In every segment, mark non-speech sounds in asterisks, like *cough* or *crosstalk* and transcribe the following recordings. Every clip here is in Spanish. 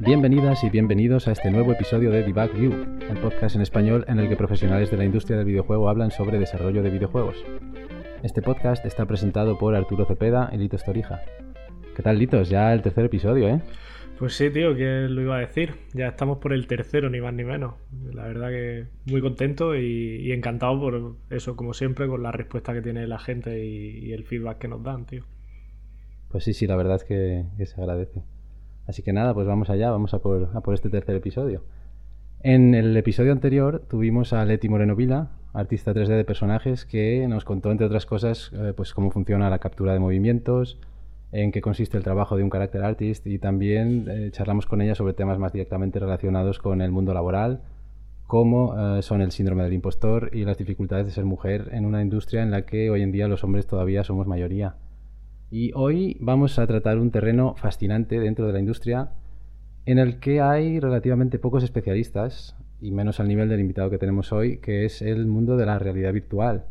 Bienvenidas y bienvenidos a este nuevo episodio de Debug View, el podcast en español en el que profesionales de la industria del videojuego hablan sobre desarrollo de videojuegos. Este podcast está presentado por Arturo Cepeda y Litos Torija. ¿Qué tal, Litos? Ya el tercer episodio, ¿eh? Pues sí, tío, que lo iba a decir. Ya estamos por el tercero, ni más ni menos. La verdad que muy contento y, encantado por eso, como siempre, con la respuesta que tiene la gente y, el feedback que nos dan, tío. Pues sí, sí, la verdad es que se agradece. Así que nada, pues vamos allá, vamos a por, este tercer episodio. En el episodio anterior tuvimos a Leti Moreno Vila, artista 3D de personajes, que nos contó, entre otras cosas, eh, pues cómo funciona la captura de movimientos, en qué consiste el trabajo de un character artist y también eh, charlamos con ella sobre temas más directamente relacionados con el mundo laboral, como eh, son el síndrome del impostor y las dificultades de ser mujer en una industria en la que hoy en día los hombres todavía somos mayoría. Y hoy vamos a tratar un terreno fascinante dentro de la industria en el que hay relativamente pocos especialistas, y menos al nivel del invitado que tenemos hoy, que es el mundo de la realidad virtual.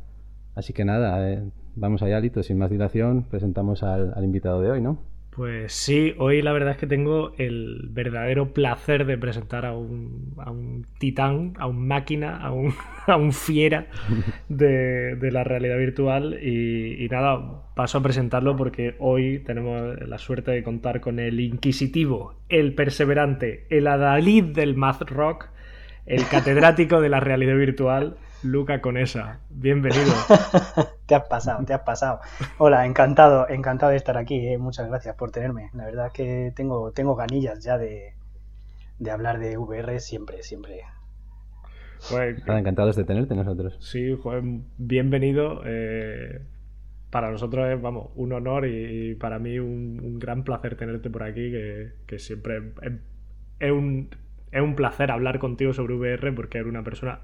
Así que nada, eh, vamos allá, Lito, sin más dilación, presentamos al, invitado de hoy, ¿no? Pues sí, hoy la verdad es que tengo el verdadero placer de presentar a un, a un titán, a un máquina, a un, *laughs* a un fiera de, la realidad virtual. Y, nada, paso a presentarlo porque hoy tenemos la suerte de contar con el inquisitivo, el perseverante, el adalid del math rock, el catedrático de la realidad virtual, Luca Conesa. Bienvenido. *laughs* te has pasado, te has pasado. Hola, encantado, encantado de estar aquí. Eh. Muchas gracias por tenerme. La verdad es que tengo, tengo ganillas ya de, hablar de VR siempre, siempre. Pues, encantados de tenerte nosotros. Sí, joder, bienvenido. Eh, para nosotros es, vamos, un honor y, para mí un, gran placer tenerte por aquí, que, siempre es, un, es un placer hablar contigo sobre VR porque eres una persona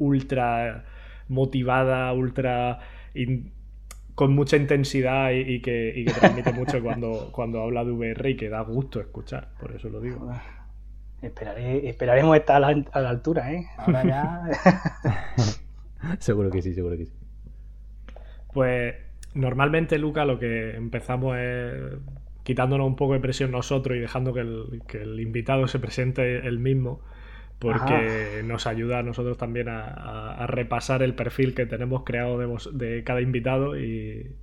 ultra motivada, ultra con mucha intensidad y, que, transmite mucho *laughs* cuando, cuando habla de VR y que da gusto escuchar, por eso lo digo. Esperaré, esperaremos estar a la, altura, ¿eh? Ahora ya. *laughs* seguro que sí, seguro que sí. Pues normalmente, Luca, lo que empezamos es quitándonos un poco de presión nosotros y dejando que el, que el invitado se presente él mismo porque nos ayuda a nosotros también a, repasar el perfil que tenemos creado de, cada invitado y,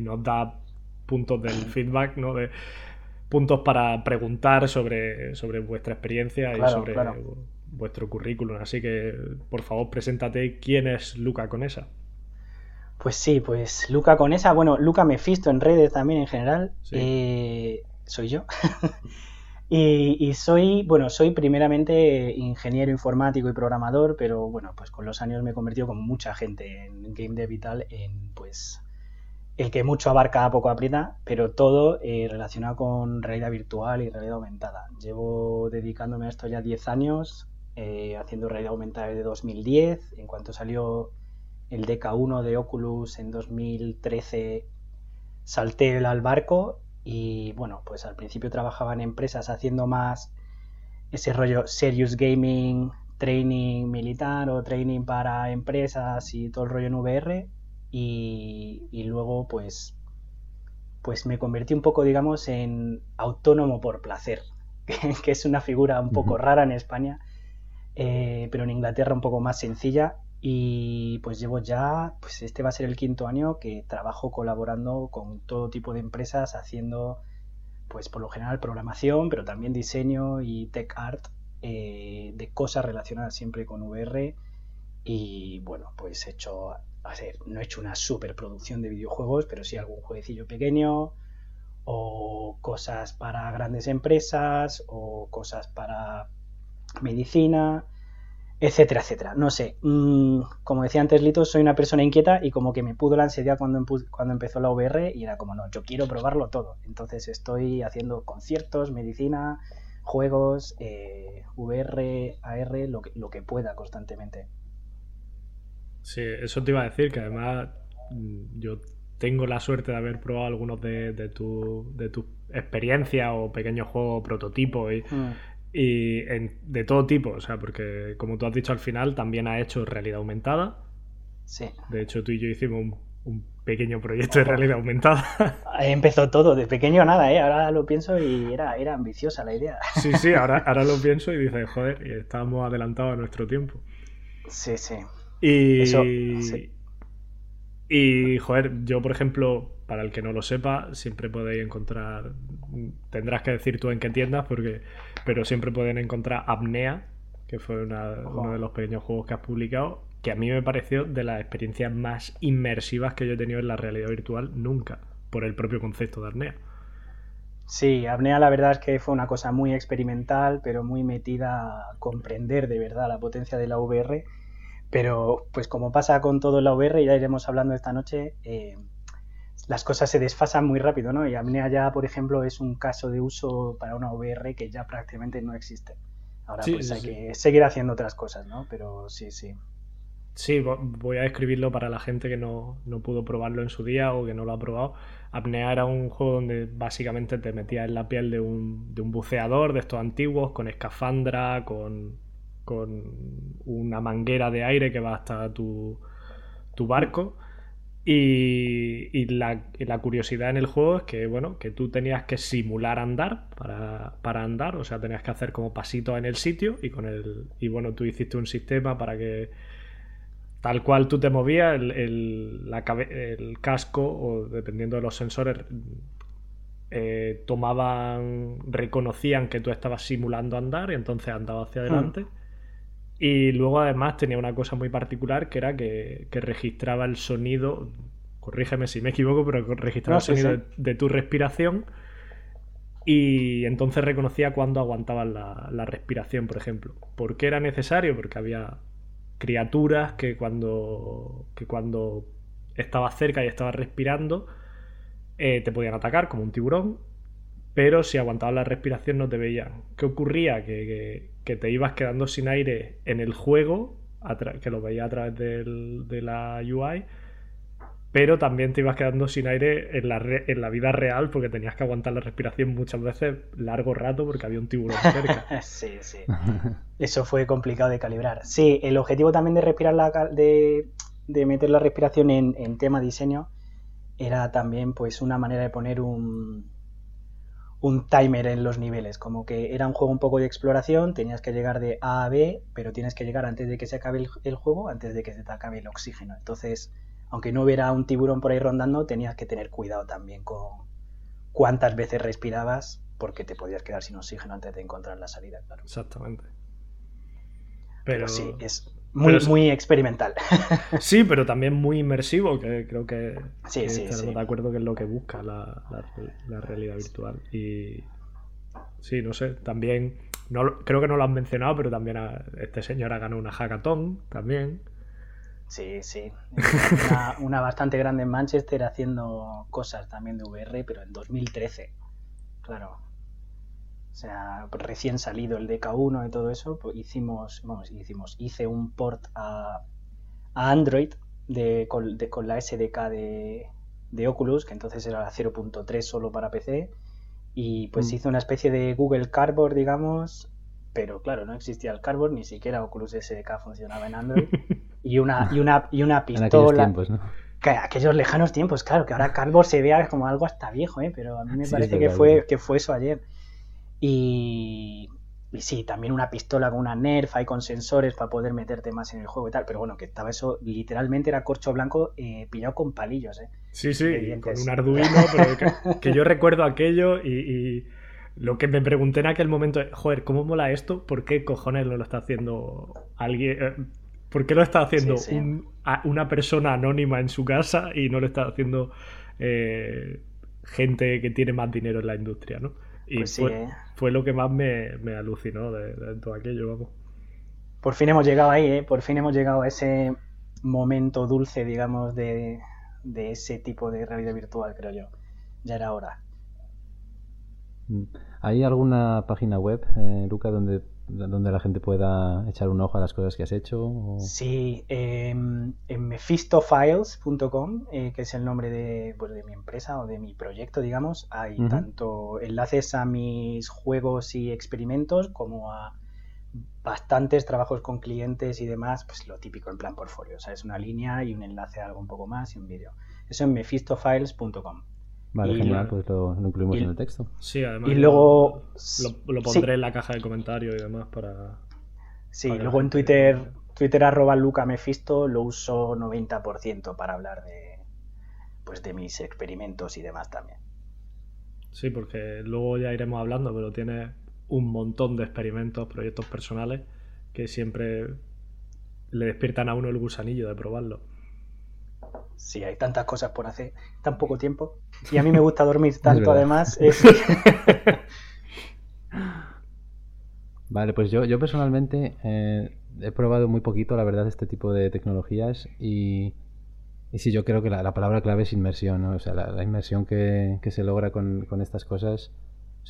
nos da puntos del *laughs* feedback, ¿no? De, puntos para preguntar sobre, sobre vuestra experiencia y sobre vuestro currículum. Así que, por favor, preséntate quién es Luca Conesa. Pues sí, pues Luca Conesa, bueno, Luca Mefisto en redes también en general, eh, soy yo. *laughs* Y, soy, bueno, soy primeramente ingeniero informático y programador, pero bueno, pues con los años me he convertido como mucha gente en Game Dev y tal, en pues el que mucho abarca poco aprieta, pero todo eh, relacionado con realidad virtual y realidad aumentada. Llevo dedicándome a esto ya 10 años, eh, haciendo realidad aumentada desde 2010. En cuanto salió el DK1 de Oculus en 2013, salté al barco y bueno, pues al principio trabajaba en empresas haciendo más ese rollo serious gaming, training militar o training para empresas y todo el rollo en VR. Y, luego pues, pues me convertí un poco, digamos, en autónomo por placer, *laughs* que, es una figura un poco rara en España, eh, pero en Inglaterra un poco más sencilla y pues llevo ya, pues este va a ser el quinto año que trabajo colaborando con todo tipo de empresas haciendo, pues por lo general programación, pero también diseño y tech art eh, de cosas relacionadas siempre con VR. Y bueno, pues he hecho, no he hecho una superproducción de videojuegos, pero sí algún jueguecillo pequeño o cosas para grandes empresas o cosas para medicina etcétera, etcétera. No sé, mm, como decía antes Lito, soy una persona inquieta y como que me pudo la ansiedad cuando, cuando empezó la VR y era como, no, yo quiero probarlo todo. Entonces estoy haciendo conciertos, medicina, juegos, eh, VR, AR, lo que, lo que pueda constantemente. Sí, eso te iba a decir, que además mm, yo tengo la suerte de haber probado algunos de, de tu, de tu experiencias o pequeños juegos prototipos y, mm. Y de todo tipo, o sea, porque como tú has dicho al final, también ha hecho realidad aumentada. Sí. De hecho, tú y yo hicimos un, un pequeño proyecto de realidad aumentada. *laughs* Empezó todo, de pequeño nada, ¿eh? Ahora lo pienso y era, era ambiciosa la idea. *laughs* Sí, sí, ahora, ahora lo *laughs* pienso y dices, joder, estábamos adelantados a nuestro tiempo. Sí, sí. Y, y, joder, yo por ejemplo, para el que no lo sepa, siempre podéis encontrar, tendrás que decir tú en qué tiendas, porque, pero siempre pueden encontrar Apnea, que fue uno de los pequeños juegos que has publicado, que a mí me pareció de las experiencias más inmersivas que yo he tenido en la realidad virtual nunca, por el propio concepto de Apnea. Sí, Apnea la verdad es que fue una cosa muy experimental, pero muy metida a comprender de verdad la potencia de la VR pero pues como pasa con todo en la VR, ya iremos hablando esta noche, eh, las cosas se desfasan muy rápido, ¿no? Y Amnea ya, por ejemplo, es un caso de uso para una VR que ya prácticamente no existe. Ahora pues hay que seguir haciendo otras cosas, ¿no? Pero sí, sí. Sí, voy a escribirlo para la gente que no, no, pudo probarlo en su día o que no lo ha probado. Apnea era un juego donde básicamente te metías en la piel de un, de un buceador de estos antiguos, con escafandra, con con una manguera de aire que va hasta tu, barco. Y, la, curiosidad en el juego es que, bueno, que tú tenías que simular andar para, andar, o sea, tenías que hacer como pasitos en el sitio y con el. Y bueno, tú hiciste un sistema para que tal cual tú te movías, el, el casco, o dependiendo de los sensores, eh, tomaban, reconocían que tú estabas simulando andar y entonces andaba hacia hmm. adelante. Y luego además tenía una cosa muy particular que era que, registraba el sonido, corrígeme si me equivoco, pero registraba el sonido De, tu respiración y entonces reconocía cuando aguantabas la, respiración, por ejemplo. ¿Por qué era necesario? Porque había criaturas que cuando, que cuando estabas cerca y estabas respirando eh, te podían atacar, como un tiburón, pero si aguantabas la respiración no te veían. ¿Qué ocurría? que, que te ibas quedando sin aire en el juego, que lo veía a través de la UI, pero también te ibas quedando sin aire en la, en la vida real porque tenías que aguantar la respiración muchas veces largo rato porque había un tiburón cerca. *laughs* sí, sí. Eso fue complicado de calibrar. Sí, el objetivo también de respirar la, de, de meter la respiración en, en tema diseño era también pues una manera de poner un, un timer en los niveles, como que era un juego un poco de exploración, tenías que llegar de A a B, pero tienes que llegar antes de que se acabe el, juego, antes de que se te acabe el oxígeno. Entonces, aunque no hubiera un tiburón por ahí rondando, tenías que tener cuidado también con cuántas veces respirabas, porque te podías quedar sin oxígeno antes de encontrar la salida, claro. Exactamente. pero sí, es, muy, muy experimental. *laughs* Sí, pero también muy inmersivo, que creo que, sí, de acuerdo que es lo que busca la, realidad virtual. Y sí, no sé, también, no, creo que no lo han mencionado, pero también este señor ha ganado una hackathon también. Sí, sí. Una, bastante grande en Manchester haciendo cosas también de VR, pero en 2013. Claro, o sea, recién salido el DK1 y todo eso, pues hicimos, vamos, hicimos, hice un port a, Android de, con, la SDK de, de, Oculus, que entonces era 0.3 solo para PC, y pues mm. hice una especie de Google Cardboard, digamos, pero claro, no existía el Cardboard, ni siquiera Oculus SDK funcionaba en Android, *laughs* y una, y una, y una pistola. En aquellos tiempos, ¿no? Que aquellos lejanos tiempos, claro, que ahora Cardboard se vea como algo hasta viejo, ¿eh? pero a mí me parece que, fue, que fue eso ayer. Y, sí, también una pistola con una Nerf y con sensores para poder meterte más en el juego y tal. Pero bueno, que estaba eso, literalmente era corcho blanco eh, pillado con palillos, ¿eh? Sí, sí, con un Arduino, *laughs* pero que, yo recuerdo aquello y, lo que me pregunté en aquel momento es, joder, ¿cómo mola esto? ¿Por qué cojones no lo está haciendo alguien? Eh, ¿Por qué lo está haciendo una persona anónima en su casa y no lo está haciendo eh, gente que tiene más dinero en la industria, ¿no? Y pues ¿eh? fue, lo que más me, alucinó de, todo aquello, vamos. Por fin hemos llegado ahí, ¿eh? Por fin hemos llegado a ese momento dulce, digamos, de, ese tipo de realidad virtual, creo yo. Ya era hora. Mm. ¿Hay alguna página web, eh, Luca, donde donde la gente pueda echar un ojo a las cosas que has hecho? Sí, em, en mephistofiles.com, eh, que es el nombre de, pues, de, mi empresa o de mi proyecto, digamos, hay tanto enlaces a mis juegos y experimentos como a bastantes trabajos con clientes y demás, pues lo típico en plan portfolio, o sea, es una línea y un enlace a algo un poco más y un vídeo. Eso en mephistofiles.com. Vale, genial, pues lo, incluimos en el texto. Sí, además. Y luego. Lo, pondré en la caja de comentarios y demás para. Sí, luego en Twitter, Twitter arroba Luca Mephisto lo uso 90% para hablar de. Pues de mis experimentos y demás también. Sí, porque luego ya iremos hablando, pero tiene un montón de experimentos, proyectos personales que siempre le despiertan a uno el gusanillo de probarlo. Sí, hay tantas cosas por hacer, tan poco tiempo. Y a mí me gusta dormir *laughs* tanto, además. *laughs* vale, pues yo, yo personalmente eh, he probado muy poquito, la verdad, este tipo de tecnologías y, y sí, yo creo que la, palabra clave es inmersión, ¿no? O sea, la, inmersión que, que, se logra con, con estas cosas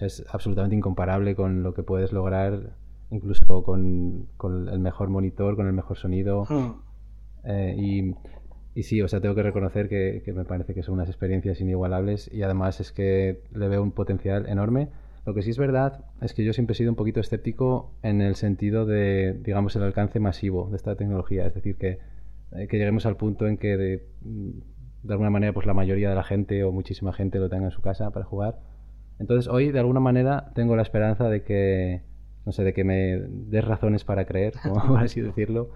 es absolutamente incomparable con lo que puedes lograr incluso con, con el mejor monitor, con el mejor sonido. Hmm. Eh, y y sí, o sea, tengo que reconocer que, me parece que son unas experiencias inigualables y además es que le veo un potencial enorme. Lo que sí es verdad es que yo siempre he sido un poquito escéptico en el sentido de, digamos, el alcance masivo de esta tecnología. Es decir, que, eh, que lleguemos al punto en que de, de, alguna manera pues la mayoría de la gente o muchísima gente lo tenga en su casa para jugar. Entonces hoy de alguna manera tengo la esperanza de que, no sé, de que me des razones para creer, *laughs* como por así decirlo,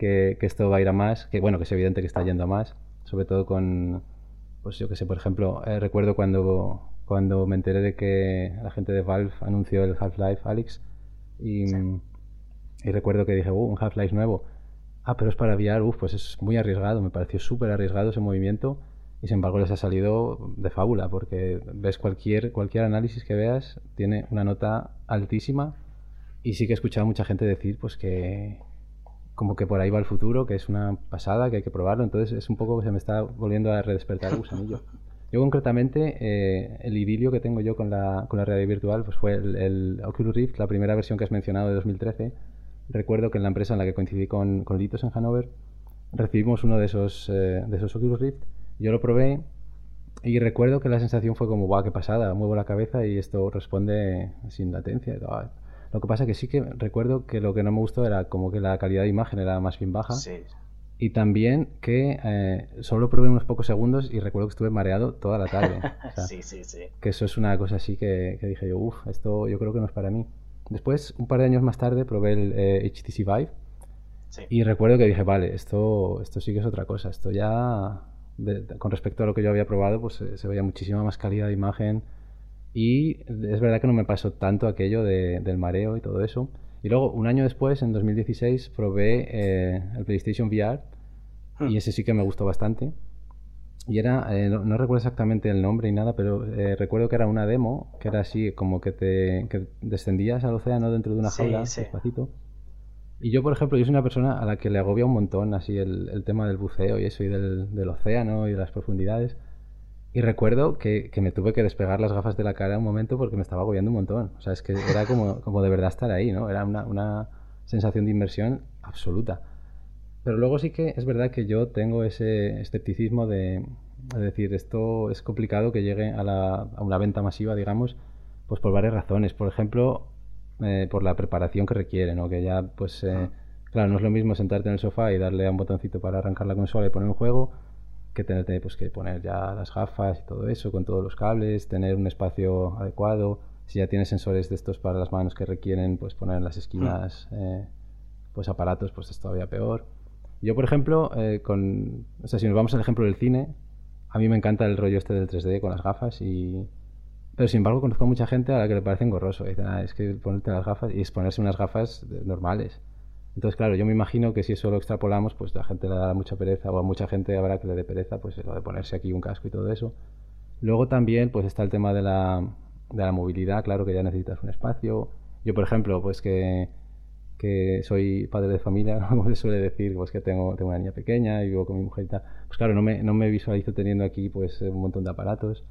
que, esto va a ir a más, que bueno, que es evidente que está yendo a más, sobre todo con, pues yo que sé, por ejemplo, eh, recuerdo cuando, cuando me enteré de que la gente de Valve anunció el Half-Life Alyx y, y, recuerdo que dije, uh, un Half-Life nuevo. Ah, pero es para VR, uff, pues es muy arriesgado, me pareció súper arriesgado ese movimiento y sin embargo les ha salido de fábula porque ves cualquier, cualquier análisis que veas tiene una nota altísima y sí que he escuchado a mucha gente decir pues que, como que por ahí va el futuro, que es una pasada, que hay que probarlo. Entonces es un poco que se me está volviendo a redespertar el gusanillo. Yo concretamente, eh, el idilio que tengo yo con la, con la realidad virtual pues fue el, Oculus Rift, la primera versión que has mencionado de 2013. Recuerdo que en la empresa en la que coincidí con, con Litos en Hanover, recibimos uno de esos, eh, de esos Oculus Rift. Yo lo probé y recuerdo que la sensación fue como, guau, qué pasada, muevo la cabeza y esto responde sin latencia. Lo que pasa que sí que recuerdo que lo que no me gustó era como que la calidad de imagen era más bien baja. Sí. Y también que eh, solo probé unos pocos segundos y recuerdo que estuve mareado toda la tarde. *laughs* sí, sí, sí. Que eso es una cosa así que, dije yo, uff, esto yo creo que no es para mí. Después, un par de años más tarde, probé el HTC eh, Vive. Sí. Y recuerdo que dije, vale, esto, esto sí que es otra cosa. Esto ya, con respecto a lo que yo había probado, pues se veía muchísima más calidad de imagen y es verdad que no me pasó tanto aquello del mareo y todo eso. Y luego, un año después, en 2016, probé eh, el PlayStation VR y hmm. ese sí que me gustó bastante. Y era, eh, no, recuerdo exactamente el nombre y nada, pero eh, recuerdo que era una demo, que era así, como que te descendías al océano dentro de una jaula, despacito. Y yo, por ejemplo, yo soy una persona a la que le agobia un montón así el, el tema del buceo y eso, y del, del océano y de las profundidades. Y recuerdo que, que, me tuve que despegar las gafas de la cara un momento porque me estaba agobiando un montón. O sea, es que era como, *laughs* como de verdad estar ahí, ¿no? Era una, una, sensación de inmersión absoluta. Pero luego sí que es verdad que yo tengo ese escepticismo de, decir, esto es complicado que llegue a, la, a, una venta masiva, digamos, pues por varias razones. Por ejemplo, eh, por la preparación que requiere, ¿no? Que ya, pues, eh, ah. claro, no es lo mismo sentarte en el sofá y darle a un botoncito para arrancar la consola y poner un juego que tener pues, que poner ya las gafas y todo eso con todos los cables, tener un espacio adecuado. Si ya tienes sensores de estos para las manos que requieren pues poner en las esquinas mm. eh, pues aparatos, pues es todavía peor. Yo, por ejemplo, eh, con, o sea, si nos vamos al ejemplo del cine, a mí me encanta el rollo este del 3D con las gafas y... Pero sin embargo conozco a mucha gente a la que le parece engorroso. Dicen, ah, es que ponerte las gafas y es ponerse unas gafas normales. Entonces, claro, yo me imagino que si eso lo extrapolamos, pues la gente le dará mucha pereza, o a mucha gente habrá que le dé pereza, pues lo de ponerse aquí un casco y todo eso. Luego también, pues está el tema de la, de la movilidad, claro que ya necesitas un espacio. Yo, por ejemplo, pues que, que soy padre de familia, *laughs* como se suele decir, pues que tengo, tengo una niña pequeña y vivo con mi mujer. Pues claro, no me, no me visualizo teniendo aquí pues un montón de aparatos.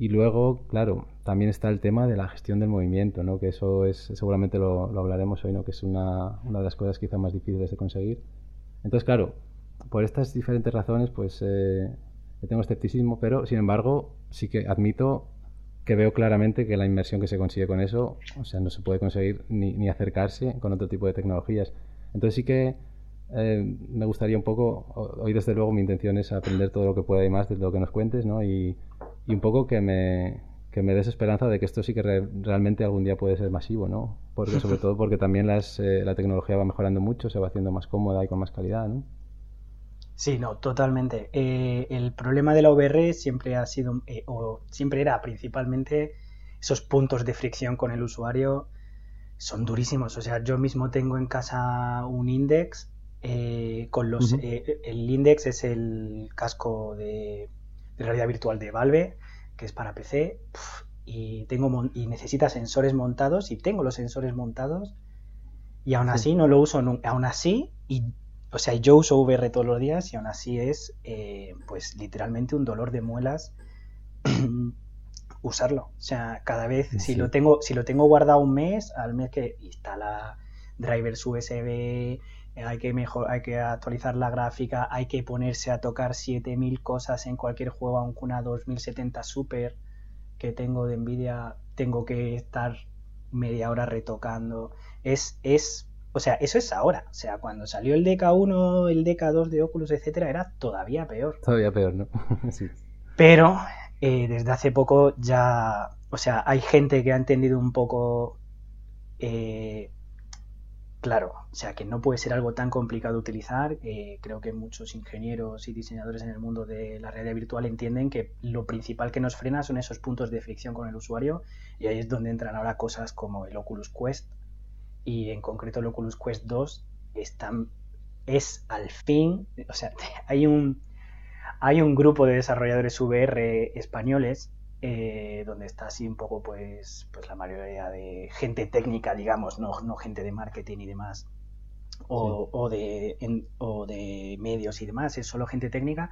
Y luego, claro, también está el tema de la gestión del movimiento, ¿no? Que eso es, seguramente lo, hablaremos hoy, ¿no? Que es una, una, de las cosas quizá más difíciles de conseguir. Entonces, claro, por estas diferentes razones, pues eh, tengo escepticismo, pero sin embargo, sí que admito que veo claramente que la inversión que se consigue con eso, o sea, no se puede conseguir ni, ni acercarse con otro tipo de tecnologías. Entonces sí que eh, me gustaría un poco, hoy desde luego mi intención es aprender todo lo que pueda y más de lo que nos cuentes, ¿no? Y un poco que me, que me des esperanza de que esto sí que realmente algún día puede ser masivo, ¿no? Porque sobre *laughs* todo porque también las, eh, la tecnología va mejorando mucho, se va haciendo más cómoda y con más calidad, ¿no? Sí, no, totalmente. Eh, el problema de la VR siempre ha sido, o siempre era principalmente esos puntos de fricción con el usuario son durísimos. O sea, yo mismo tengo en casa un Index eh, con los, eh, el Index es el casco de, realidad virtual de Valve, que es para PC, y, tengo, y necesita sensores montados, y tengo los sensores montados, y aún así no lo uso nunca. Aún así, y, o sea, yo uso VR todos los días, y aún así es, eh, pues, literalmente un dolor de muelas *clears throat* usarlo. O sea, cada vez, si, lo tengo, si lo tengo guardado un mes, al mes que instala drivers USB, hay que, mejor, hay que actualizar la gráfica, hay que ponerse a tocar 7000 cosas en cualquier juego, aunque una 2070 Super que tengo de Nvidia, tengo que estar media hora retocando. Es, es, o sea, eso es ahora. O sea, cuando salió el DK1, el DK2 de Oculus, etcétera, era todavía peor. Todavía peor, ¿no? *laughs* sí. Pero eh, desde hace poco ya, o sea, hay gente que ha entendido un poco eh, Claro, o sea que no puede ser algo tan complicado de utilizar. Eh, creo que muchos ingenieros y diseñadores en el mundo de la realidad virtual entienden que lo principal que nos frena son esos puntos de fricción con el usuario y ahí es donde entran ahora cosas como el Oculus Quest y en concreto el Oculus Quest 2 están, es al fin, o sea, *laughs* hay un, hay un grupo de desarrolladores VR españoles eh, donde está así un poco pues, pues la mayoría de gente técnica, digamos, no, no gente de marketing y demás, o, o, de, o de medios y demás, es solo gente técnica,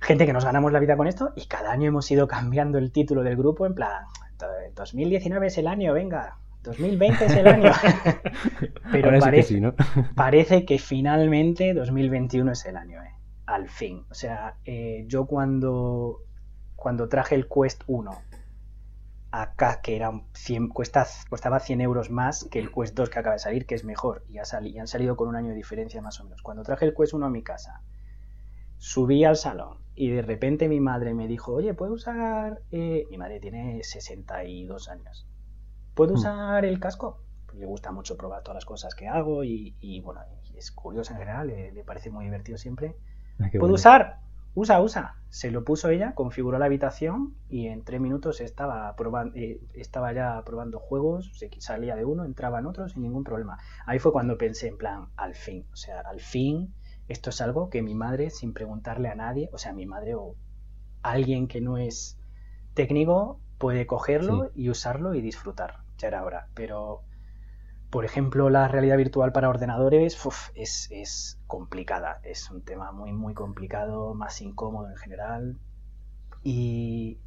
gente que nos ganamos la vida con esto y cada año hemos ido *laughs* cambiando el título del grupo en plan, 2019 es el año, venga, 2020 es el año. *laughs* Pero parece, que *laughs* parece que finalmente 2021 es el año, eh, al fin. O sea, eh, yo cuando cuando traje el Quest 1 acá, que era 100, cuesta, costaba 100 euros más que el Quest 2 que acaba de salir, que es mejor, y, ha y han salido con un año de diferencia más o menos. Cuando traje el Quest 1 a mi casa, subí al salón y de repente mi madre me dijo, oye, ¿puedo usar...? Eh, mi madre tiene 62 años. ¿Puedo hmm. usar el casco? Pues le gusta mucho probar todas las cosas que hago y, bueno, es curioso en general, le, parece muy divertido siempre. Ah, ¿Puedo usar? Usa, usa. Se lo puso ella, configuró la habitación y en tres minutos estaba, probando, eh, estaba ya probando juegos, se salía de uno, entraba en otro sin ningún problema. Ahí fue cuando pensé en plan, al fin, o sea, al fin esto es algo que mi madre, sin preguntarle a nadie, o sea, mi madre o alguien que no es técnico, puede cogerlo y usarlo y disfrutar. Ya era hora. Pero por ejemplo, la realidad virtual para ordenadores es, complicada, es un tema muy, muy complicado, más incómodo en general. Y,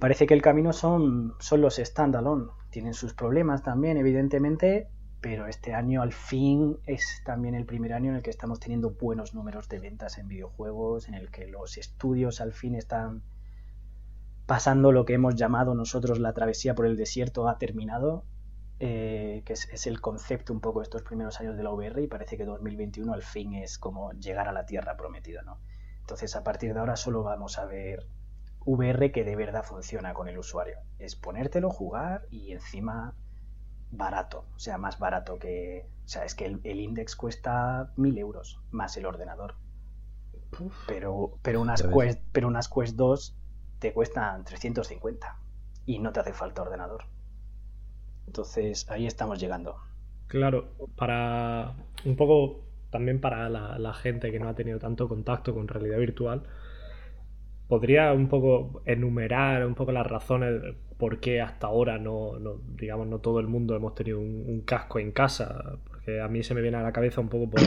parece que el camino son, son los standalone. Tienen sus problemas también, evidentemente, pero este año al fin es también el primer año en el que estamos teniendo buenos números de ventas en videojuegos, en el que los estudios al fin están pasando lo que hemos llamado nosotros la travesía por el desierto ha terminado eh, que es, el concepto un poco de estos primeros años de la VR y parece que 2021 al fin es como llegar a la tierra prometida, ¿no? Entonces a partir de ahora solo vamos a ver VR que de verdad funciona con el usuario. Es ponértelo, jugar y encima barato, o sea, más barato que... O sea, es que el, index cuesta mil euros más el ordenador. Pero, pero, unas Quest, pero unas Quest 2 te cuestan 350 y no te hace falta ordenador. Entonces ahí estamos llegando. Claro, para un poco también para la, gente que no ha tenido tanto contacto con realidad virtual, podría un poco enumerar un poco las razones por qué hasta ahora no, digamos, no todo el mundo hemos tenido un, casco en casa. Porque a mí se me viene a la cabeza un poco por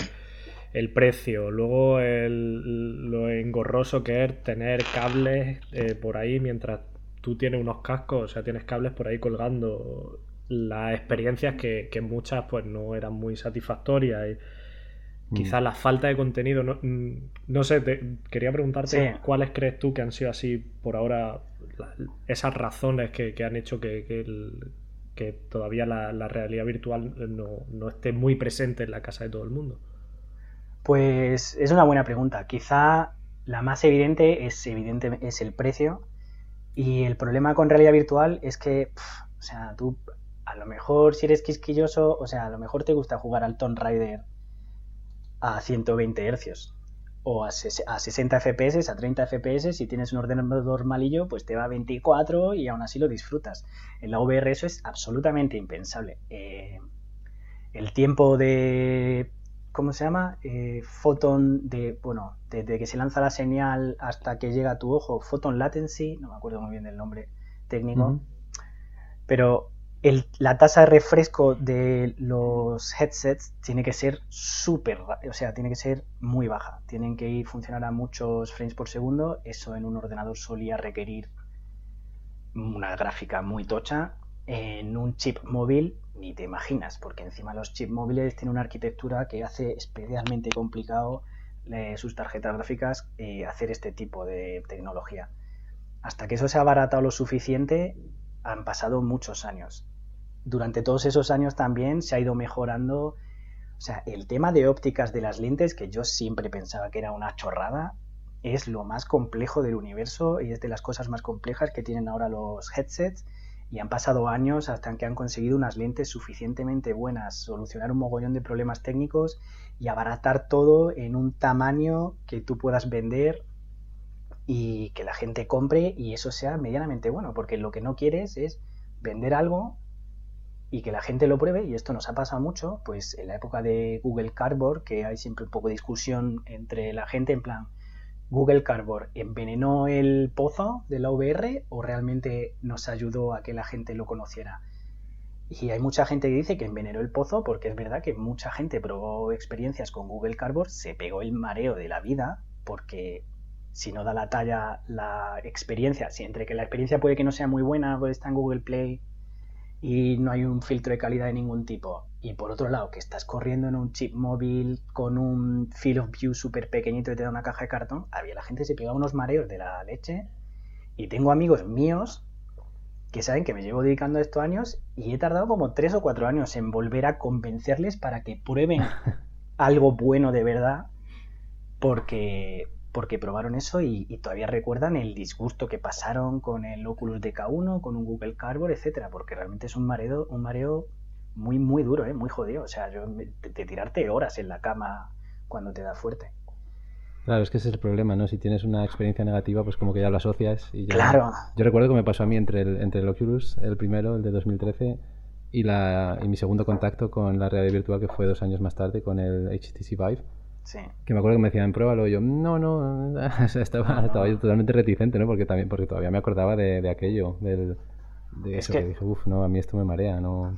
el precio, luego lo engorroso que es tener cables eh, por ahí mientras tú tienes unos cascos, o sea, tienes cables por ahí colgando, las experiencias que, muchas pues no eran muy satisfactorias y mm. quizás la falta de contenido, no, mm, sé, quería preguntarte cuáles crees tú que han sido así por ahora esas razones que, han hecho que, que, todavía la, realidad virtual no, no esté muy presente en la casa de todo el mundo. Pues es una buena pregunta. Quizá la más evidente es, evidente, es el precio. Y el problema con realidad virtual es que, o sea, tú a lo mejor si eres quisquilloso, o sea, a lo mejor te gusta jugar al Tomb Raider a 120 Hz o a, 60 FPS, a 30 FPS, si tienes un ordenador malillo, pues te va a 24 y aún así lo disfrutas. En la VR eso es absolutamente impensable. Eh, el tiempo de ¿cómo se llama? Eh, photon de, bueno, desde que se lanza la señal hasta que llega a tu ojo, photon latency, no me acuerdo muy bien del nombre técnico, pero la tasa de refresco de los headsets tiene que ser súper, o sea, tiene que ser muy baja, tienen que ir funcionar a muchos frames por segundo, eso en un ordenador solía requerir una gráfica muy tocha, en un chip móvil ni te imaginas, porque encima los chips móviles tienen una arquitectura que hace especialmente complicado eh, sus tarjetas gráficas eh, hacer este tipo de tecnología. Hasta que eso se ha abaratado lo suficiente, han pasado muchos años. Durante todos esos años también se ha ido mejorando. O sea, el tema de ópticas de las lentes, que yo siempre pensaba que era una chorrada, es lo más complejo del universo y es de las cosas más complejas que tienen ahora los headsets y han pasado años hasta que han conseguido unas lentes suficientemente buenas, solucionar un mogollón de problemas técnicos y abaratar todo en un tamaño que tú puedas vender y que la gente compre y eso sea medianamente bueno, porque lo que no quieres es vender algo y que la gente lo pruebe, y esto nos ha pasado mucho, pues en la época de Google Cardboard, que hay siempre un poco de discusión entre la gente en plan, Google Cardboard envenenó el pozo de la VR o realmente nos ayudó a que la gente lo conociera. Y hay mucha gente que dice que envenenó el pozo porque es verdad que mucha gente probó experiencias con Google Cardboard, se pegó el mareo de la vida porque si no da la talla la experiencia, si entre que la experiencia puede que no sea muy buena, pues está en Google Play y no hay un filtro de calidad de ningún tipo. Y por otro lado, que estás corriendo en un chip móvil con un field of view súper pequeñito y te da una caja de cartón, había la gente se pegaba unos mareos de la leche. Y tengo amigos míos que saben que me llevo dedicando a estos años y he tardado como tres o cuatro años en volver a convencerles para que prueben *laughs* algo bueno de verdad porque porque probaron eso y, todavía recuerdan el disgusto que pasaron con el Oculus DK1, con un Google Cardboard, etcétera, porque realmente es un mareo, un mareo muy, muy duro, ¿eh? muy jodido. O sea, yo, de, tirarte horas en la cama cuando te da fuerte. Claro, es que ese es el problema, ¿no? Si tienes una experiencia negativa, pues como que ya lo asocias y ya... Claro. Yo recuerdo que me pasó a mí entre el, entre el Oculus, el primero, el de 2013, y, la, y mi segundo contacto con la realidad virtual, que fue dos años más tarde, con el HTC Vive que me acuerdo que me decían, pruébalo. Y yo, no, no. *laughs* estaba, estaba yo totalmente reticente, ¿no? Porque, también, porque todavía me acordaba de, aquello, del, de eso que... dije, uff, no, a mí esto me marea, no.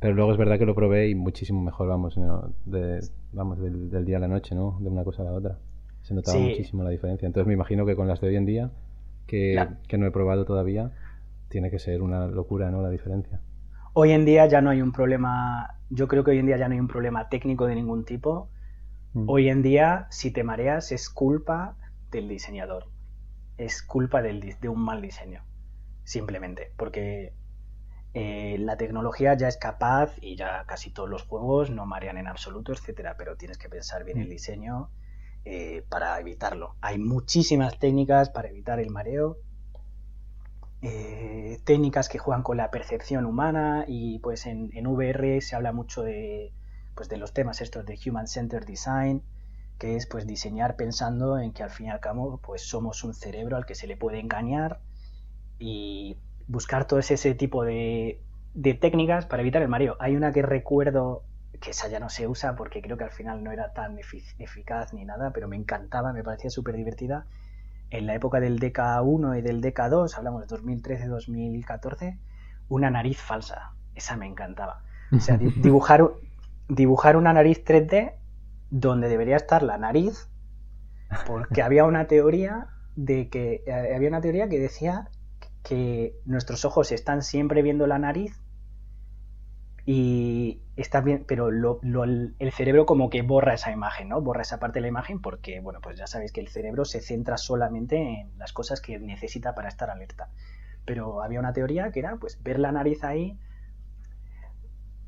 Pero luego es verdad que lo probé y muchísimo mejor, vamos, de, vamos del, día a la noche, ¿no? De una cosa a la otra. Se notaba muchísimo la diferencia. Entonces me imagino que con las de hoy en día, que, que no he probado todavía, tiene que ser una locura, ¿no? La diferencia. Hoy en día ya no hay un problema, yo creo que hoy en día ya no hay un problema técnico de ningún tipo Mm. Hoy en día, si te mareas, es culpa del diseñador. Es culpa de un mal diseño. Simplemente. Porque eh, la tecnología ya es capaz y ya casi todos los juegos no marean en absoluto, etcétera. Pero tienes que pensar bien el diseño eh, para evitarlo. Hay muchísimas técnicas para evitar el mareo. Eh, técnicas que juegan con la percepción humana y pues en VR se habla mucho de pues de los temas estos de Human Centered Design, que es pues diseñar pensando en que al fin y al cabo pues somos un cerebro al que se le puede engañar y buscar todo ese, tipo de, de técnicas para evitar el mareo. Hay una que recuerdo que esa ya no se usa porque creo que al final no era tan eficaz ni nada, pero me encantaba, me parecía súper divertida. En la época del DK1 y del DK2, hablamos de 2013-2014, una nariz falsa. Esa me encantaba. O sea, *laughs* dibujar, dibujar una nariz 3D donde debería estar la nariz, porque había una teoría de que eh, había una teoría que decía que nuestros ojos están siempre viendo la nariz y está bien, pero el cerebro como que borra esa imagen, ¿no? Borra esa parte de la imagen porque, bueno, pues ya sabéis que el cerebro se centra solamente en las cosas que necesita para estar alerta. Pero había una teoría que era, pues, ver la nariz ahí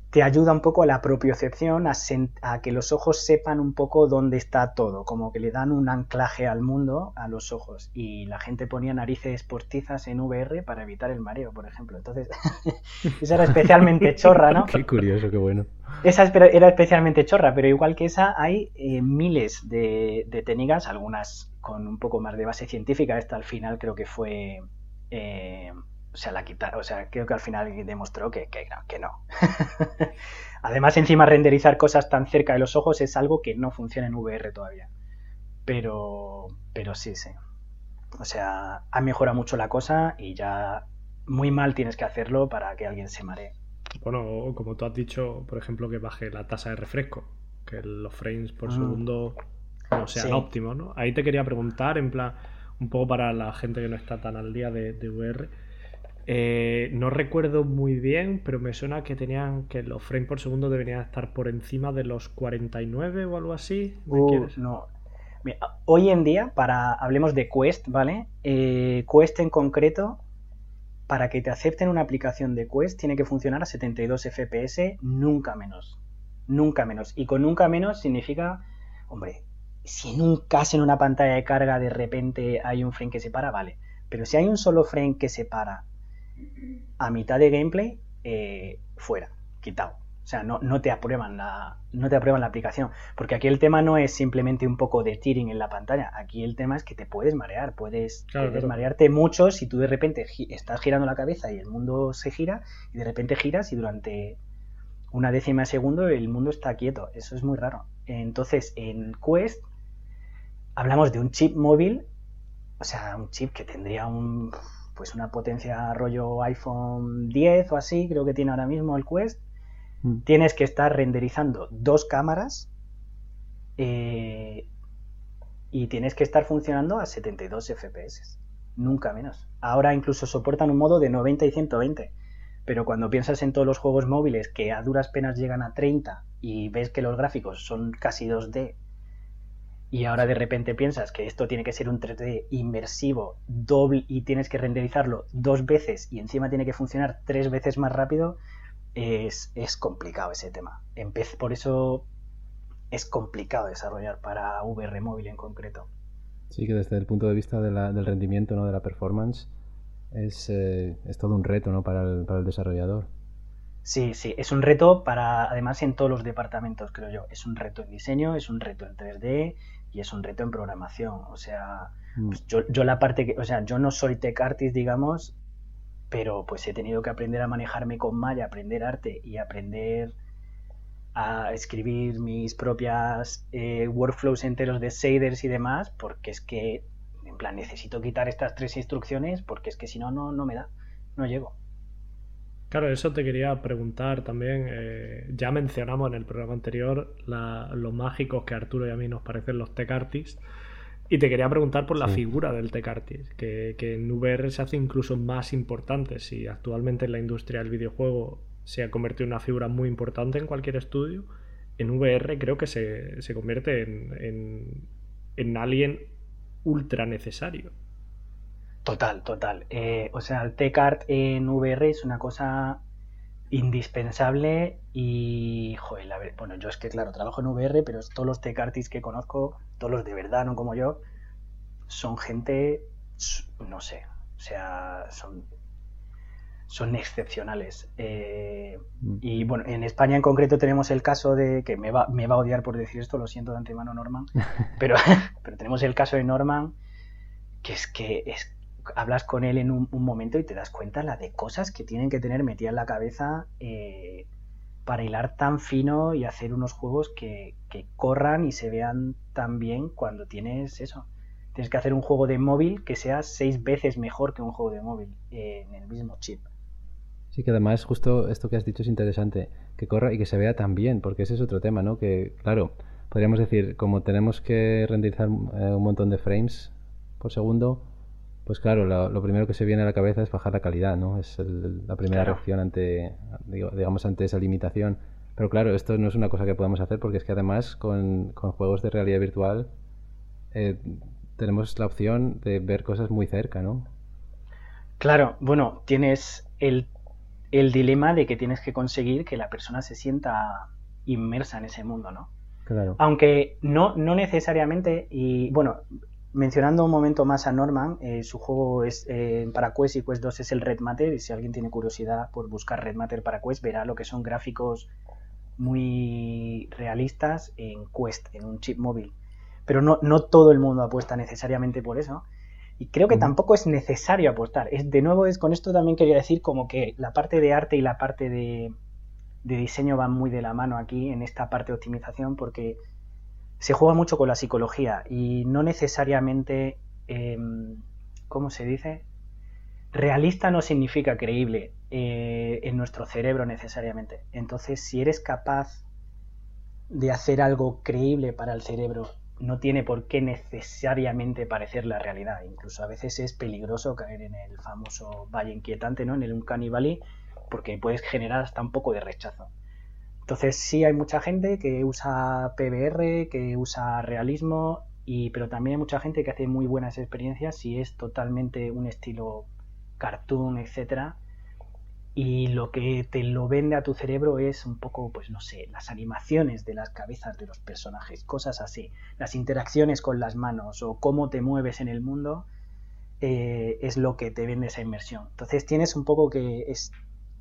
te ayuda un poco a la propiocepción, a, a, que los ojos sepan un poco dónde está todo, como que le dan un anclaje al mundo a los ojos. Y la gente ponía narices postizas en VR para evitar el mareo, por ejemplo. Entonces, *laughs* esa era especialmente chorra, ¿no? *laughs* Qué curioso, qué bueno. Esa era especialmente chorra, pero igual que esa hay eh, miles de, de, técnicas, algunas con un poco más de base científica. Esta al final creo que fue... Eh, o sea, la o sea, creo que al final demostró que, que, no. *laughs* Además, encima renderizar cosas tan cerca de los ojos es algo que no funciona en VR todavía. Pero, pero sí, sí. O sea, ha mejorado mucho la cosa y ya muy mal tienes que hacerlo para que alguien se maree. Bueno, como tú has dicho, por ejemplo, que baje la tasa de refresco, que los frames por mm. segundo no sean óptimos, ¿no? Ahí te quería preguntar, en plan, un poco para la gente que no está tan al día de, de VR, eh, no recuerdo muy bien, pero me suena que tenían que los frames por segundo deberían estar por encima de los 49 o algo así. Uh, no. hoy en día, para hablemos de Quest, ¿vale? Eh, Quest en concreto, para que te acepten una aplicación de Quest, tiene que funcionar a 72 FPS, nunca menos. Nunca menos. Y con nunca menos significa, hombre, si en un caso en una pantalla de carga de repente hay un frame que se para, vale. Pero si hay un solo frame que se para a mitad de gameplay, eh, fuera, quitado. O sea, no, no, te aprueban la, no te aprueban la aplicación. Porque aquí el tema no es simplemente un poco de tearing en la pantalla. Aquí el tema es que te puedes marear. Puedes, marearte mucho si tú de repente estás girando la cabeza y el mundo se gira y de repente giras y durante una décima de segundo el mundo está quieto. Eso es muy raro. Entonces, en Quest hablamos de un chip móvil. O sea, un chip que tendría un pues una potencia rollo iPhone 10 o así, creo que tiene ahora mismo el Quest. Mm. Tienes que estar renderizando dos cámaras eh, y tienes que estar funcionando a 72 FPS, nunca menos. Ahora incluso soportan un modo de 90 y 120, pero cuando piensas en todos los juegos móviles que a duras penas llegan a 30 y ves que los gráficos son casi 2D y ahora de repente piensas que esto tiene que ser un 3D inmersivo, doble y tienes que renderizarlo dos veces y encima tiene que funcionar tres veces más rápido, es, complicado ese tema. por eso es complicado desarrollar para VR móvil en concreto. Sí, que desde el punto de vista del rendimiento, ¿no? de la performance, es, eh, es todo un reto ¿no? para, el, para el desarrollador. Sí, sí, es un reto para, además en todos los departamentos, creo yo. Es un reto en diseño, es un reto en 3D y es un reto en programación. O sea, mm. pues yo, yo, la parte que, o sea, yo no soy tech artist, digamos, pero pues he tenido que aprender a manejarme con Maya, aprender arte y aprender a escribir mis propias eh, workflows enteros de shaders y demás, porque es que, en plan, necesito quitar estas tres instrucciones porque es que si no, no, no me da, no llego. Claro, eso te quería preguntar también. Eh, ya mencionamos en el programa anterior los mágicos que a Arturo y a mí nos parecen los tech artists. Y te quería preguntar por la figura del tech artist, que, en VR se hace incluso más importante. Si actualmente en la industria del videojuego se ha convertido en una figura muy importante en cualquier estudio, en VR creo que se, convierte en, en alguien ultra necesario. Total, total. Eh, o sea, el tech art en VR es una cosa indispensable y, joder, a ver, bueno, yo es que, claro, trabajo en VR, pero todos los tech artists que conozco, todos los de verdad, no como yo, son gente, no sé, o sea, son, son excepcionales. Eh, mm. y bueno, en España en concreto tenemos el caso de, que me va, me va a odiar por decir esto, lo siento de antemano Norman, *laughs* pero, *laughs* pero tenemos el caso de Norman, que es que es hablas con él en un, momento y te das cuenta la de cosas que tienen que tener metida en la cabeza eh, para hilar tan fino y hacer unos juegos que, corran y se vean tan bien cuando tienes eso. Tienes que hacer un juego de móvil que sea seis veces mejor que un juego de móvil eh, en el mismo chip. Sí, que además justo esto que has dicho es interesante, que corra y que se vea tan bien, porque ese es otro tema, ¿no? Que, claro, podríamos decir, como tenemos que renderizar eh, un montón de frames por segundo, pues claro, lo, primero que se viene a la cabeza es bajar la calidad, ¿no? Es la primera reacción ante, digamos, ante esa limitación. Pero claro, esto no es una cosa que podamos hacer porque es que además con, juegos de realidad virtual eh, tenemos la opción de ver cosas muy cerca, ¿no? Claro, bueno, tienes el, el dilema de que tienes que conseguir que la persona se sienta inmersa en ese mundo, ¿no? Claro. Aunque no, no necesariamente, y bueno, mencionando un momento más a Norman, eh, su juego es eh, para Quest y Quest 2 es el Red Matter, y si alguien tiene curiosidad por buscar Red Matter para Quest, verá lo que son gráficos muy realistas en Quest, en un chip móvil. Pero no, no todo el mundo apuesta necesariamente por eso. Y creo que tampoco es necesario apostar. Es, de nuevo, es con esto también quería decir como que la parte de arte y la parte de, de diseño van muy de la mano aquí en esta parte de optimización porque se juega mucho con la psicología y no necesariamente, em, ¿cómo se dice? Realista no significa creíble eh, en nuestro cerebro necesariamente. Entonces, si eres capaz de hacer algo creíble para el cerebro, no tiene por qué necesariamente parecer la realidad. Incluso a veces es peligroso caer en el famoso valle inquietante, ¿no? En el Uncanny porque puedes generar hasta un poco de rechazo. Entonces sí hay mucha gente que usa PBR, que usa realismo, y, pero también hay mucha gente que hace muy buenas experiencias si es totalmente un estilo cartoon, etcétera. Y lo que te lo vende a tu cerebro es un poco, pues no sé, las animaciones de las cabezas de los personajes, cosas así, las interacciones con las manos o cómo te mueves en el mundo, eh, es lo que te vende esa inmersión. Entonces tienes un poco que es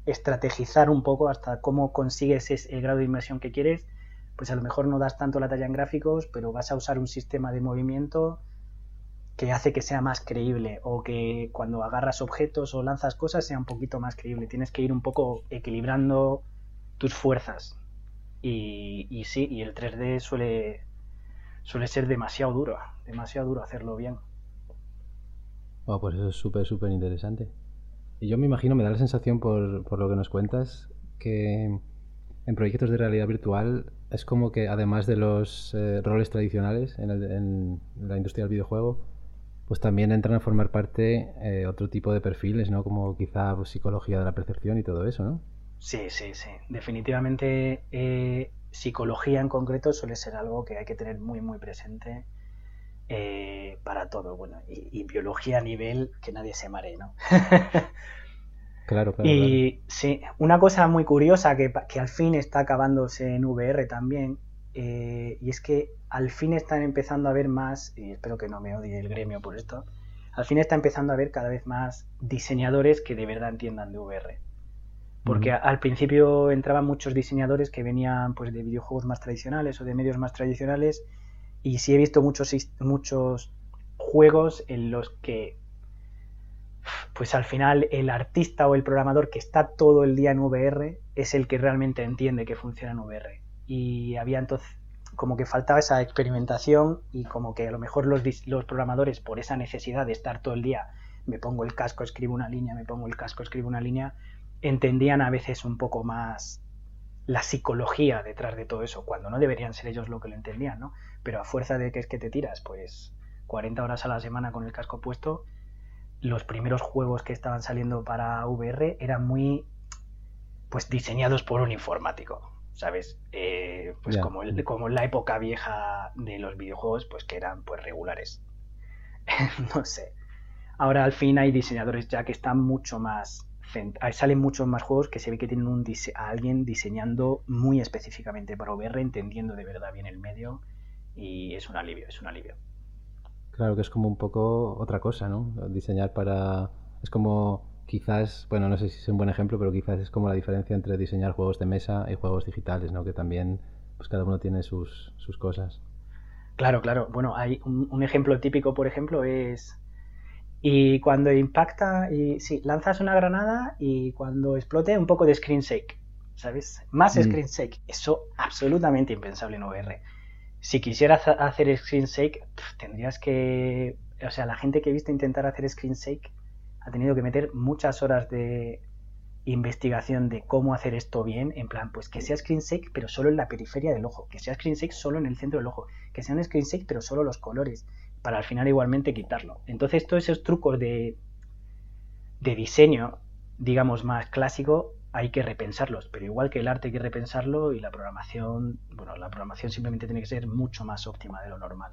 estrategizar un poco hasta cómo consigues el grado de inmersión que quieres, pues a lo mejor no das tanto la talla en gráficos, pero vas a usar un sistema de movimiento que hace que sea más creíble o que cuando agarras objetos o lanzas cosas sea un poquito más creíble. Tienes que ir un poco equilibrando tus fuerzas. Y, y sí, y el 3D suele, suele ser demasiado duro, demasiado duro hacerlo bien. pues eso es súper, súper interesante. Y yo me imagino, me da la sensación por, por lo que nos cuentas, que en proyectos de realidad virtual es como que además de los eh, roles tradicionales en, el, en, la industria del videojuego, pues también entran a formar parte eh, otro tipo de perfiles, ¿no? Como quizá pues, psicología de la percepción y todo eso, ¿no? Sí, sí, sí. Definitivamente eh, psicología en concreto suele ser algo que hay que tener muy, muy presente eh, para todo. Bueno, y, biología a nivel que nadie se mare, ¿no? *laughs* claro, claro. Y sí, una cosa muy curiosa que, al fin está acabándose en VR también, eh, y es que al fin están empezando a ver más, y espero que no me odie el gremio por esto, al fin está empezando a ver cada vez más diseñadores que de verdad entiendan de VR. Porque al principio entraban muchos diseñadores que venían pues de videojuegos más tradicionales o de medios más tradicionales y sí he visto muchos, muchos juegos en los que, pues al final, el artista o el programador que está todo el día en VR es el que realmente entiende que funciona en VR. Y había entonces como que faltaba esa experimentación y como que a lo mejor los, los programadores, por esa necesidad de estar todo el día, me pongo el casco, escribo una línea, me pongo el casco, escribo una línea, entendían a veces un poco más la psicología detrás de todo eso, cuando no deberían ser ellos lo que lo entendían, ¿no? Pero a fuerza de que es que te tiras, pues 40 horas a la semana con el casco puesto, los primeros juegos que estaban saliendo para VR eran muy, pues diseñados por un informático, ¿sabes? Eh, pues como, el, como la época vieja de los videojuegos, pues que eran pues regulares. *laughs* no sé. Ahora al fin hay diseñadores ya que están mucho más salen muchos más juegos que se ve que tienen un a alguien diseñando muy específicamente para VR, entendiendo de verdad bien el medio y es un alivio, es un alivio. Claro que es como un poco otra cosa, ¿no? Diseñar para... Es como quizás, bueno, no sé si es un buen ejemplo, pero quizás es como la diferencia entre diseñar juegos de mesa y juegos digitales, ¿no? Que también, pues cada uno tiene sus, sus cosas. Claro, claro. Bueno, hay un ejemplo típico, por ejemplo, es y cuando impacta, y sí, lanzas una granada y cuando explote un poco de screen shake, ¿sabes? Más mm. screen shake. Eso absolutamente impensable en VR. Si quisieras hacer screen shake, tendrías que... O sea, la gente que he visto intentar hacer screen shake ha tenido que meter muchas horas de, investigación de cómo hacer esto bien, en plan, pues que sea screen safe, pero solo en la periferia del ojo, que sea screen safe solo en el centro del ojo, que sea un screen safe, pero solo los colores, para al final igualmente quitarlo. Entonces, todos esos trucos de, de diseño, digamos, más clásico, hay que repensarlos, pero igual que el arte hay que repensarlo y la programación, bueno, la programación simplemente tiene que ser mucho más óptima de lo normal.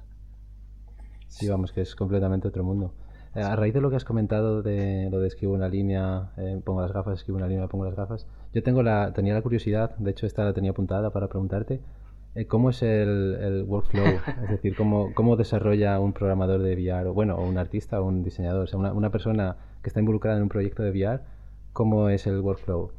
Sí, vamos, que es completamente otro mundo. Eh, a raíz de lo que has comentado de lo de escribo una línea, eh, pongo las gafas, escribo una línea, pongo las gafas, yo tengo la, tenía la curiosidad, de hecho esta la tenía apuntada para preguntarte, eh, ¿cómo es el, workflow? *laughs* es decir, ¿cómo, ¿cómo, desarrolla un programador de VR, o bueno, o un artista o un diseñador, o sea, una, una persona que está involucrada en un proyecto de VR, ¿cómo es el workflow?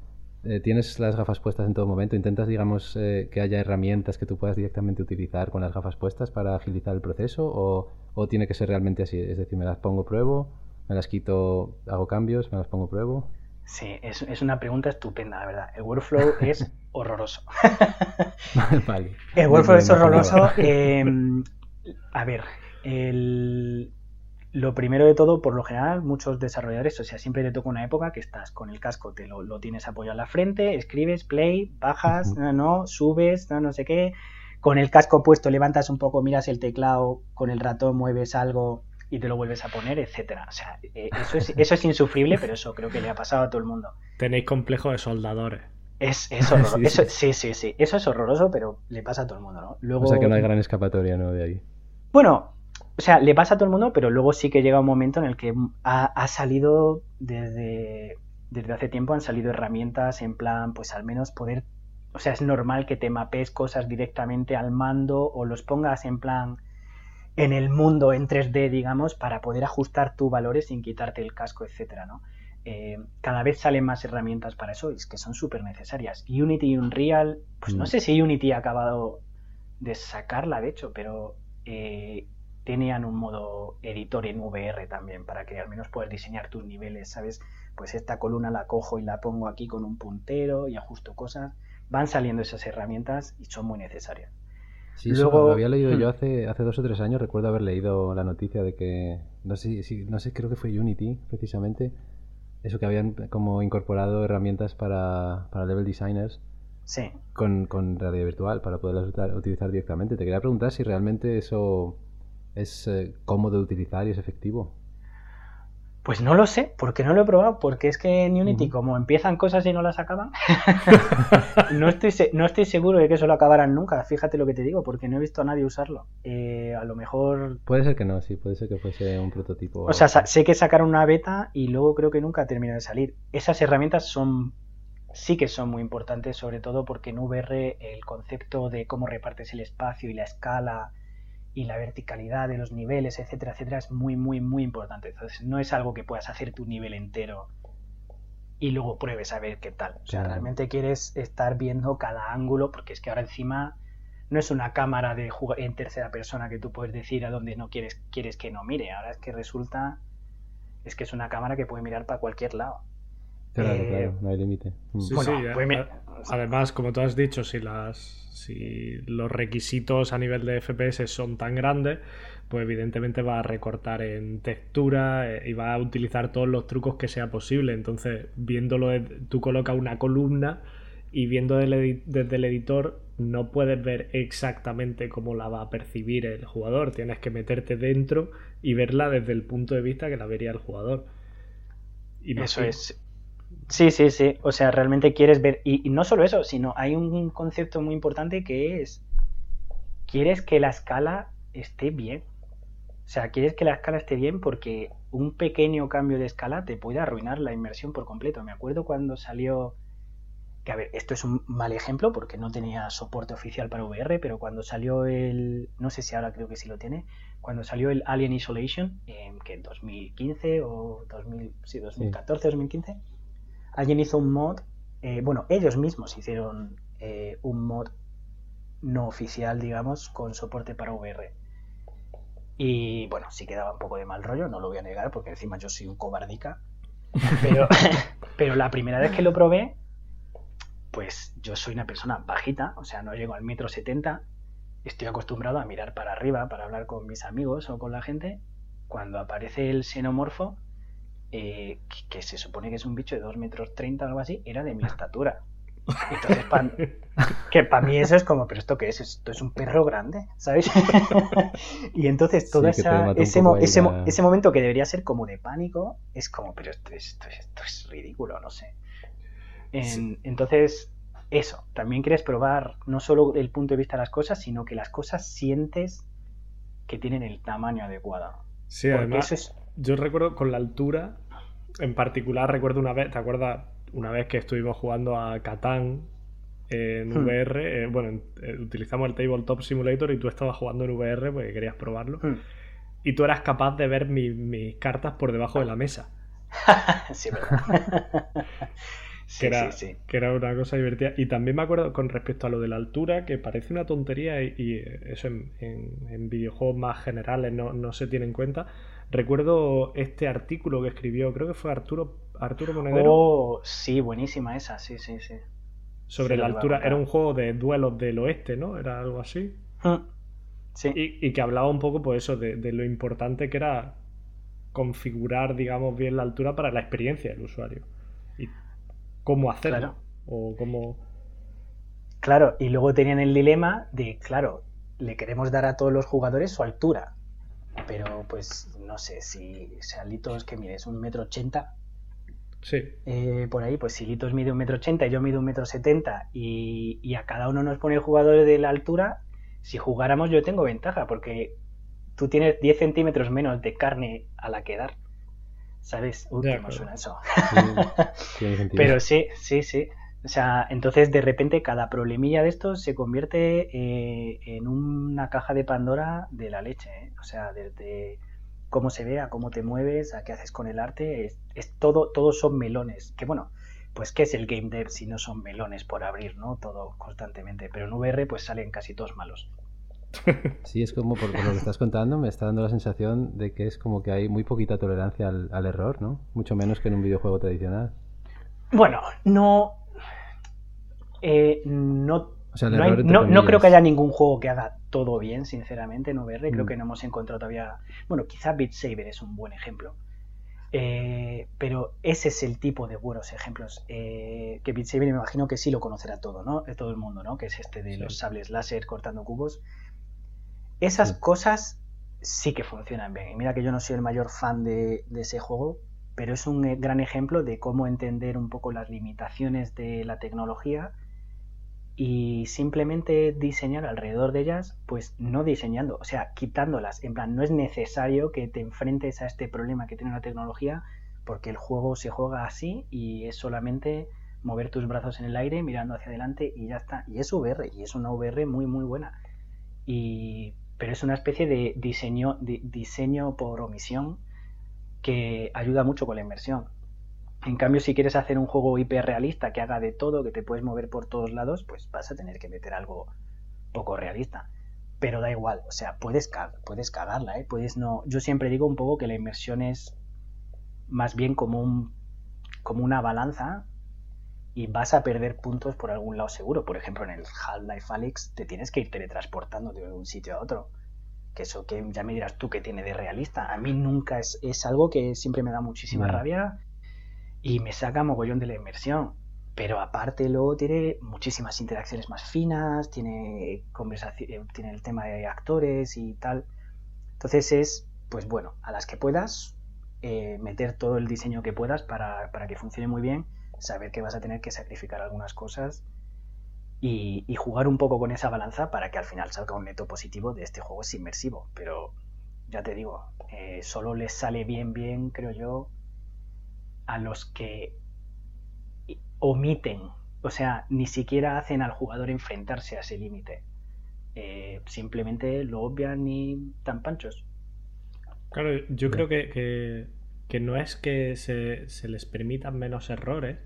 ¿Tienes las gafas puestas en todo momento? ¿Intentas, digamos, que haya herramientas que tú puedas directamente utilizar con las gafas puestas para agilizar el proceso? ¿O, ¿O tiene que ser realmente así? Es decir, me las pongo pruebo, me las quito, hago cambios, me las pongo pruebo. Sí, es, es una pregunta estupenda, la verdad. El workflow *laughs* es horroroso. vale. El workflow es horroroso. Em, a ver, lo primero de todo, por lo general, muchos desarrolladores, o sea, siempre te toca una época que estás con el casco, te lo, lo tienes apoyado en la frente, escribes, play, bajas, no, no, subes, no, no sé qué, con el casco puesto levantas un poco, miras el teclado, con el ratón mueves algo y te lo vuelves a poner, etcétera. O sea, eh, eso es, eso es insufrible, pero eso creo que le ha pasado a todo el mundo. Tenéis complejo de soldadores. Es, horroroso. *laughs* sí, sí. sí, sí, Eso es horroroso, pero le pasa a todo el mundo, ¿no? Luego... O sea que no hay gran escapatoria, ¿no? De ahí. Bueno, o sea, le pasa a todo el mundo, pero luego sí que llega un momento en el que ha, ha salido desde, desde hace tiempo, han salido herramientas en plan, pues al menos poder o sea, es normal que te mapees cosas directamente al mando o los pongas en plan en el mundo en 3D, digamos, para poder ajustar tus valores sin quitarte el casco, etcétera, ¿no? Eh, cada vez salen más herramientas para eso y es que son súper necesarias. Unity y Unreal, pues no mm. sé si Unity ha acabado de sacarla, de hecho, pero eh, tenían un modo editor en VR también para que al menos puedas diseñar tus niveles, ¿sabes? Pues esta columna la cojo y la pongo aquí con un puntero y ajusto cosas van saliendo esas herramientas y son muy necesarias. Sí, Luego, lo había leído yo hmm. hace, hace dos o tres años, recuerdo haber leído la noticia de que, no sé, si, no sé, creo que fue Unity precisamente, eso que habían como incorporado herramientas para, para level designers sí. con, con realidad virtual para poderlas utilizar directamente. Te quería preguntar si realmente eso es eh, cómodo de utilizar y es efectivo. Pues no lo sé, porque no lo he probado, porque es que en Unity, como empiezan cosas y no las acaban, *laughs* no, estoy, no estoy seguro de que eso lo acabaran nunca, fíjate lo que te digo, porque no he visto a nadie usarlo. Eh, a lo mejor... Puede ser que no, sí, puede ser que fuese un prototipo. O sea, sé que sacaron una beta y luego creo que nunca terminó de salir. Esas herramientas son sí que son muy importantes, sobre todo porque en VR el concepto de cómo repartes el espacio y la escala y la verticalidad de los niveles, etcétera, etcétera, es muy, muy, muy importante. Entonces, no es algo que puedas hacer tu nivel entero y luego pruebes a ver qué tal. O sea, realmente quieres estar viendo cada ángulo, porque es que ahora encima no es una cámara de en tercera persona que tú puedes decir a dónde no quieres, quieres que no mire. Ahora es que resulta, es que es una cámara que puede mirar para cualquier lado. Claro, eh, claro, no hay límite. Mm. Sí, sí, eh, además, como tú has dicho, si las si los requisitos a nivel de FPS son tan grandes, pues evidentemente va a recortar en textura eh, y va a utilizar todos los trucos que sea posible. Entonces, viéndolo, tú colocas una columna y viendo desde el editor no puedes ver exactamente cómo la va a percibir el jugador. Tienes que meterte dentro y verla desde el punto de vista que la vería el jugador. Eso es. Sí, sí, sí. O sea, realmente quieres ver. Y, no solo eso, sino hay un concepto muy importante que es. Quieres que la escala esté bien. O sea, quieres que la escala esté bien porque un pequeño cambio de escala te puede arruinar la inmersión por completo. Me acuerdo cuando salió. Que a ver, esto es un mal ejemplo porque no tenía soporte oficial para VR, pero cuando salió el. No sé si ahora creo que sí lo tiene. Cuando salió el Alien Isolation, en que en 2015 o 2000, sí, 2014, 2015 alguien hizo un mod, eh, bueno, ellos mismos hicieron eh, un mod no oficial, digamos, con soporte para VR. Y bueno, sí quedaba un poco de mal rollo, no lo voy a negar, porque encima yo soy un cobardica. Pero, *laughs* pero la primera vez que lo probé, pues yo soy una persona bajita, o sea, no llego al metro setenta. Estoy acostumbrado a mirar para arriba para hablar con mis amigos o con la gente. Cuando aparece el xenomorfo, eh, que, se supone que es un bicho de 2 metros 30 o algo así, era de mi estatura. Entonces, *laughs* que para mí eso es como, ¿pero esto qué es? Esto es un perro grande, ¿sabes? *laughs* y entonces todo ese, ese, momento que debería ser como de pánico, es como, pero esto, esto, esto es ridículo, no sé. Entonces, eso, también quieres probar no solo el punto de vista de las cosas, sino que las cosas sientes que tienen el tamaño adecuado. Sí, además, yo recuerdo con la altura, en particular recuerdo una vez, ¿te acuerdas? Una vez que estuvimos jugando a Catán en hmm. VR, eh, bueno, eh, utilizamos el Tabletop Simulator y tú estabas jugando en VR porque querías probarlo. Hmm. Y tú eras capaz de ver mis cartas por debajo de la mesa. *laughs* sí, verdad. *laughs* que, era, que era una cosa divertida. Y también me acuerdo con respecto a lo de la altura, que parece una tontería y, eso en, videojuegos más generales no, se tiene en cuenta. Recuerdo este artículo que escribió, creo que fue Arturo, Arturo Monedero. Oh, sí, buenísima esa, sí, sí, sí. Sobre la altura, era un juego de duelos del oeste, ¿no? Era algo así. Mm, sí. Y, que hablaba un poco, pues eso, de, de lo importante que era configurar, digamos, bien la altura para la experiencia del usuario cómo hacerlo. O cómo. Claro, y luego tenían el dilema de, claro, le queremos dar a todos los jugadores su altura. Pero pues no sé, si Litos que mides un metro ochenta. Sí. Eh, por ahí, pues si Litos mide un metro ochenta y yo mido un metro setenta y, y a cada uno nos pone el jugador de la altura, si jugáramos yo tengo ventaja porque tú tienes 10 centímetros menos de carne a la que dar. ¿Sabes? Uy, qué suena eso. Pero sí, sí, sí. O sea, entonces de repente cada problemilla de estos se convierte eh, en una caja de Pandora de la leche. ¿eh? O sea, desde cómo se ve, a cómo te mueves, a qué haces con el arte, es, todo, todos son melones. Que bueno, pues qué es el game dev si no son melones por abrir, ¿no? Todo constantemente. Pero en VR pues salen casi todos malos. *laughs* Sí, es como por, lo que estás contando, me está dando la sensación de que es como que hay muy poquita tolerancia al, error, ¿no? Mucho menos que en un videojuego tradicional. Bueno, no. Eh, no, no, creo que haya ningún juego que haga todo bien, sinceramente, en VR. Creo mm. que no hemos encontrado todavía. Bueno, quizá Beat Saber es un buen ejemplo. Eh, pero ese es el tipo de buenos ejemplos. Eh, que Beat Saber me imagino que sí lo conocerá todo, ¿no? Todo el mundo, ¿no? Que es este de los sables láser cortando cubos. Esas cosas sí que funcionan bien. Y mira que yo no soy el mayor fan de, ese juego, pero es un eh, gran ejemplo de cómo entender un poco las limitaciones de la tecnología y simplemente diseñar alrededor de ellas, pues no diseñando, o sea, quitándolas. En plan, no es necesario que te enfrentes a este problema que tiene la tecnología, porque el juego se juega así y es solamente mover tus brazos en el aire mirando hacia adelante y ya está. Y es VR, y es una VR muy, muy buena. Y pero es una especie de diseño, de diseño por omisión que ayuda mucho con la inversión. En cambio, si quieres hacer un juego hiperrealista que haga de todo, que te puedes mover por todos lados, pues vas a tener que meter algo poco realista. Pero da igual, o sea, puedes, puedes cagarla, ¿eh? Puedes no... Yo siempre digo un poco que la inversión es más bien como, un, como una balanza y vas a perder puntos por algún lado seguro. Por ejemplo, en el Half-Life Alyx te tienes que ir teletransportando de un sitio a otro. Que eso que ya me dirás tú que tiene de realista. A mí nunca es, es algo que siempre me da muchísima rabia y me saca mogollón de la inmersión. Pero aparte luego tiene muchísimas interacciones más finas, tiene conversación, eh, tiene el tema de actores y tal. Entonces es, pues bueno, a las que puedas, eh, meter todo el diseño que puedas para, para que funcione muy bien saber que vas a tener que sacrificar algunas cosas y, jugar un poco con esa balanza para que al final salga un neto positivo de este juego es inmersivo. Pero ya te digo, eh, solo les sale bien, bien, creo yo, a los que omiten, o sea, ni siquiera hacen al jugador enfrentarse a ese límite. Eh, simplemente lo obvian y tan panchos. Claro, yo creo que, que, no es que se, se les permitan menos errores,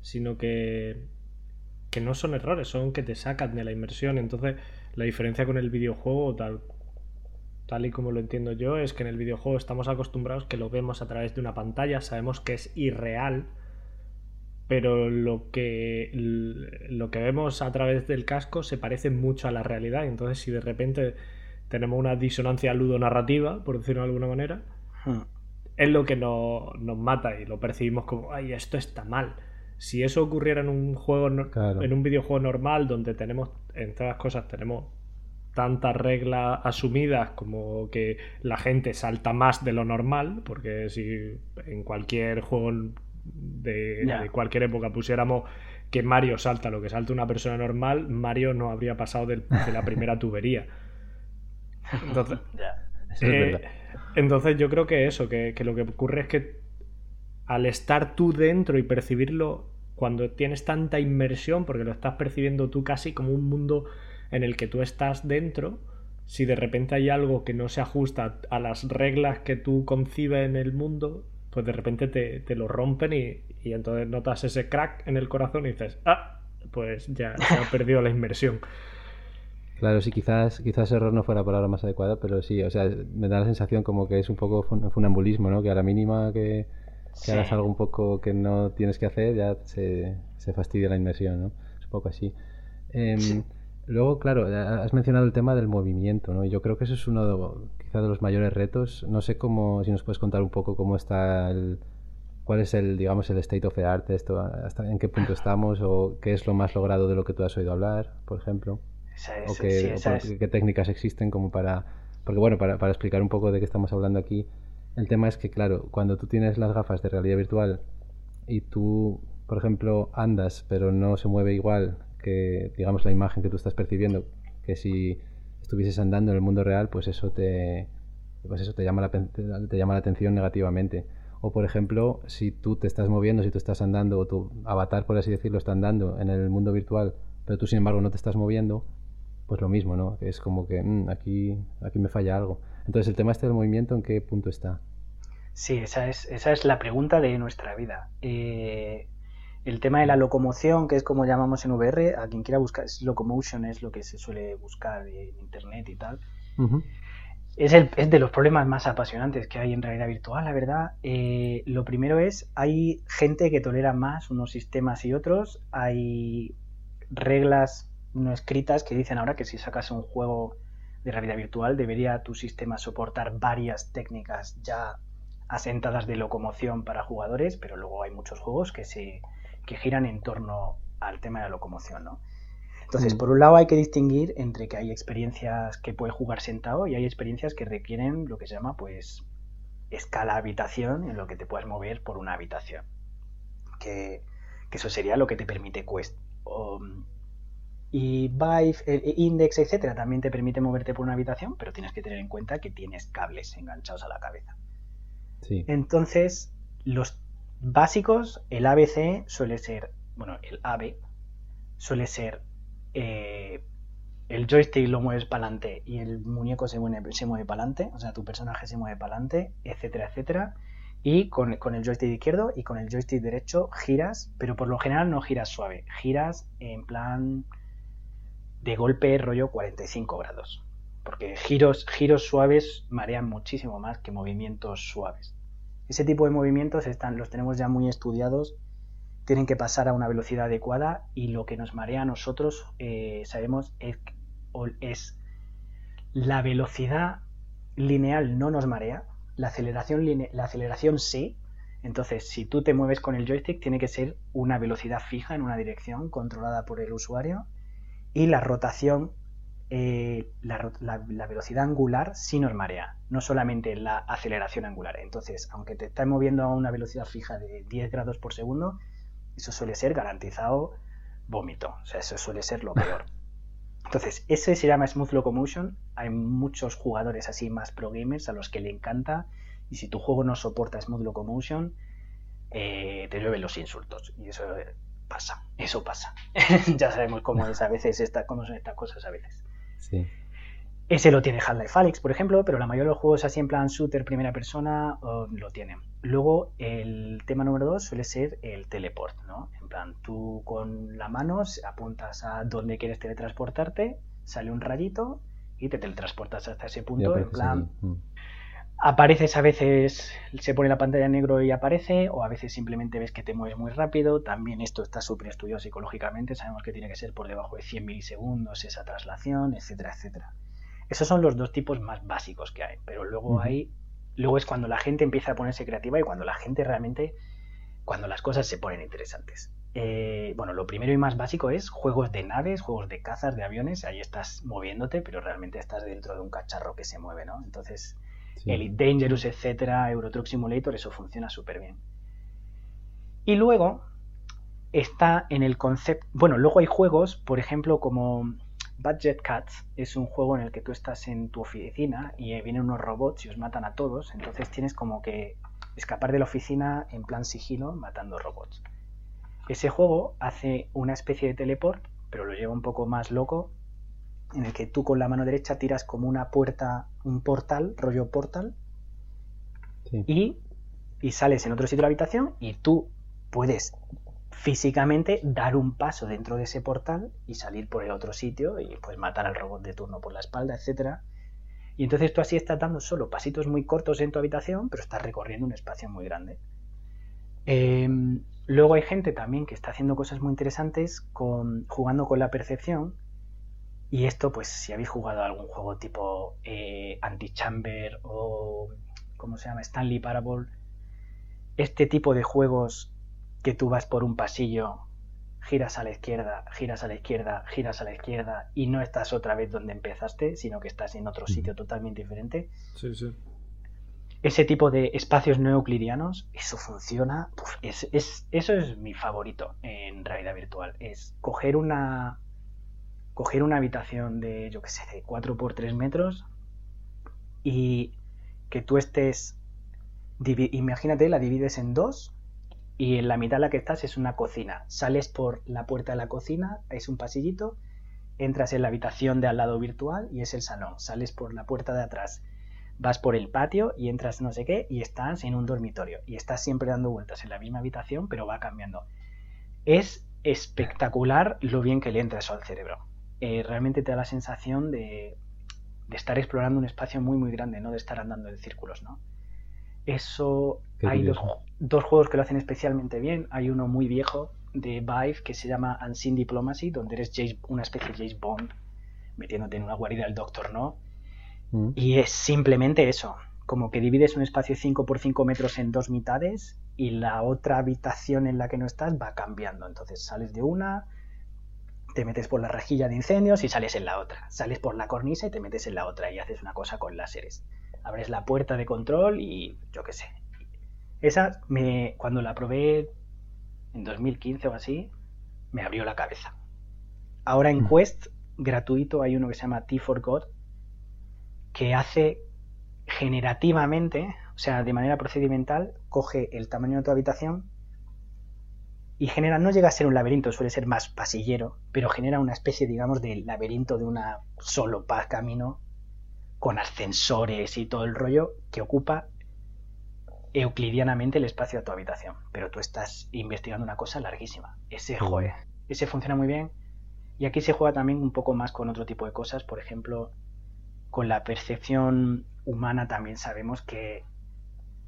sino que, que no son errores, son que te sacan de la inmersión. Entonces, la diferencia con el videojuego, tal, tal y como lo entiendo yo, es que en el videojuego estamos acostumbrados que lo vemos a través de una pantalla, sabemos que es irreal, pero lo que, lo que vemos a través del casco se parece mucho a la realidad. Entonces, si de repente tenemos una disonancia ludonarrativa, por decirlo de alguna manera, hmm. es lo que nos, mata y lo percibimos como, ay, esto está mal. Si eso ocurriera en un juego, en un videojuego normal donde tenemos, entre las cosas, tenemos tantas reglas asumidas como que la gente salta más de lo normal, porque si en cualquier juego de, de cualquier época pusiéramos que Mario salta lo que salta una persona normal, Mario no habría pasado de la primera tubería. *laughs* Entonces, eh, entonces yo creo que eso, que, lo que ocurre es que al estar tú dentro y percibirlo, cuando tienes tanta inmersión, porque lo estás percibiendo tú casi como un mundo en el que tú estás dentro, si de repente hay algo que no se ajusta a las reglas que tú concibes en el mundo, pues de repente te, lo rompen y, entonces notas ese crack en el corazón y dices, ah, pues ya se ha perdido la inmersión. Claro, sí, quizás, quizás error no fuera la palabra más adecuada, pero sí, o sea, me da la sensación como que es un poco funambulismo, ¿no? Que a la mínima que, hagas algo un poco que no tienes que hacer, ya se, se fastidia la inmersión, ¿no? Es un poco así. Em, luego, claro, has mencionado el tema del movimiento, ¿no? Y yo creo que eso es uno de, quizá de los mayores retos. No sé cómo, si nos puedes contar un poco cómo está el, cuál es el, digamos, el state of the art, esto, hasta en qué punto estamos o qué es lo más logrado de lo que tú has oído hablar, por ejemplo o, qué, técnicas existen como para... Porque bueno, para, para explicar un poco de qué estamos hablando aquí, el tema es que, claro, cuando tú tienes las gafas de realidad virtual y tú, por ejemplo, andas, pero no se mueve igual que, digamos, la imagen que tú estás percibiendo, que si estuvieses andando en el mundo real, pues eso te, pues eso te llama la, te llama la atención negativamente. O, por ejemplo, si tú te estás moviendo, si tú estás andando, o tu avatar, por así decirlo, está andando en el mundo virtual, pero tú, sin embargo, no te estás moviendo, pues lo mismo, ¿no? Es como que mm, aquí, aquí me falla algo. Entonces, el tema este del movimiento, ¿en qué punto está? Sí, esa es, esa es la pregunta de nuestra vida. Eh, el tema de la locomoción, que es como llamamos en VR, a quien quiera buscar, es locomotion es lo que se suele buscar en internet y tal. es, el, es, de los problemas más apasionantes que hay en realidad virtual, la verdad. Eh, lo primero es, hay gente que tolera más unos sistemas y otros, hay reglas no escritas que dicen ahora que si sacas un juego de realidad virtual debería tu sistema soportar varias técnicas ya asentadas de locomoción para jugadores, pero luego hay muchos juegos que se que giran en torno al tema de la locomoción, ¿no? Entonces, mm. por un lado hay que distinguir entre que hay experiencias que puedes jugar sentado y hay experiencias que requieren lo que se llama pues escala habitación en lo que te puedes mover por una habitación. Que, eso sería lo que te permite Quest. Y Vive, eh, eh, Index, etcétera, también te permite moverte por una habitación, pero tienes que tener en cuenta que tienes cables enganchados a la cabeza. Entonces, los básicos, el ABC suele ser, bueno, el AB suele ser eh, el joystick lo mueves para adelante y el muñeco se mueve, se mueve para adelante, o sea, tu personaje se mueve para adelante, etcétera, etcétera. Y con, con, el joystick izquierdo y con el joystick derecho giras, pero por lo general no giras suave, giras en plan de golpe rollo 45 grados. Porque giros, giros suaves marean muchísimo más que movimientos suaves. Ese tipo de movimientos están, los tenemos ya muy estudiados, tienen que pasar a una velocidad adecuada y lo que nos marea a nosotros, eh, sabemos, es, la velocidad lineal no nos marea, la aceleración, la aceleración sí. Entonces, si tú te mueves con el joystick, tiene que ser una velocidad fija en una dirección controlada por el usuario y la rotación, eh, la, velocidad angular sí nos marea, no solamente la aceleración angular. Entonces, aunque te estás moviendo a una velocidad fija de 10 grados por segundo, eso suele ser garantizado vómito, o sea, eso suele ser lo *laughs* peor. Entonces, ese se llama Smooth Locomotion. Hay muchos jugadores así más pro gamers a los que le encanta. Y si tu juego no soporta Smooth Locomotion, eh, te llueven los insultos. Y eso pasa, eso pasa. *laughs* ya sabemos cómo es a veces esta, cómo son estas cosas a veces. Sí. Ese lo tiene Half-Life Alyx, por ejemplo, pero la mayoría de los juegos así en plan shooter primera persona lo tienen. Luego, el tema número dos suele ser el teleport, ¿no? En plan, tú con la mano apuntas a dónde quieres teletransportarte, sale un rayito y te teletransportas hasta ese punto, en plan. Apareces a veces, se pone la pantalla en negro y aparece, o a veces simplemente ves que te mueves muy rápido. También esto está súper estudiado psicológicamente, sabemos que tiene que ser por debajo de 100 milisegundos esa traslación, etcétera, etcétera. Esos son los dos tipos más básicos que hay, pero luego hay luego es cuando la gente empieza a ponerse creativa y cuando la gente realmente, cuando las cosas se ponen interesantes. Eh, bueno, lo primero y más básico es juegos de naves, juegos de cazas, de aviones, ahí estás moviéndote, pero realmente estás dentro de un cacharro que se mueve, ¿no? Entonces, Elite Dangerous, etcétera, Euro Truck Simulator, eso funciona súper bien. Y luego está en el concepto, bueno, luego hay juegos, por ejemplo, como Budget Cats, es un juego en el que tú estás en tu oficina y vienen unos robots y os matan a todos, entonces tienes como que escapar de la oficina en plan sigilo matando robots. Ese juego hace una especie de teleport, pero lo lleva un poco más loco, en el que tú con la mano derecha tiras como una puerta, un portal, rollo portal, y, y sales en otro sitio de la habitación y tú puedes físicamente dar un paso dentro de ese portal y salir por el otro sitio y pues matar al robot de turno por la espalda, etcétera. Y entonces tú así estás dando solo pasitos muy cortos en tu habitación, pero estás recorriendo un espacio muy grande. Eh, Luego hay gente también que está haciendo cosas muy interesantes con, jugando con la percepción. Y esto, pues, si habéis jugado algún juego tipo eh, Antichamber o. ¿Cómo se llama? Stanley Parable. Este tipo de juegos que tú vas por un pasillo, giras a la izquierda, giras a la izquierda, giras a la izquierda y no estás otra vez donde empezaste, sino que estás en otro sitio totalmente diferente. Sí, sí ese tipo de espacios no euclidianos, eso funciona. es, eso es mi favorito en realidad virtual. Es coger una. Coger una habitación de, yo qué sé, de 4 por 3 metros y que tú estés. Imagínate, la divides en dos y en la mitad en la que estás es una cocina. Sales por la puerta de la cocina, es un pasillito, entras en la habitación de al lado virtual y es el salón. Sales por la puerta de atrás vas por el patio y entras no sé qué y estás en un dormitorio y estás siempre dando vueltas en la misma habitación pero va cambiando. Es espectacular lo bien que le entra eso al cerebro. Eh, realmente te da la sensación de, estar explorando un espacio muy muy grande, no de estar andando en círculos, ¿no? Eso hay dos, dos, juegos que lo hacen especialmente bien. Hay uno muy viejo de Vive que se llama Unseen Diplomacy, donde eres una especie de James Bond metiéndote en una guarida del Doctor No Mm. Y es simplemente eso, como que divides un espacio 5 por 5 metros en dos mitades y la otra habitación en la que no estás va cambiando. Entonces sales de una, te metes por la rejilla de incendios y sales en la otra. Sales por la cornisa y te metes en la otra y haces una cosa con láseres. Abres la puerta de control y yo qué sé. Esa, me, cuando la probé en 2015 o así, me abrió la cabeza. Ahora en mm. Quest, gratuito, hay uno que se llama T for God, que hace generativamente, o sea, de manera procedimental, coge el tamaño de tu habitación y genera, no llega a ser un laberinto, suele ser más pasillero, pero genera una especie, digamos, de laberinto de una solo paz camino con ascensores y todo el rollo que ocupa euclidianamente el espacio de tu habitación. Pero tú estás investigando una cosa larguísima. Ese, joder, ese funciona muy bien. Y aquí se juega también un poco más con otro tipo de cosas, por ejemplo, con la percepción humana también sabemos que,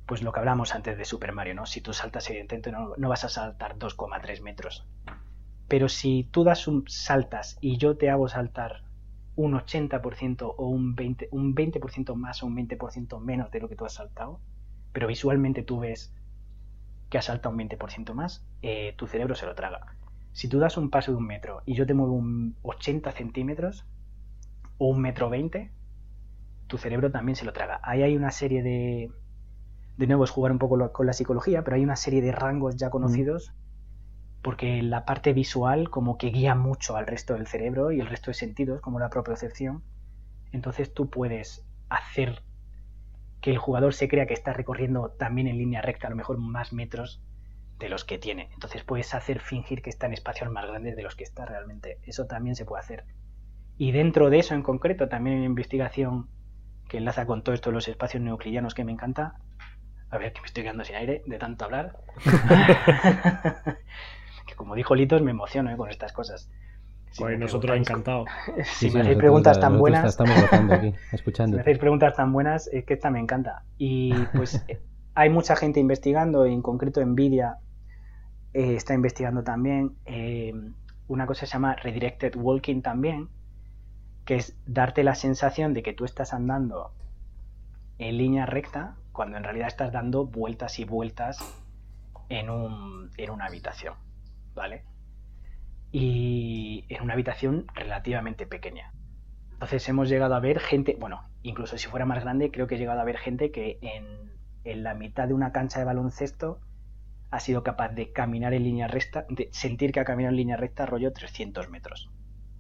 pues lo que hablamos antes de Super Mario, ¿no? Si tú saltas, evidentemente no, no vas a saltar 2,3 metros. Pero si tú das un saltas y yo te hago saltar un 80% o un 20%, un 20 más o un 20% menos de lo que tú has saltado, pero visualmente tú ves que has saltado un 20% más, eh, tu cerebro se lo traga. Si tú das un paso de un metro y yo te muevo un 80 centímetros o un metro 20, tu cerebro también se lo traga. Ahí hay una serie de... De nuevo es jugar un poco con la psicología, pero hay una serie de rangos ya conocidos porque la parte visual como que guía mucho al resto del cerebro y el resto de sentidos, como la propiocepción. Entonces tú puedes hacer que el jugador se crea que está recorriendo también en línea recta, a lo mejor más metros de los que tiene. Entonces puedes hacer fingir que está en espacios más grandes de los que está realmente. Eso también se puede hacer. Y dentro de eso en concreto, también en investigación que enlaza con todo esto de los espacios neoclidianos que me encanta. A ver, que me estoy quedando sin aire de tanto hablar. *laughs* que como dijo Litos, me emociono eh, con estas cosas. Si nosotros encantado. *laughs* *laughs* Si me hacéis preguntas tan buenas. Estamos aquí, escuchando. Si me hacéis preguntas tan buenas, es que esta me encanta. Y pues hay mucha gente investigando, en concreto Nvidia eh, está investigando también. Eh, una cosa se llama Redirected Walking también, que es darte la sensación de que tú estás andando en línea recta cuando en realidad estás dando vueltas y vueltas en, un, en una habitación, ¿vale? Y en una habitación relativamente pequeña. Entonces hemos llegado a ver gente, bueno, incluso si fuera más grande, creo que he llegado a ver gente que en, en la mitad de una cancha de baloncesto ha sido capaz de caminar en línea recta, de sentir que ha caminado en línea recta rollo 300 metros.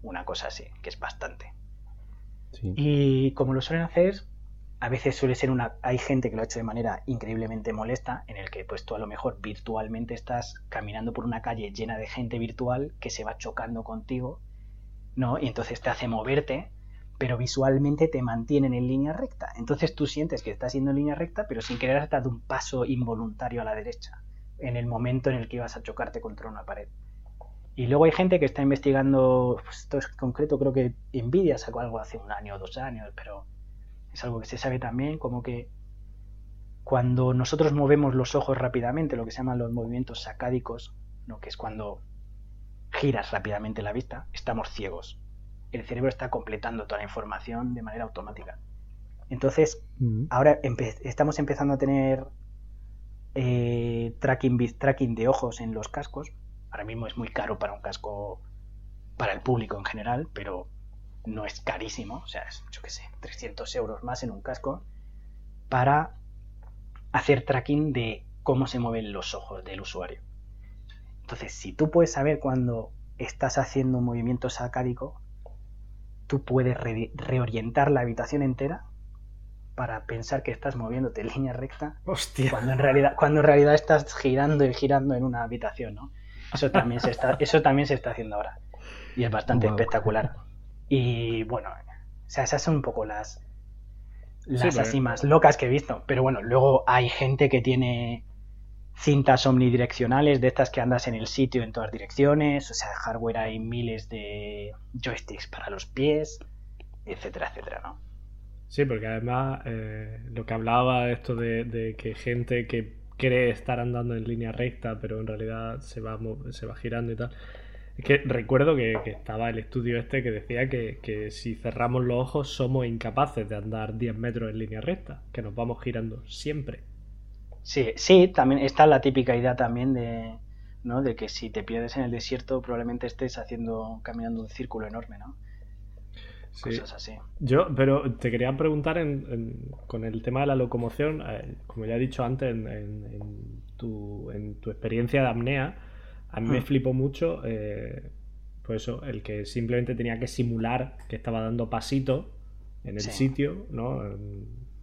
Una cosa así, que es bastante. Y como lo suelen hacer, a veces suele ser una. Hay gente que lo ha hecho de manera increíblemente molesta, en el que pues tú a lo mejor virtualmente estás caminando por una calle llena de gente virtual que se va chocando contigo, ¿no? Y entonces te hace moverte, pero visualmente te mantienen en línea recta. Entonces tú sientes que estás yendo en línea recta, pero sin querer has dado un paso involuntario a la derecha, en el momento en el que ibas a chocarte contra una pared. Y luego hay gente que está investigando, pues, esto es concreto, creo que Nvidia sacó algo hace un año o dos años, pero es algo que se sabe también, como que cuando nosotros movemos los ojos rápidamente, lo que se llaman los movimientos sacádicos, ¿no? que es cuando giras rápidamente la vista, estamos ciegos. El cerebro está completando toda la información de manera automática. Entonces, mm. ahora estamos empezando a tener eh, tracking, tracking de ojos en los cascos, Ahora mismo es muy caro para un casco para el público en general, pero no es carísimo, o sea, es, yo qué sé, 300 euros más en un casco para hacer tracking de cómo se mueven los ojos del usuario. Entonces, si tú puedes saber cuando estás haciendo un movimiento sacádico, tú puedes reorientar la habitación entera para pensar que estás moviéndote en línea recta Cuando, en realidad, cuando en realidad estás girando y girando en una habitación, ¿no? Eso también se está, eso también se está haciendo ahora. Y es bastante espectacular. Y bueno, o sea, esas son un poco las, las así más locas que he visto. Pero bueno, luego hay gente que tiene cintas omnidireccionales de estas que andas en el sitio en todas direcciones. O sea, hardware hay miles de joysticks para los pies, etcétera, etcétera, ¿no? Sí, porque además eh, lo que hablaba esto de, de que gente que cree estar andando en línea recta, pero en realidad se va, se va girando y tal. Es que recuerdo que, estaba el estudio este que decía que, si cerramos los ojos somos incapaces de andar 10 metros en línea recta, que nos vamos girando siempre. Sí, sí, también está la típica idea también de, ¿no? de que si te pierdes en el desierto probablemente estés haciendo, caminando un círculo enorme, ¿no? así. Yo, pero te quería preguntar con el tema de la locomoción, eh, como ya he dicho antes, en, tu, experiencia de apnea, a mí me hmm. flipó mucho, eh, pues eso, el que simplemente tenía que simular que estaba dando pasito en el sitio, ¿no?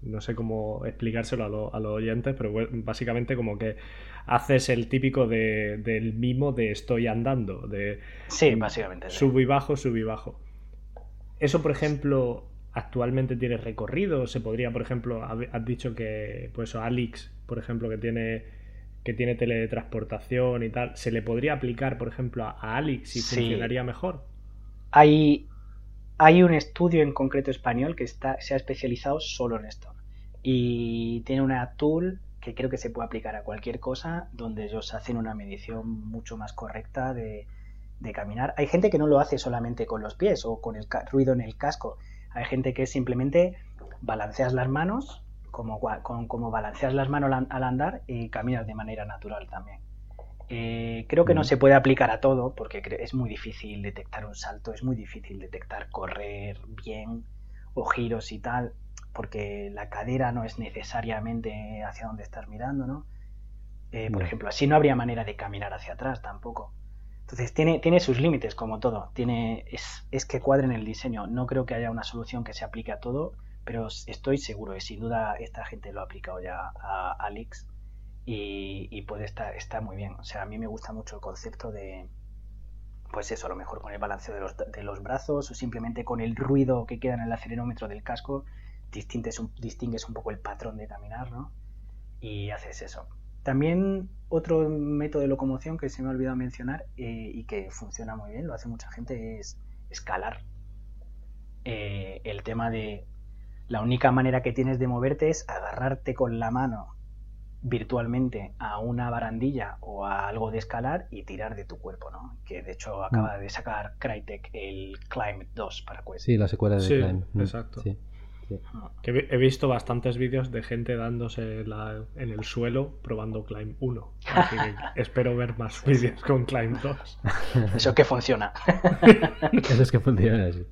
No sé cómo explicárselo a, los oyentes, pero básicamente como que haces el típico del mimo de estoy andando, de sí, básicamente. Subo y bajo, subo y bajo. Eso, por ejemplo, actualmente tiene recorrido. Se podría, por ejemplo, has dicho que, pues, Alix, por ejemplo, que tiene que tiene teletransportación y tal, ¿se le podría aplicar, por ejemplo, a, Alix y funcionaría mejor? Hay, hay un estudio en concreto español que está, se ha especializado solo en esto. Y tiene una tool que creo que se puede aplicar a cualquier cosa, donde ellos hacen una medición mucho más correcta de, de caminar. Hay gente que no lo hace solamente con los pies o con el ruido en el casco. Hay gente que simplemente balanceas las manos, como, como balanceas las manos al andar y caminas de manera natural también. Eh, creo que no se puede aplicar a todo porque es muy difícil detectar un salto, es muy difícil detectar correr bien o giros y tal, porque la cadera no es necesariamente hacia donde estás mirando, ¿no? Eh, por ejemplo, así no habría manera de caminar hacia atrás tampoco. Entonces tiene, tiene sus límites, como todo. Tiene, es, es que cuadre en el diseño. No creo que haya una solución que se aplique a todo, pero estoy seguro que sin duda esta gente lo ha aplicado ya a Alix y, y puede estar, está muy bien. O sea, a mí me gusta mucho el concepto de, pues eso, a lo mejor con el balanceo de los, de los brazos o simplemente con el ruido que queda en el acelerómetro del casco, distingues un, distingues un poco el patrón de caminar, ¿no? Y haces eso. También otro método de locomoción que se me ha olvidado mencionar eh, y que funciona muy bien, lo hace mucha gente, es escalar. Eh, el tema de la única manera que tienes de moverte es agarrarte con la mano virtualmente a una barandilla o a algo de escalar y tirar de tu cuerpo, ¿no? Que de hecho acaba mm. de sacar Crytek el Climb 2 para Quest. Sí, la secuela de Climb. Exacto. Que he visto bastantes vídeos de gente dándose en el suelo probando Climb 1. Así que *laughs* espero ver más vídeos con Climb 2. Eso es que funciona. *laughs* Eso es que funciona, sí.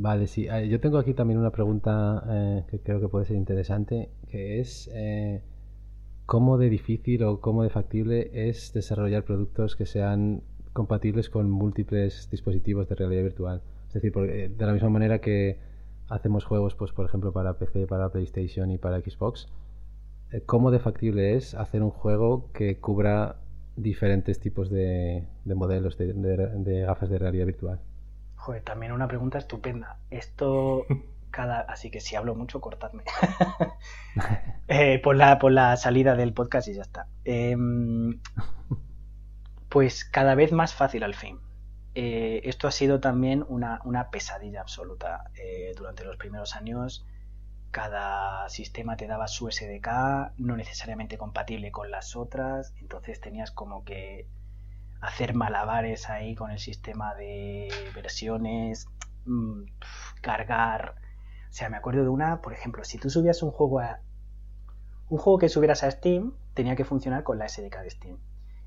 Vale, sí. Ah, yo tengo aquí también una pregunta eh, que creo que puede ser interesante, que es eh, cómo de difícil o cómo de factible es desarrollar productos que sean compatibles con múltiples dispositivos de realidad virtual. Es decir, eh, de la misma manera que hacemos juegos, pues por ejemplo, para PC, para PlayStation y para Xbox, ¿cómo de factible es hacer un juego que cubra diferentes tipos de, modelos de gafas de realidad virtual? También una pregunta estupenda. Esto *laughs* cada. Así que si hablo mucho, cortadme. *laughs* Eh, por, la, por la salida del podcast y ya está. Em, pues cada vez más fácil al fin. Eh, esto ha sido también una, pesadilla absoluta. Eh, durante los primeros años, cada sistema te daba su SDK, no necesariamente compatible con las otras. Entonces tenías como que hacer malabares ahí con el sistema de versiones, mm, cargar. O sea, me acuerdo de una, por ejemplo, si tú subías un juego a. Un juego que subieras a Steam tenía que funcionar con la SDK de Steam.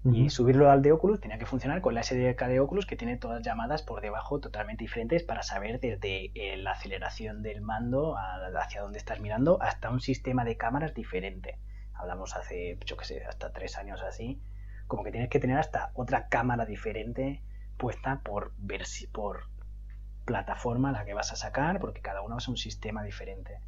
Y subirlo al de Oculus tenía que funcionar con la SDK de Oculus que tiene todas llamadas por debajo totalmente diferentes para saber desde eh, la aceleración del mando hacia dónde estás mirando hasta un sistema de cámaras diferente. Hablamos hace, yo qué sé, hasta tres años así como que tienes que tener hasta otra cámara diferente puesta por ver por plataforma la que vas a sacar, porque cada uno es un sistema diferente.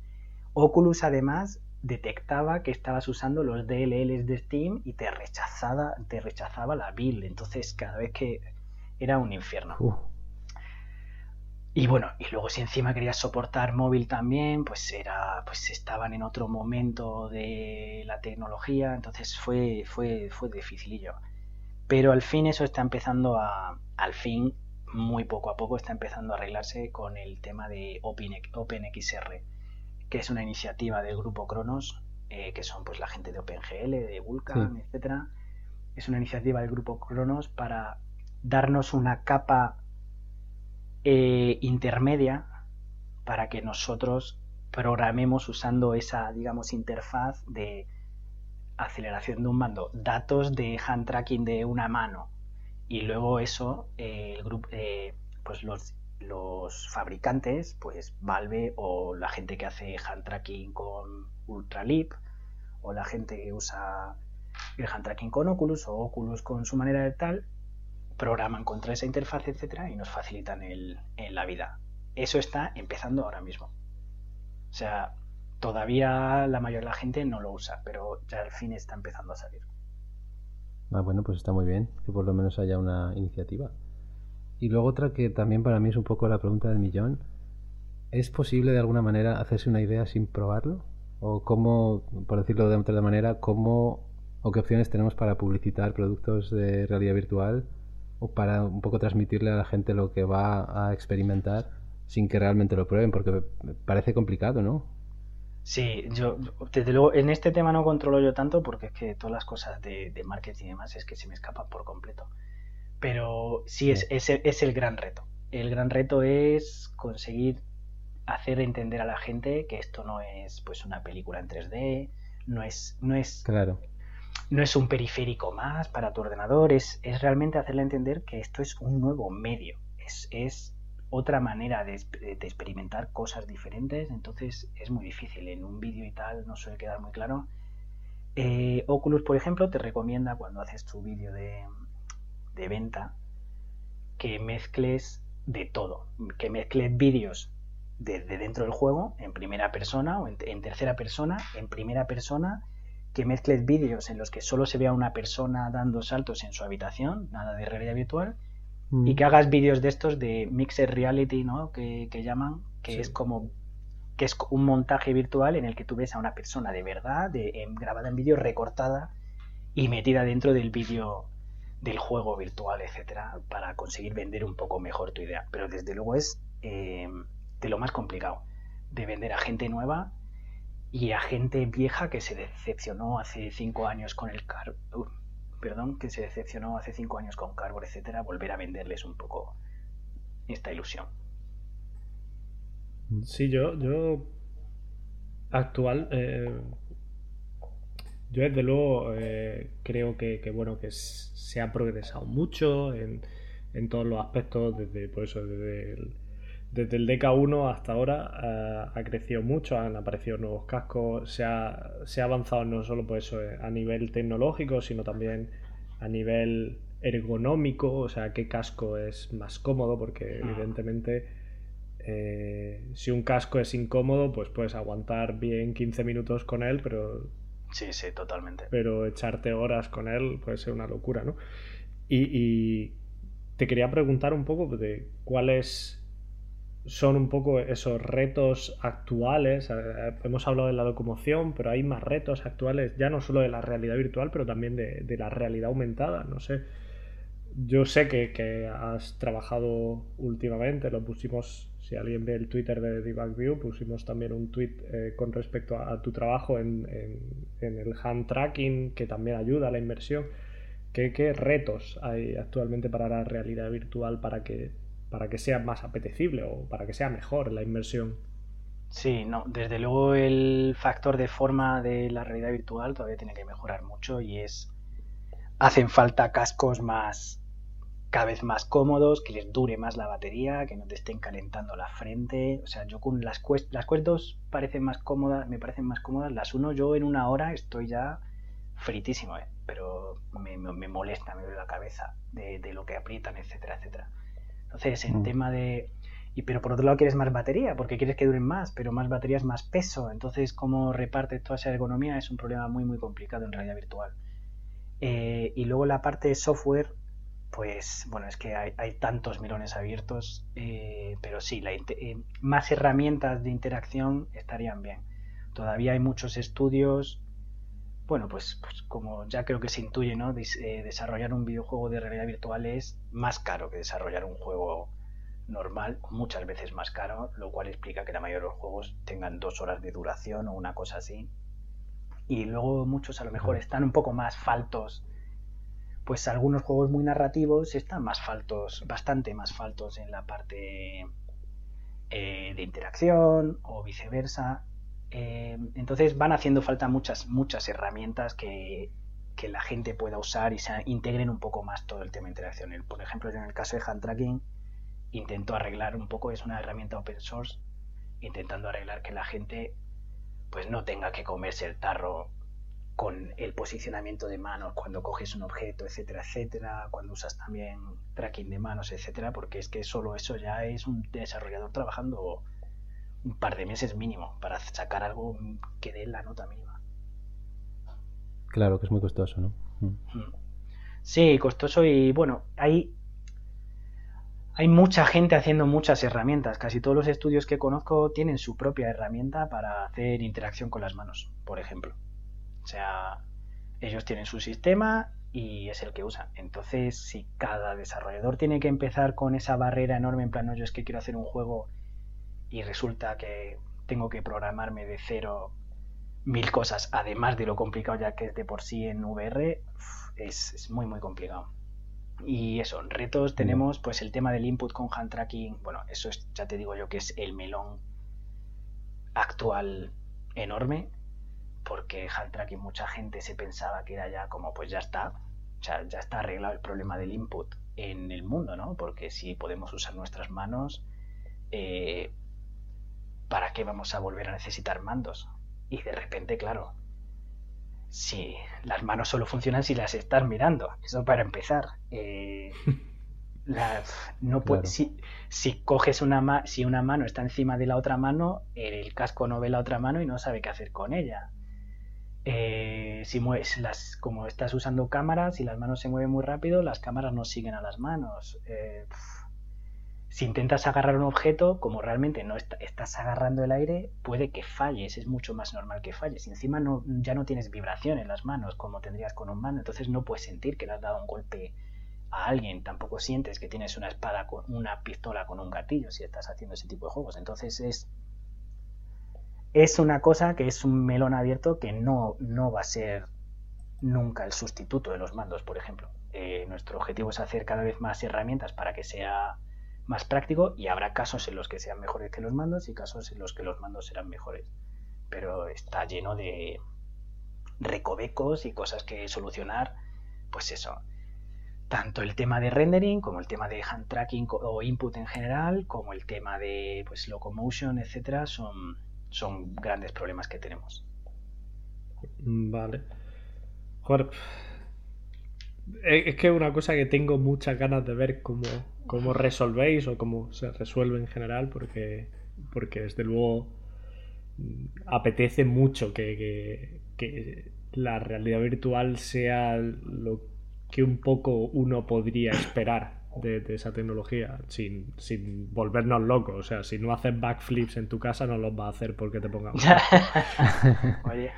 Oculus además detectaba que estabas usando los DLLs de Steam y te rechazaba, te rechazaba la build. Entonces, cada vez que era un infierno. Y bueno, y luego si encima querías soportar móvil también, pues era, pues estaban en otro momento de la tecnología, entonces fue, fue, fue dificilillo. Pero al fin eso está empezando a, al fin, muy poco a poco, está empezando a arreglarse con el tema de Open, OpenXR, que es una iniciativa del grupo Cronos, eh, que son pues la gente de OpenGL, de Vulkan, etc. etcétera. Es una iniciativa del grupo Cronos para darnos una capa eh, intermedia para que nosotros programemos usando esa, digamos, interfaz de aceleración de un mando, datos de hand tracking de una mano. Y luego eso, eh, el grupo, eh, pues los, los fabricantes, pues Valve o la gente que hace hand tracking con Ultralip o la gente que usa el hand tracking con Oculus o Oculus con su manera de tal, programan contra esa interfaz, etcétera, y nos facilitan el, la vida. Eso está empezando ahora mismo. O sea, todavía la mayoría de la gente no lo usa, pero ya al fin está empezando a salir. Ah, bueno, pues está muy bien que por lo menos haya una iniciativa. Y luego otra que también para mí es un poco la pregunta del millón. ¿Es posible de alguna manera hacerse una idea sin probarlo? ¿O cómo, por decirlo de otra manera, cómo o qué opciones tenemos para publicitar productos de realidad virtual o para un poco transmitirle a la gente lo que va a experimentar sin que realmente lo prueben, porque parece complicado, ¿no? Sí, yo desde luego en este tema no controlo yo tanto porque es que todas las cosas de, marketing y demás es que se me escapan por completo. Pero sí, es, es, es, el gran reto. El gran reto es conseguir hacer entender a la gente que esto no es pues una película en 3D, no es, no es claro no es un periférico más para tu ordenador, es, es realmente hacerle entender que esto es un nuevo medio, es, es otra manera de, experimentar cosas diferentes, entonces es muy difícil. En un vídeo y tal no suele quedar muy claro. Eh, Oculus, por ejemplo, te recomienda cuando haces tu vídeo de, de venta que mezcles de todo, que mezcles vídeos desde dentro del juego, en primera persona o en tercera persona, en primera persona que mezcles vídeos en los que solo se vea una persona dando saltos en su habitación, nada de realidad virtual, y mm. que hagas vídeos de estos de mixed reality, ¿no? Que, llaman, que es como que es un montaje virtual en el que tú ves a una persona de verdad, de, grabada en vídeo, recortada y metida dentro del vídeo del juego virtual, etcétera, para conseguir vender un poco mejor tu idea. Pero desde luego es eh, de lo más complicado, de vender a gente nueva y a gente vieja que se decepcionó hace cinco años con el car uh, perdón, que se decepcionó hace cinco años con Carbor, etcétera, volver a venderles un poco esta ilusión. Sí, yo, yo actual, eh, yo desde luego eh, creo que, bueno que se ha progresado mucho en, en todos los aspectos desde por eso desde el, desde el DK1 hasta ahora ha crecido mucho, han aparecido nuevos cascos, se ha, se ha avanzado no solo por eso a nivel tecnológico, sino también a nivel ergonómico, o sea, qué casco es más cómodo, porque ah. evidentemente eh, si un casco es incómodo, pues puedes aguantar bien 15 minutos con él, pero... Sí, sí, totalmente. Pero echarte horas con él puede ser una locura, ¿no? Y, y te quería preguntar un poco de cuáles son un poco esos retos actuales. Hemos hablado de la locomoción, pero hay más retos actuales, ya no solo de la realidad virtual, pero también de, de la realidad aumentada. No sé, yo sé que, has trabajado últimamente, lo pusimos, si alguien ve el Twitter de DebugView, pusimos también un tweet eh, con respecto a, tu trabajo en, el hand tracking, que también ayuda a la inversión. ¿Qué, retos hay actualmente para la realidad virtual para que, para que sea más apetecible o para que sea mejor la inversión? Sí, no, desde luego el factor de forma de la realidad virtual todavía tiene que mejorar mucho y es hacen falta cascos más cada vez más cómodos, que les dure más la batería, que no te estén calentando la frente. O sea, yo con las Quest, las Quest 2 parecen más cómodas, me parecen más cómodas. Las 1 yo en una hora estoy ya fritísimo, ¿eh? pero me, molesta, me duele la cabeza de, lo que aprietan, etcétera, etcétera. Entonces, en mm. tema de... Y, pero por otro lado quieres más batería, porque quieres que duren más, pero más batería es más peso. Entonces, cómo reparte toda esa ergonomía es un problema muy, muy complicado en realidad virtual. Eh, y luego la parte de software, pues bueno, es que hay, tantos mirones abiertos, eh, pero sí, la, eh, más herramientas de interacción estarían bien. Todavía hay muchos estudios, bueno, pues, pues como ya creo que se intuye, ¿no? Eh, desarrollar un videojuego de realidad virtual es más caro que desarrollar un juego normal, muchas veces más caro, lo cual explica que la mayoría de los juegos tengan dos horas de duración o una cosa así. Y luego muchos a lo mejor están un poco más faltos pues algunos juegos muy narrativos están más faltos, bastante más faltos en la parte eh, de interacción o viceversa. Eh, entonces van haciendo falta muchas, muchas herramientas que, que, la gente pueda usar y se integren un poco más todo el tema de por ejemplo, en el caso de hand tracking, intento arreglar un poco, es una herramienta open source, intentando arreglar que la gente pues no tenga que comerse el tarro con el posicionamiento de manos cuando coges un objeto, etcétera, etcétera, cuando usas también tracking de manos, etcétera, porque es que solo eso ya es un desarrollador trabajando un par de meses mínimo para sacar algo que dé la nota mínima. Claro, que es muy costoso, ¿no? Mm. Mm. Sí, costoso y bueno, hay hay mucha gente haciendo muchas herramientas. Casi todos los estudios que conozco tienen su propia herramienta para hacer interacción con las manos, por ejemplo. O sea, ellos tienen su sistema y es el que usan. Entonces, si cada desarrollador tiene que empezar con esa barrera enorme en plan, no, yo es que quiero hacer un juego y resulta que tengo que programarme de cero mil cosas, además de lo complicado ya que es de por sí en VR, es, muy, muy complicado. Y eso, retos tenemos pues el tema del input con hand tracking, bueno, eso es, ya te digo yo que es el melón actual enorme porque hand tracking mucha gente se pensaba que era ya como pues ya está, o sea, ya está arreglado el problema del input en el mundo, ¿no? Porque si podemos usar nuestras manos, eh, ¿para qué vamos a volver a necesitar mandos? Y de repente, claro, si las manos solo funcionan si las estás mirando, eso para empezar. Eh, *laughs* no si, si, coges una si una mano está encima de la otra mano, el casco no ve la otra mano y no sabe qué hacer con ella. Eh, si mueves las, como estás usando cámaras, si las manos se mueven muy rápido, las cámaras no siguen a las manos. Eh, si intentas agarrar un objeto, como realmente no estás agarrando el aire, puede que falles, es mucho más normal que falles. Y encima no, ya no tienes vibración en las manos como tendrías con un mano, entonces no puedes sentir que le has dado un golpe a alguien, tampoco sientes que tienes una espada con una pistola con un gatillo si estás haciendo ese tipo de juegos. Entonces es es una cosa que es un melón abierto que no, no va a ser nunca el sustituto de los mandos, por ejemplo. Eh, nuestro objetivo es hacer cada vez más herramientas para que sea más práctico y habrá casos en los que sean mejores que los mandos y casos en los que los mandos serán mejores. Pero está lleno de recovecos y cosas que solucionar. Pues eso, tanto el tema de rendering como el tema de hand tracking o input en general, como el tema de pues locomotion, etcétera, son, son grandes problemas que tenemos. Vale. Joder, es que es una cosa que tengo muchas ganas de ver cómo, cómo resolvéis o cómo se resuelve en general, porque, porque desde luego mm, apetece mucho que, la realidad virtual sea lo que un poco uno podría esperar de, esa tecnología sin, sin, volvernos locos. O sea, si no haces backflips en tu casa, no los va a hacer porque te pongamos. *laughs* Oye.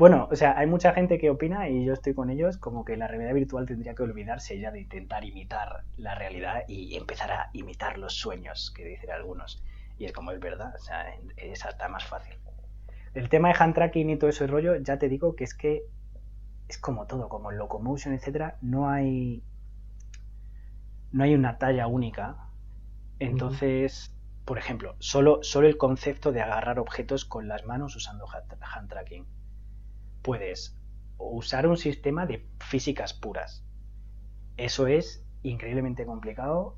Bueno, o sea, hay mucha gente que opina, y yo estoy con ellos, como que la realidad virtual tendría que olvidarse ya de intentar imitar la realidad y empezar a imitar los sueños, que dicen algunos. Y es como es verdad, o sea, es hasta más fácil. El tema de hand tracking y todo ese rollo, ya te digo que es que es como todo, como el locomotion, etcétera, no hay no hay una talla única. Entonces, por ejemplo, solo, solo el concepto de agarrar objetos con las manos usando hand tracking puedes usar un sistema de físicas puras. Eso es increíblemente complicado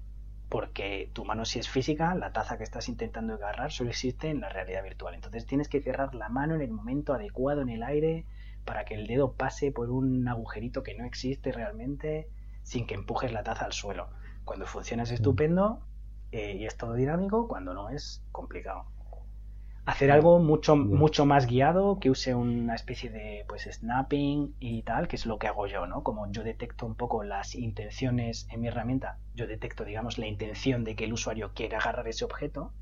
porque tu mano si es física, la taza que estás intentando agarrar solo existe en la realidad virtual. Entonces tienes que cerrar la mano en el momento adecuado en el aire para que el dedo pase por un agujerito que no existe realmente sin que empujes la taza al suelo. Cuando funciona es estupendo eh, y es todo dinámico, cuando no es complicado hacer algo mucho, mucho más guiado, que use una especie de pues snapping y tal, que es lo que hago yo, ¿no? Como yo detecto un poco las intenciones en mi herramienta, yo detecto, digamos, la intención de que el usuario quiere agarrar ese objeto,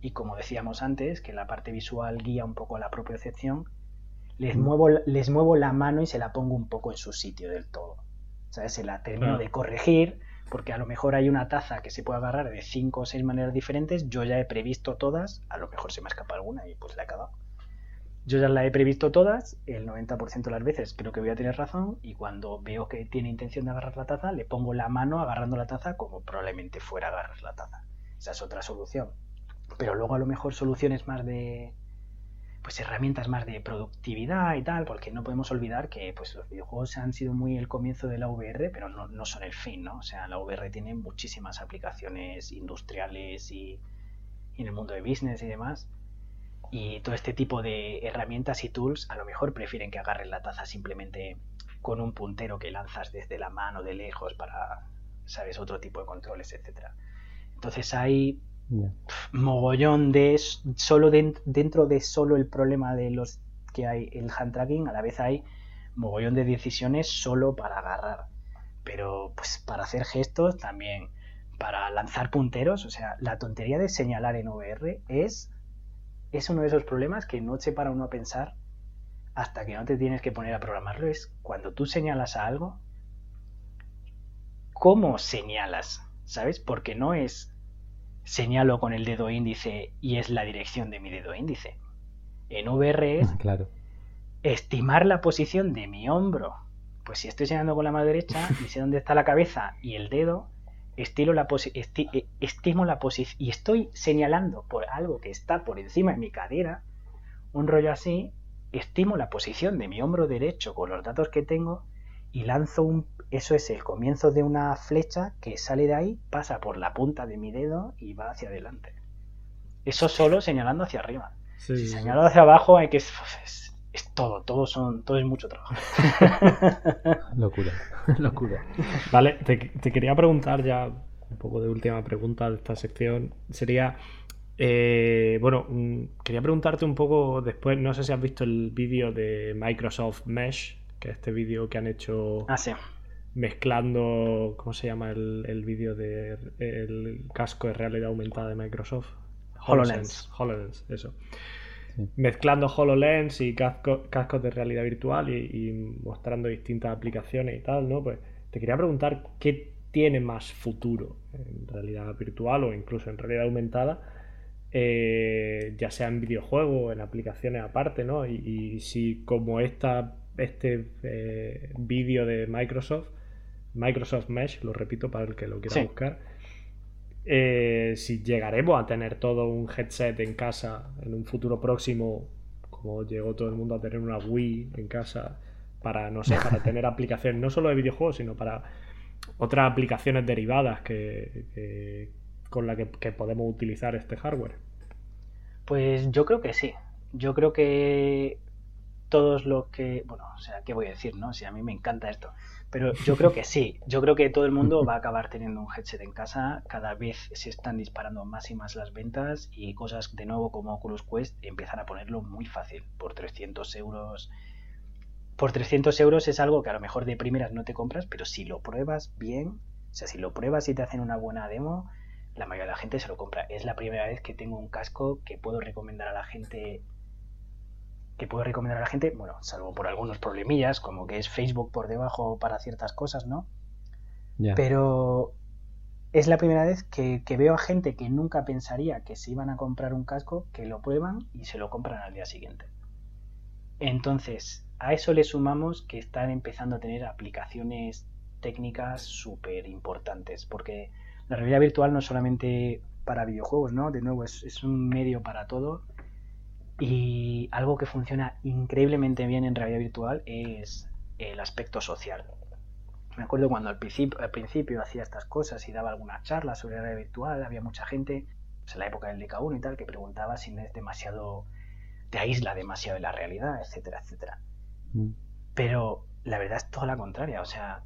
y como decíamos antes, que la parte visual guía un poco la propia excepción, les muevo, les muevo la mano y se la pongo un poco en su sitio del todo. ¿Sabes? Se la termino de corregir porque a lo mejor hay una taza que se puede agarrar de cinco o seis maneras diferentes, yo ya he previsto todas, a lo mejor se me escapa alguna y pues la he cagado. Yo ya la he previsto todas, el 90% de las veces creo que voy a tener razón y cuando veo que tiene intención de agarrar la taza, le pongo la mano agarrando la taza como probablemente fuera a agarrar la taza. Esa es otra solución. Pero luego a lo mejor soluciones más de, pues herramientas más de productividad y tal, porque no podemos olvidar que pues los videojuegos han sido muy el comienzo de la VR, pero no, son el fin, ¿no? O sea, la VR tiene muchísimas aplicaciones industriales y, en el mundo de business y demás. Y todo este tipo de herramientas y tools a lo mejor prefieren que agarren la taza simplemente con un puntero que lanzas desde la mano de lejos para, ¿sabes?, otro tipo de controles, etcétera. Entonces hay mogollón de solo dentro de solo el problema de los que hay el hand tracking, a la vez hay mogollón de decisiones solo para agarrar. Pero pues para hacer gestos también, para lanzar punteros, o sea, la tontería de señalar en VR es, es uno de esos problemas que no se para uno a pensar hasta que no te tienes que poner a programarlo. Es cuando tú señalas a algo, ¿cómo señalas? ¿Sabes? Porque no es señalo con el dedo índice y es la dirección de mi dedo índice. En VR es claro. estimar la posición de mi hombro. Pues si estoy señalando con la mano derecha *laughs* y sé dónde está la cabeza y el dedo, estilo la eh, estimo la posición y estoy señalando por algo que está por encima de mi cadera, un rollo así, estimo la posición de mi hombro derecho con los datos que tengo y lanzo un eso es el comienzo de una flecha que sale de ahí, pasa por la punta de mi dedo y va hacia adelante. Eso solo señalando hacia arriba. si señalo hacia abajo hay que es, todo, todo son, todo es mucho trabajo. *laughs* locura, *laughs* locura. Vale, te, quería preguntar ya un poco de última pregunta de esta sección. Sería, eh, bueno, mm, quería preguntarte un poco después, no sé si has visto el vídeo de Microsoft Mesh, que es este vídeo que han hecho ah, sí mezclando, ¿cómo se llama el, el vídeo de el casco de realidad aumentada de Microsoft? HoloLens. HoloLens, eso. Mezclando HoloLens y cascos de realidad virtual y, mostrando distintas aplicaciones y tal, ¿no? Pues te quería preguntar qué tiene más futuro en realidad virtual o incluso en realidad aumentada, eh, ya sea en videojuegos o en aplicaciones aparte, ¿no? Y, si como esta, este eh, vídeo de Microsoft Microsoft Mesh, lo repito para el que lo quiera buscar, eh, si llegaremos a tener todo un headset en casa en un futuro próximo, como llegó todo el mundo a tener una Wii en casa, para, no sé, para *laughs* tener aplicaciones no solo de videojuegos, sino para otras aplicaciones derivadas que, con las que, podemos utilizar este hardware. Pues yo creo que sí. Yo creo que todos los que. Bueno, o sea, ¿qué voy a decir, no? Si a mí me encanta esto. Pero yo creo que sí. Yo creo que todo el mundo va a acabar teniendo un headset en casa. Cada vez se están disparando más y más las ventas y cosas de nuevo como Oculus Quest empiezan a ponerlo muy fácil. Por 300 euros por 300 euros es algo que a lo mejor de primeras no te compras, pero si lo pruebas bien, o sea, si lo pruebas y te hacen una buena demo, la mayoría de la gente se lo compra. Es la primera vez que tengo un casco que puedo recomendar a la gente que puedo recomendar a la gente, bueno, salvo por algunos problemillas, como que es Facebook por debajo para ciertas cosas, ¿no? Pero es la primera vez que, que, veo a gente que nunca pensaría que se iban a comprar un casco, que lo prueban y se lo compran al día siguiente. Entonces, a eso le sumamos que están empezando a tener aplicaciones técnicas súper importantes, porque la realidad virtual no es solamente para videojuegos, ¿no? De nuevo, es, un medio para todo. Y algo que funciona increíblemente bien en realidad virtual es el aspecto social. Me acuerdo cuando al principio, al principio hacía estas cosas y daba alguna charla sobre realidad virtual, había mucha gente, pues en la época del DK1 y tal, que preguntaba si no es demasiado, te aísla demasiado de la realidad, etcétera, etcétera. Mm. Pero la verdad es toda la contraria, o sea,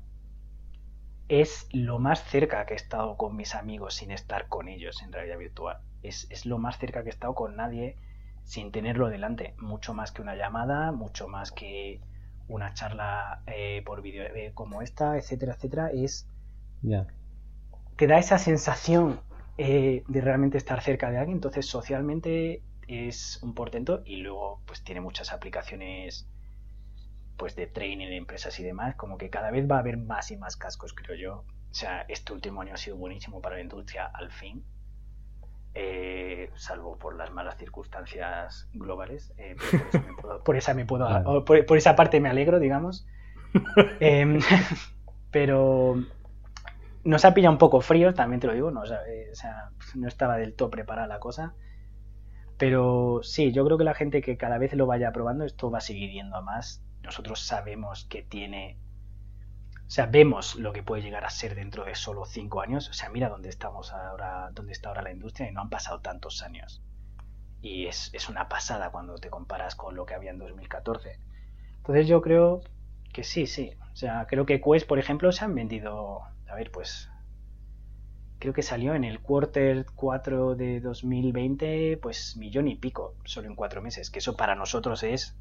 es lo más cerca que he estado con mis amigos sin estar con ellos en realidad virtual. Es, lo más cerca que he estado con nadie sin tenerlo delante. Mucho más que una llamada, mucho más que una charla eh, por vídeo eh, como esta, etcétera, etcétera. Es. ya Te da esa sensación eh, de realmente estar cerca de alguien. Entonces, socialmente es un portento y luego, pues tiene muchas aplicaciones pues de training de empresas y demás, como que cada vez va a haber más y más cascos, creo yo. O sea, este último año ha sido buenísimo para la industria, al fin. Eh, salvo por las malas circunstancias globales. Eh, *laughs* por, esa me puedo, por, esa parte me alegro, digamos. *laughs* Em, pero nos ha pillado un poco frío, también te lo digo, no, eh, o sea, no estaba del todo preparada la cosa. Pero sí, yo creo que la gente que cada vez lo vaya probando, esto va a seguir yendo a más nosotros sabemos que tiene, sea, vemos lo que puede llegar a ser dentro de solo cinco años. O sea, mira dónde estamos ahora, dónde está ahora la industria y no han pasado tantos años. Y es, una pasada cuando te comparas con lo que había en 2014. Entonces yo creo que sí, sí. O sea, creo que Quest, por ejemplo, se han vendido, a ver, pues creo que salió en el quarter 4 de 2020, pues millón y pico, solo en cuatro meses, que eso para nosotros es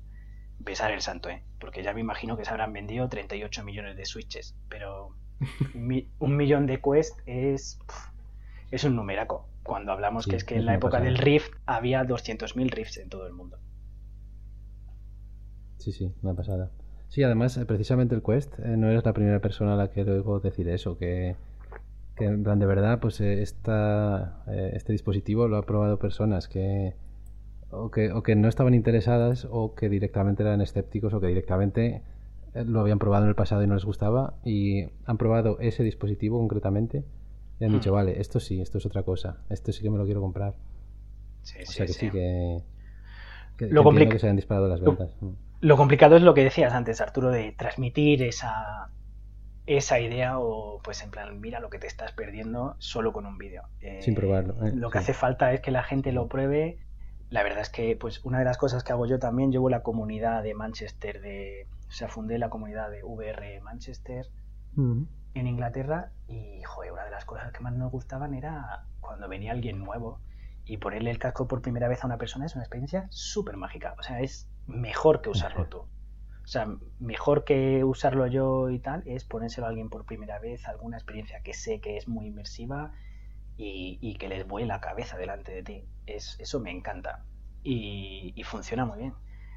besar el santo, ¿eh? Porque ya me imagino que se habrán vendido 38 millones de switches, pero *laughs* un millón de Quest es, es un numeraco. Cuando hablamos que es que en la época del Rift había 200.000 Rifts en todo el mundo. Sí, sí, una pasada. Sí, además, eh, precisamente el Quest, eh, no eres la primera persona a la que oigo decir eso, que, que en plan de verdad, pues eh, esta, este dispositivo lo ha probado personas que, o que, o que no estaban interesadas o que directamente eran escépticos o que directamente eh, lo habían probado en el pasado y no les gustaba y han probado ese dispositivo concretamente y han dicho, hmm. vale, esto sí, esto es otra cosa, esto sí que me lo quiero comprar. Sí, o sea que sí, que, lo que se han disparado las ventas. Lo, complicado es lo que decías antes, Arturo, de transmitir esa, esa idea o pues en plan, mira lo que te estás perdiendo solo con un vídeo. Sin probarlo. Eh, lo que hace falta es que la gente lo pruebe la verdad es que pues una de las cosas que hago yo también, llevo la comunidad de Manchester, de, o sea, fundé la comunidad de VR Manchester en Inglaterra y, joder, una de las cosas que más nos gustaban era cuando venía alguien nuevo y ponerle el casco por primera vez a una persona es una experiencia súper mágica, o sea, es mejor que usarlo tú. O sea, mejor que usarlo yo y tal es ponérselo a alguien por primera vez, alguna experiencia que sé que es muy inmersiva y, que les vuela la cabeza delante de ti. Es, eso me encanta y, funciona muy bien.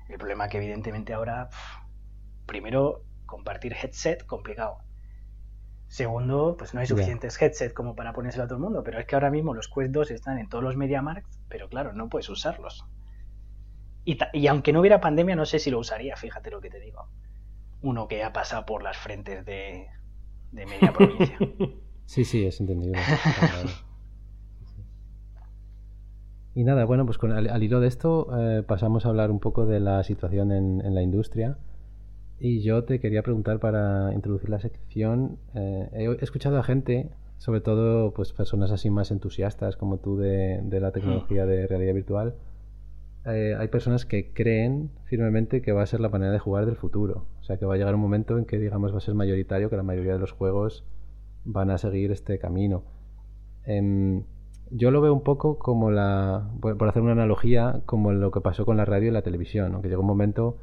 El problema que evidentemente ahora, primero, compartir headset, complicado. Segundo, pues no hay suficientes headset como para ponérselo a todo el mundo, pero es que ahora mismo los Quest 2 están en todos los MediaMarkt, pero claro, no puedes usarlos. Y, y, aunque no hubiera pandemia, no sé si lo usaría, fíjate lo que te digo. Uno que ha pasado por las frentes de, de media provincia. *laughs* sí, sí, es entendible. Y nada, bueno, pues con, al, hilo de esto eh, pasamos a hablar un poco de la situación en, la industria. Y yo te quería preguntar para introducir la sección, eh, he escuchado a gente, sobre todo pues personas así más entusiastas como tú de, la tecnología de realidad virtual, eh, hay personas que creen firmemente que va a ser la manera de jugar del futuro. O sea, que va a llegar un momento en que, digamos, va a ser mayoritario, que la mayoría de los juegos van a seguir este camino. Em, yo lo veo un poco como la, por hacer una analogía, como lo que pasó con la radio y la televisión, aunque llegó un momento,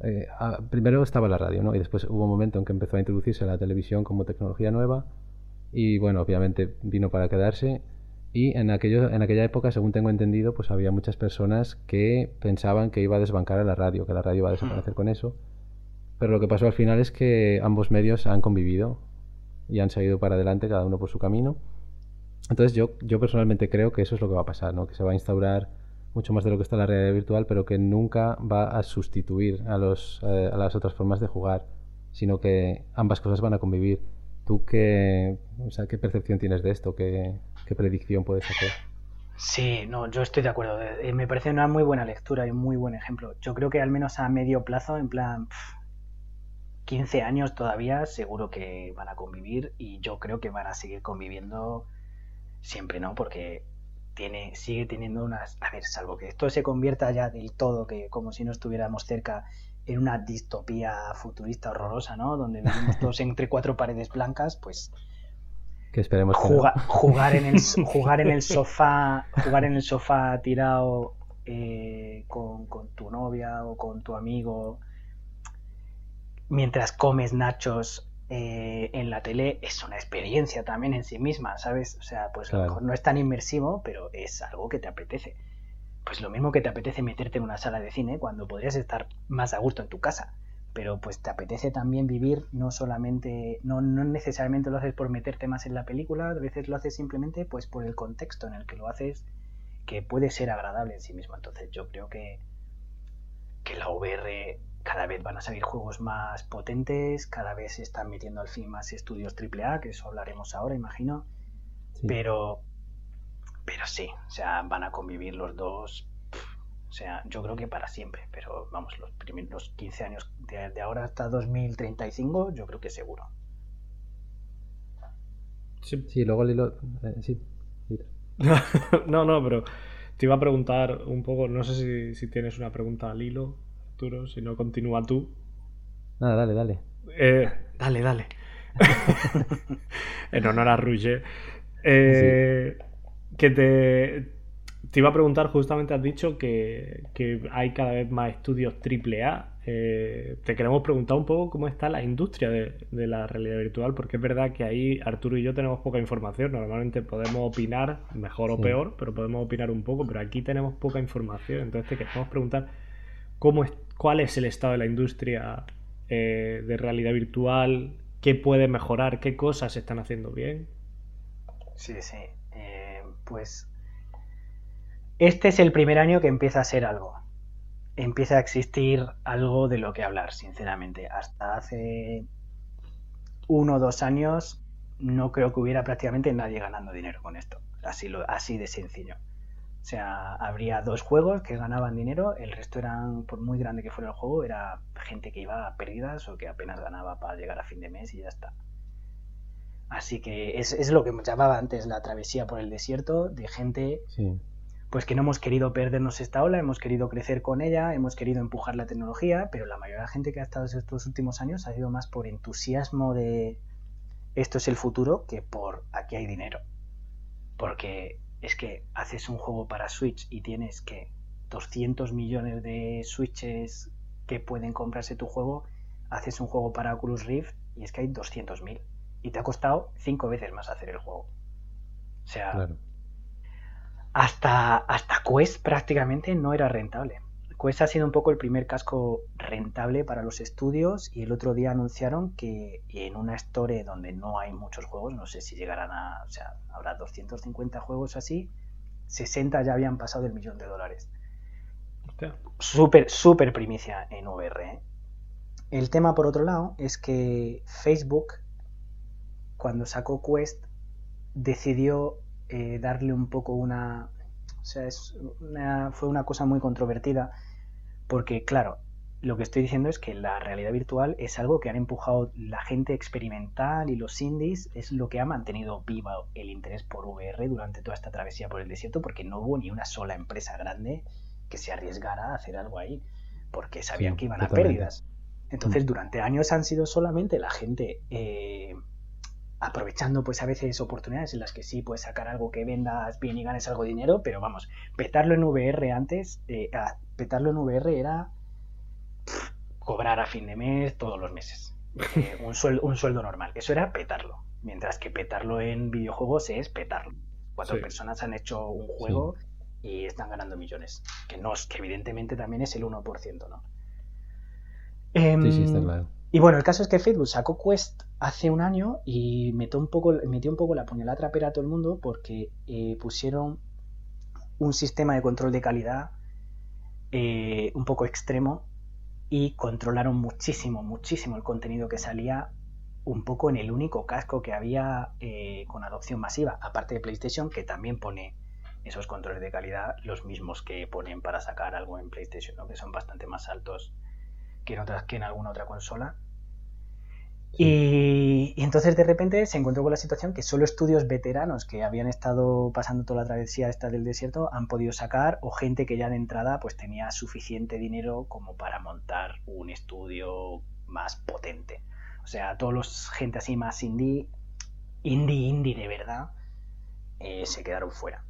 eh, primero estaba la radio, ¿no? Y después hubo un momento en que empezó a introducirse la televisión como tecnología nueva y bueno, obviamente vino para quedarse y en, aquello, en aquella época, según tengo entendido, pues había muchas personas que pensaban que iba a desbancar a la radio, que la radio iba a desaparecer hmm. con eso. Pero lo que pasó al final es que ambos medios han convivido y han seguido para adelante, cada uno por su camino. Entonces yo, yo personalmente creo que eso es lo que va a pasar, ¿no? que se va a instaurar mucho más de lo que está la realidad virtual, pero que nunca va a sustituir a, los, eh, a las otras formas de jugar, sino que ambas cosas van a convivir. ¿Tú qué, o sea, qué percepción tienes de esto? ¿Qué, ¿Qué predicción puedes hacer? Sí, no, yo estoy de acuerdo. Eh, me parece una muy buena lectura y un muy buen ejemplo. Yo creo que al menos a medio plazo, en plan 15 años todavía, seguro que van a convivir y yo creo que van a seguir conviviendo siempre, ¿no? Porque tiene, sigue teniendo unas... A ver, salvo que esto se convierta ya del todo, que como si no estuviéramos cerca en una distopía futurista horrorosa, ¿no? Donde vivimos todos entre cuatro paredes blancas, pues que esperemos jugar en el *laughs* jugar en el sofá jugar en el sofá tirado eh, con, tu novia o con tu amigo mientras comes nachos eh, en la tele es una experiencia también en sí misma sabes o sea pues a lo mejor no es tan inmersivo pero es algo que te apetece. Pues lo mismo que te apetece meterte en una sala de cine cuando podrías estar más a gusto en tu casa pero pues te apetece también vivir no solamente, no, no necesariamente lo haces por meterte más en la película, a veces lo haces simplemente pues por el contexto en el que lo haces, que puede ser agradable en sí mismo. Entonces yo creo que, que la VR cada vez van a salir juegos más potentes, cada vez se están metiendo al fin más estudios AAA, que eso hablaremos ahora, imagino. Pero, pero sí, o sea, van a convivir los dos o sea, yo creo que para siempre, pero vamos, los, primeros 15 años de, ahora hasta 2035, yo creo que seguro. Sí, luego Lilo. Eh, sí. *laughs* no, no, pero te iba a preguntar un poco, no sé si, tienes una pregunta al hilo, Arturo, si no continúa tú. Nada, dale, dale. Eh, dale, dale. *laughs* en honor a Rouget. Eh, que te, te iba a preguntar, justamente has dicho que, hay cada vez más estudios AAA. Eh, te queremos preguntar un poco cómo está la industria de, la realidad virtual, porque es verdad que ahí Arturo y yo tenemos poca información. Normalmente podemos opinar, mejor o peor, pero podemos opinar un poco, pero aquí tenemos poca información. Entonces te queremos preguntar cómo es, cuál es el estado de la industria eh, de realidad virtual, qué puede mejorar, qué cosas se están haciendo bien. Sí, sí. Eh, pues este es el primer año que empieza a ser algo. Empieza a existir algo de lo que hablar, sinceramente. Hasta hace uno o dos años no creo que hubiera prácticamente nadie ganando dinero con esto. Así, lo, así de sencillo. O sea, habría dos juegos que ganaban dinero, el resto eran, por muy grande que fuera el juego, era gente que iba a pérdidas o que apenas ganaba para llegar a fin de mes y ya está. Así que es, es lo que llamaba antes la travesía por el desierto de gente sí pues que no hemos querido perdernos esta ola, hemos querido crecer con ella, hemos querido empujar la tecnología, pero la mayoría de la gente que ha estado estos últimos años ha ido más por entusiasmo de esto es el futuro que por aquí hay dinero. Porque es que haces un juego para Switch y tienes que 200 millones de Switches que pueden comprarse tu juego, haces un juego para Oculus Rift y es que hay 200.000 y te ha costado cinco veces más hacer el juego. O sea, hasta, hasta Quest prácticamente no era rentable. Quest ha sido un poco el primer casco rentable para los estudios y el otro día anunciaron que en una store donde no hay muchos juegos, no sé si llegarán a, o sea, habrá 250 juegos así, 60 ya habían pasado el millón de dólares. Súper, súper primicia en VR. ¿eh? El tema, por otro lado, es que Facebook, cuando sacó Quest, decidió eh, darle un poco una, O sea, es fue una cosa muy controvertida porque, claro, lo que estoy diciendo es que la realidad virtual es algo que han empujado la gente experimental y los indies, es lo que ha mantenido viva el interés por VR durante toda esta travesía por el desierto, porque no hubo ni una sola empresa grande que se arriesgara a hacer algo ahí, porque sabían que iban a pérdidas. Entonces, mm. durante años han sido solamente la gente eh, aprovechando, pues a veces oportunidades en las que sí puedes sacar algo que vendas bien y ganes algo de dinero, pero vamos, petarlo en VR antes, eh, petarlo en VR era cobrar a fin de mes todos los meses. Eh, *laughs* un, sueldo, un sueldo normal. Eso era petarlo. Mientras que petarlo en videojuegos es petarlo. Cuatro personas han hecho un juego y están ganando millones. Que no que evidentemente también es el 1%, ¿no? sí, sí, está em, claro. Y bueno, el caso es que Facebook sacó Quest hace un año y metió un poco, metió un poco la puñalada trapera a todo el mundo porque eh, pusieron un sistema de control de calidad eh, un poco extremo y controlaron muchísimo, muchísimo el contenido que salía un poco en el único casco que había eh, con adopción masiva, aparte de PlayStation, que también pone esos controles de calidad, los mismos que ponen para sacar algo en PlayStation, que son bastante más altos que en, otras, que en alguna otra consola. Y, entonces de repente se encontró con la situación que solo estudios veteranos que habían estado pasando toda la travesía esta del desierto han podido sacar o gente que ya de entrada pues tenía suficiente dinero como para montar un estudio más potente. O sea, todos los gente así más indie, indie, indie de verdad, eh, se quedaron fuera.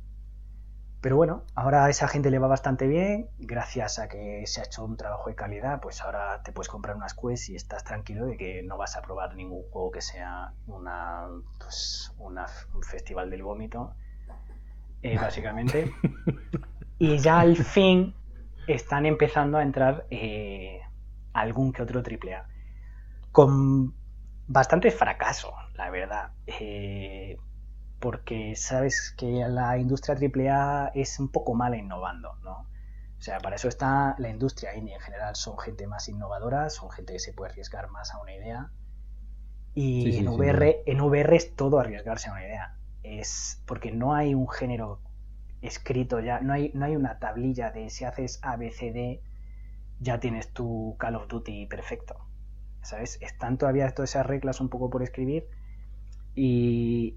Pero bueno, ahora a esa gente le va bastante bien, gracias a que se ha hecho un trabajo de calidad, pues ahora te puedes comprar unas Quest y estás tranquilo de que no vas a probar ningún juego que sea una, pues, un festival del vómito, eh, *laughs* básicamente. y ya al fin están empezando a entrar eh, algún que otro AAA. Con bastante fracaso, la verdad. Eh, porque sabes que la industria AAA es un poco mala innovando, ¿no? O sea, para eso está la industria indie en general, son gente más innovadora, son gente que se puede arriesgar más a una idea. Y en, VR, en VR es todo arriesgarse a una idea. Es porque no hay un género escrito ya, no hay, no hay una tablilla de si haces ABCD ya tienes tu Call of Duty perfecto. ¿Sabes? Están todavía todas esas reglas un poco por escribir y,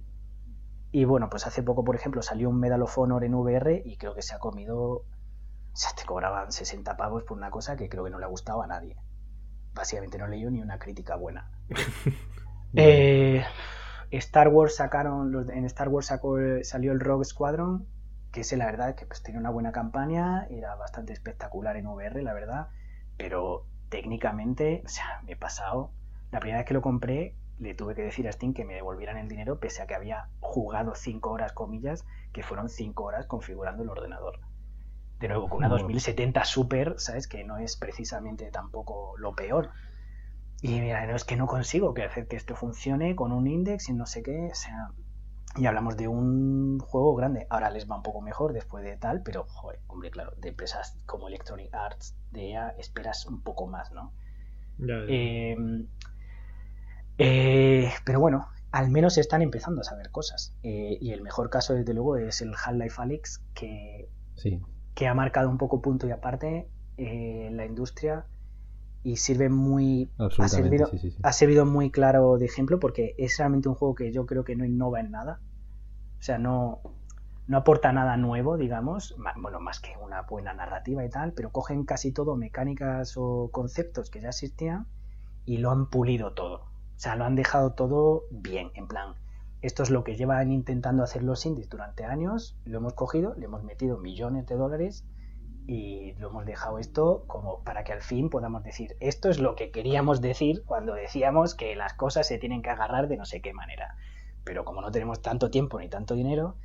y bueno, pues hace poco, por ejemplo, salió un Medal of Honor en VR y creo que se ha comido. O sea, te cobraban 60 pavos por una cosa que creo que no le ha gustado a nadie. Básicamente no leyó ni una crítica buena. *laughs* Eh, Star Wars sacaron. En Star Wars salió el Rogue Squadron, que es la verdad que pues, tiene una buena campaña, era bastante espectacular en VR, la verdad. Pero técnicamente, o sea, me he pasado. La primera vez que lo compré, le tuve que decir a Steam que me devolvieran el dinero pese a que había jugado 5 horas, comillas, que fueron 5 horas configurando el ordenador. De nuevo, con una 2070 Super, ¿sabes? Que no es precisamente tampoco lo peor. Y mira, no es que no consigo que hacer que esto funcione con un index y no sé qué, o sea... Y hablamos de un juego grande. Ahora les va un poco mejor después de tal, pero, joder, hombre, claro, de empresas como Electronic Arts, de ella esperas un poco más, ¿no? Eh, eh, pero bueno, al menos están empezando a saber cosas. Eh, y el mejor caso, desde luego, es el Half-Life Alyx, que, que ha marcado un poco punto y aparte eh, la industria y sirve muy. Ha servido, ha servido muy claro de ejemplo porque es realmente un juego que yo creo que no innova en nada. O sea, no, no aporta nada nuevo, digamos, bueno, más que una buena narrativa y tal, pero cogen casi todo mecánicas o conceptos que ya existían y lo han pulido todo. O sea, lo han dejado todo bien, en plan, esto es lo que llevan intentando hacer los indies durante años, lo hemos cogido, le hemos metido millones de dólares y lo hemos dejado esto como para que al fin podamos decir, esto es lo que queríamos decir cuando decíamos que las cosas se tienen que agarrar de no sé qué manera. Pero como no tenemos tanto tiempo ni tanto dinero,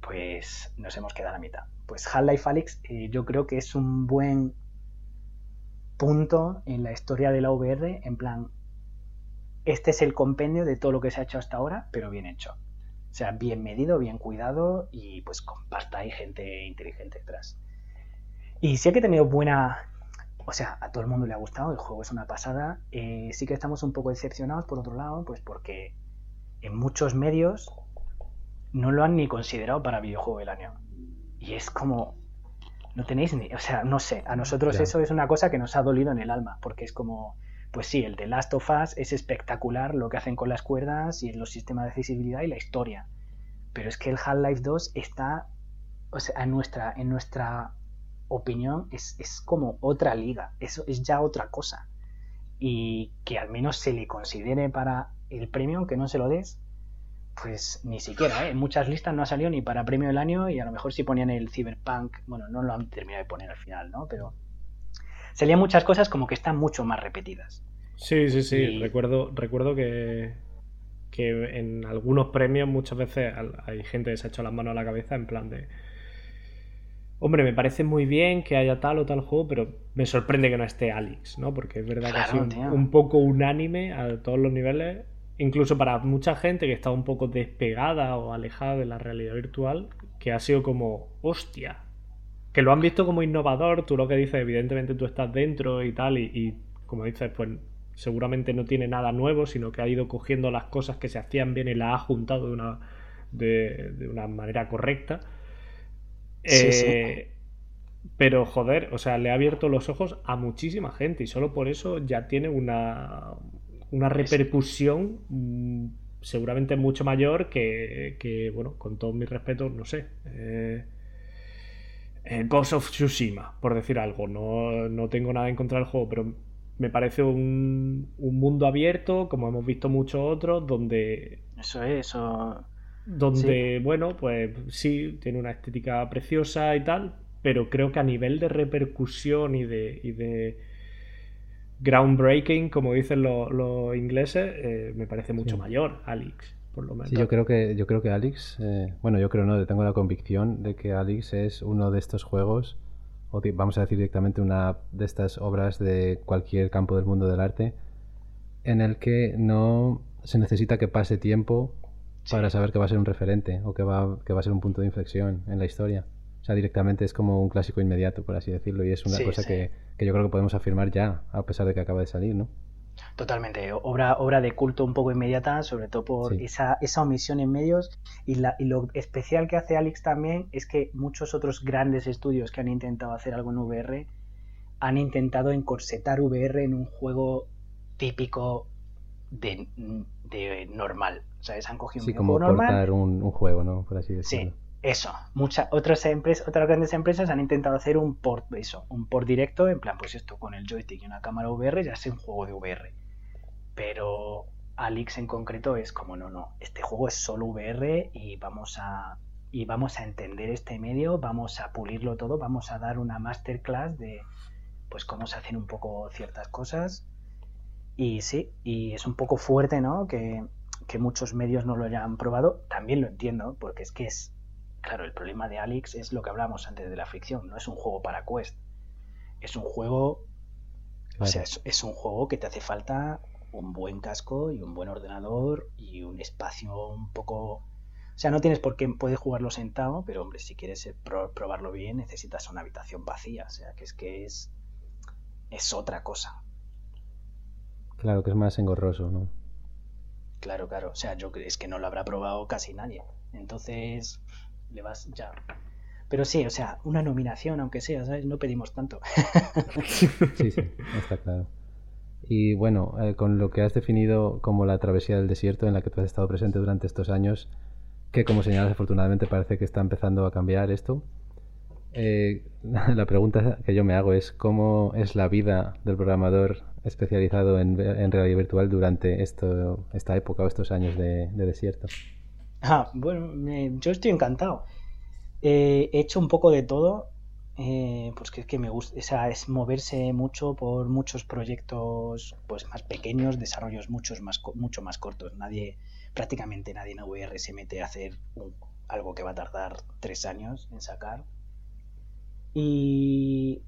pues nos hemos quedado a la mitad. Pues Half-Life Alyx eh, yo creo que es un buen punto en la historia de la VR, en plan, este es el compendio de todo lo que se ha hecho hasta ahora, pero bien hecho. O sea, bien medido, bien cuidado y pues con pasta y gente inteligente detrás. Y sí que he tenido buena... O sea, a todo el mundo le ha gustado, el juego es una pasada. Eh, sí que estamos un poco decepcionados por otro lado, pues porque en muchos medios no lo han ni considerado para videojuego del año. Y es como, no tenéis ni, o sea, no sé, a nosotros eso es una cosa que nos ha dolido en el alma, porque es como, pues sí, el de Last of Us es espectacular lo que hacen con las cuerdas y los sistemas de accesibilidad y la historia. Pero es que el Half-Life 2 está, o sea, en nuestra, en nuestra opinión, es, es como otra liga, eso es ya otra cosa. Y que al menos se le considere para el premio, aunque no se lo des, pues ni siquiera, ¿eh? en muchas listas no ha salido ni para premio del año y a lo mejor si ponían el Cyberpunk, bueno, no lo han terminado de poner al final, ¿no? Pero salían muchas cosas como que están mucho más repetidas. Sí, sí, sí, recuerdo, recuerdo que, que en algunos premios muchas veces hay gente que se ha hecho las manos a la cabeza en plan de... Hombre, me parece muy bien que haya tal o tal juego, pero me sorprende que no esté Alex, ¿no? Porque es verdad que ha sido un poco unánime a todos los niveles incluso para mucha gente que está un poco despegada o alejada de la realidad virtual, que ha sido como, hostia, que lo han visto como innovador, tú lo que dices, evidentemente tú estás dentro y tal, y, como dices, pues seguramente no tiene nada nuevo, sino que ha ido cogiendo las cosas que se hacían bien y las ha juntado de una, de, una manera correcta. Eh, pero joder, o sea, le ha abierto los ojos a muchísima gente y solo por eso ya tiene una, una repercusión mm, seguramente mucho mayor que, bueno, con todo mi respeto, no sé. Eh, eh, Ghost of Tsushima, por decir algo. No, tengo nada en contra del juego, pero me parece un, un mundo abierto, como hemos visto muchos otros, donde. Eso es, eso. Donde, bueno, pues sí, tiene una estética preciosa y tal, pero creo que a nivel de repercusión y de, y de groundbreaking, como dicen los, ingleses, eh, me parece mucho mayor, Alex, por lo menos. Sí, yo creo que, yo creo que Alex, eh, bueno, yo creo no, tengo la convicción de que Alex es uno de estos juegos, o vamos a decir directamente una de estas obras de cualquier campo del mundo del arte, en el que no se necesita que pase tiempo para saber que va a ser un referente o que va, que va a ser un punto de inflexión en la historia. O sea, directamente es como un clásico inmediato, por así decirlo, y es una cosa Que, yo creo que podemos afirmar ya, a pesar de que acaba de salir, ¿no? Totalmente, obra, obra de culto un poco inmediata, sobre todo por esa, esa omisión en medios. Y, la, y lo especial que hace Alex también es que muchos otros grandes estudios que han intentado hacer algo en VR han intentado encorsetar VR en un juego típico de, de normal. O sea, han cogido un sí, como normal. Un, un, juego, ¿no? Por así decirlo. Sí, eso, muchas otras empresas, otras grandes empresas han intentado hacer un port, eso, un port directo, en plan, pues esto con el joystick y una cámara VR ya es un juego de VR. Pero Alix en concreto es como no, no, este juego es solo VR y vamos a y vamos a entender este medio, vamos a pulirlo todo, vamos a dar una masterclass de pues cómo se hacen un poco ciertas cosas. Y sí, y es un poco fuerte, ¿no? Que, que muchos medios no lo hayan probado. También lo entiendo, porque es que es Claro, el problema de Alex es lo que hablamos antes de la fricción. No es un juego para Quest. Es un juego. O sea, es, un juego que te hace falta un buen casco y un buen ordenador y un espacio un poco. O sea, no tienes por qué puedes jugarlo sentado, pero hombre, si quieres eh, probarlo bien, necesitas una habitación vacía. O sea, que es que es. Es otra cosa. Claro, que es más engorroso, ¿no? Claro, claro. O sea, yo es que no lo habrá probado casi nadie. Entonces, le vas ya. Pero sí, o sea, una nominación, aunque sea, ¿sabes? No pedimos tanto. *laughs* sí, sí, está claro. Y bueno, eh, con lo que has definido como la travesía del desierto en la que tú has estado presente durante estos años, que como señalas afortunadamente parece que está empezando a cambiar esto, eh, *laughs* la pregunta que yo me hago es cómo es la vida del programador especializado en, realidad virtual durante esto, esta época o estos años de desierto. Ah, bueno, yo estoy encantado. Eh, he hecho un poco de todo, eh, pues que es que me gusta, o es moverse mucho por muchos proyectos pues más pequeños, desarrollos muchos más, mucho más cortos. Nadie, prácticamente nadie en VR se mete a hacer algo que va a tardar tres años en sacar. Y,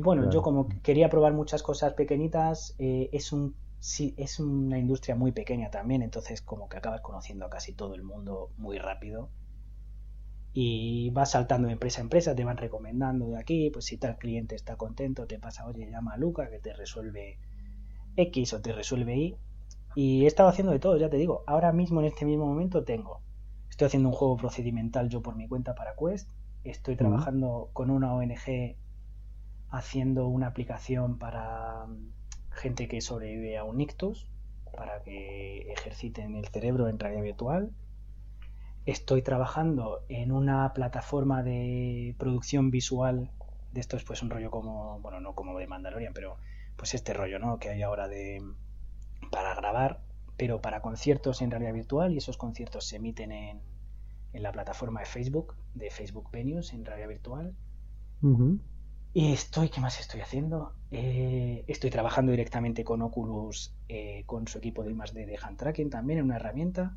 bueno, yo como quería probar muchas cosas pequeñitas, eh, es un sí, es una industria muy pequeña también, entonces como que acabas conociendo a casi todo el mundo muy rápido. Y vas saltando de empresa a empresa, te van recomendando de aquí, pues si tal cliente está contento, te pasa, oye, llama a Luca que te resuelve X o te resuelve Y. Y he estado haciendo de todo, ya te digo, ahora mismo en este mismo momento tengo, estoy haciendo un juego procedimental yo por mi cuenta para Quest, estoy trabajando con una ONG haciendo una aplicación para gente que sobrevive a un ictus, para que ejerciten el cerebro en realidad virtual. Estoy trabajando en una plataforma de producción visual de esto es pues un rollo como, bueno, no como de Mandalorian, pero pues este rollo, ¿no? Que hay ahora de para grabar, pero para conciertos en realidad virtual y esos conciertos se emiten en, en la plataforma de Facebook, de Facebook Venues en realidad virtual. Y estoy, ¿qué más estoy haciendo? Eh, estoy trabajando directamente con Oculus, eh, con su equipo de I+D de hand tracking también, en una herramienta.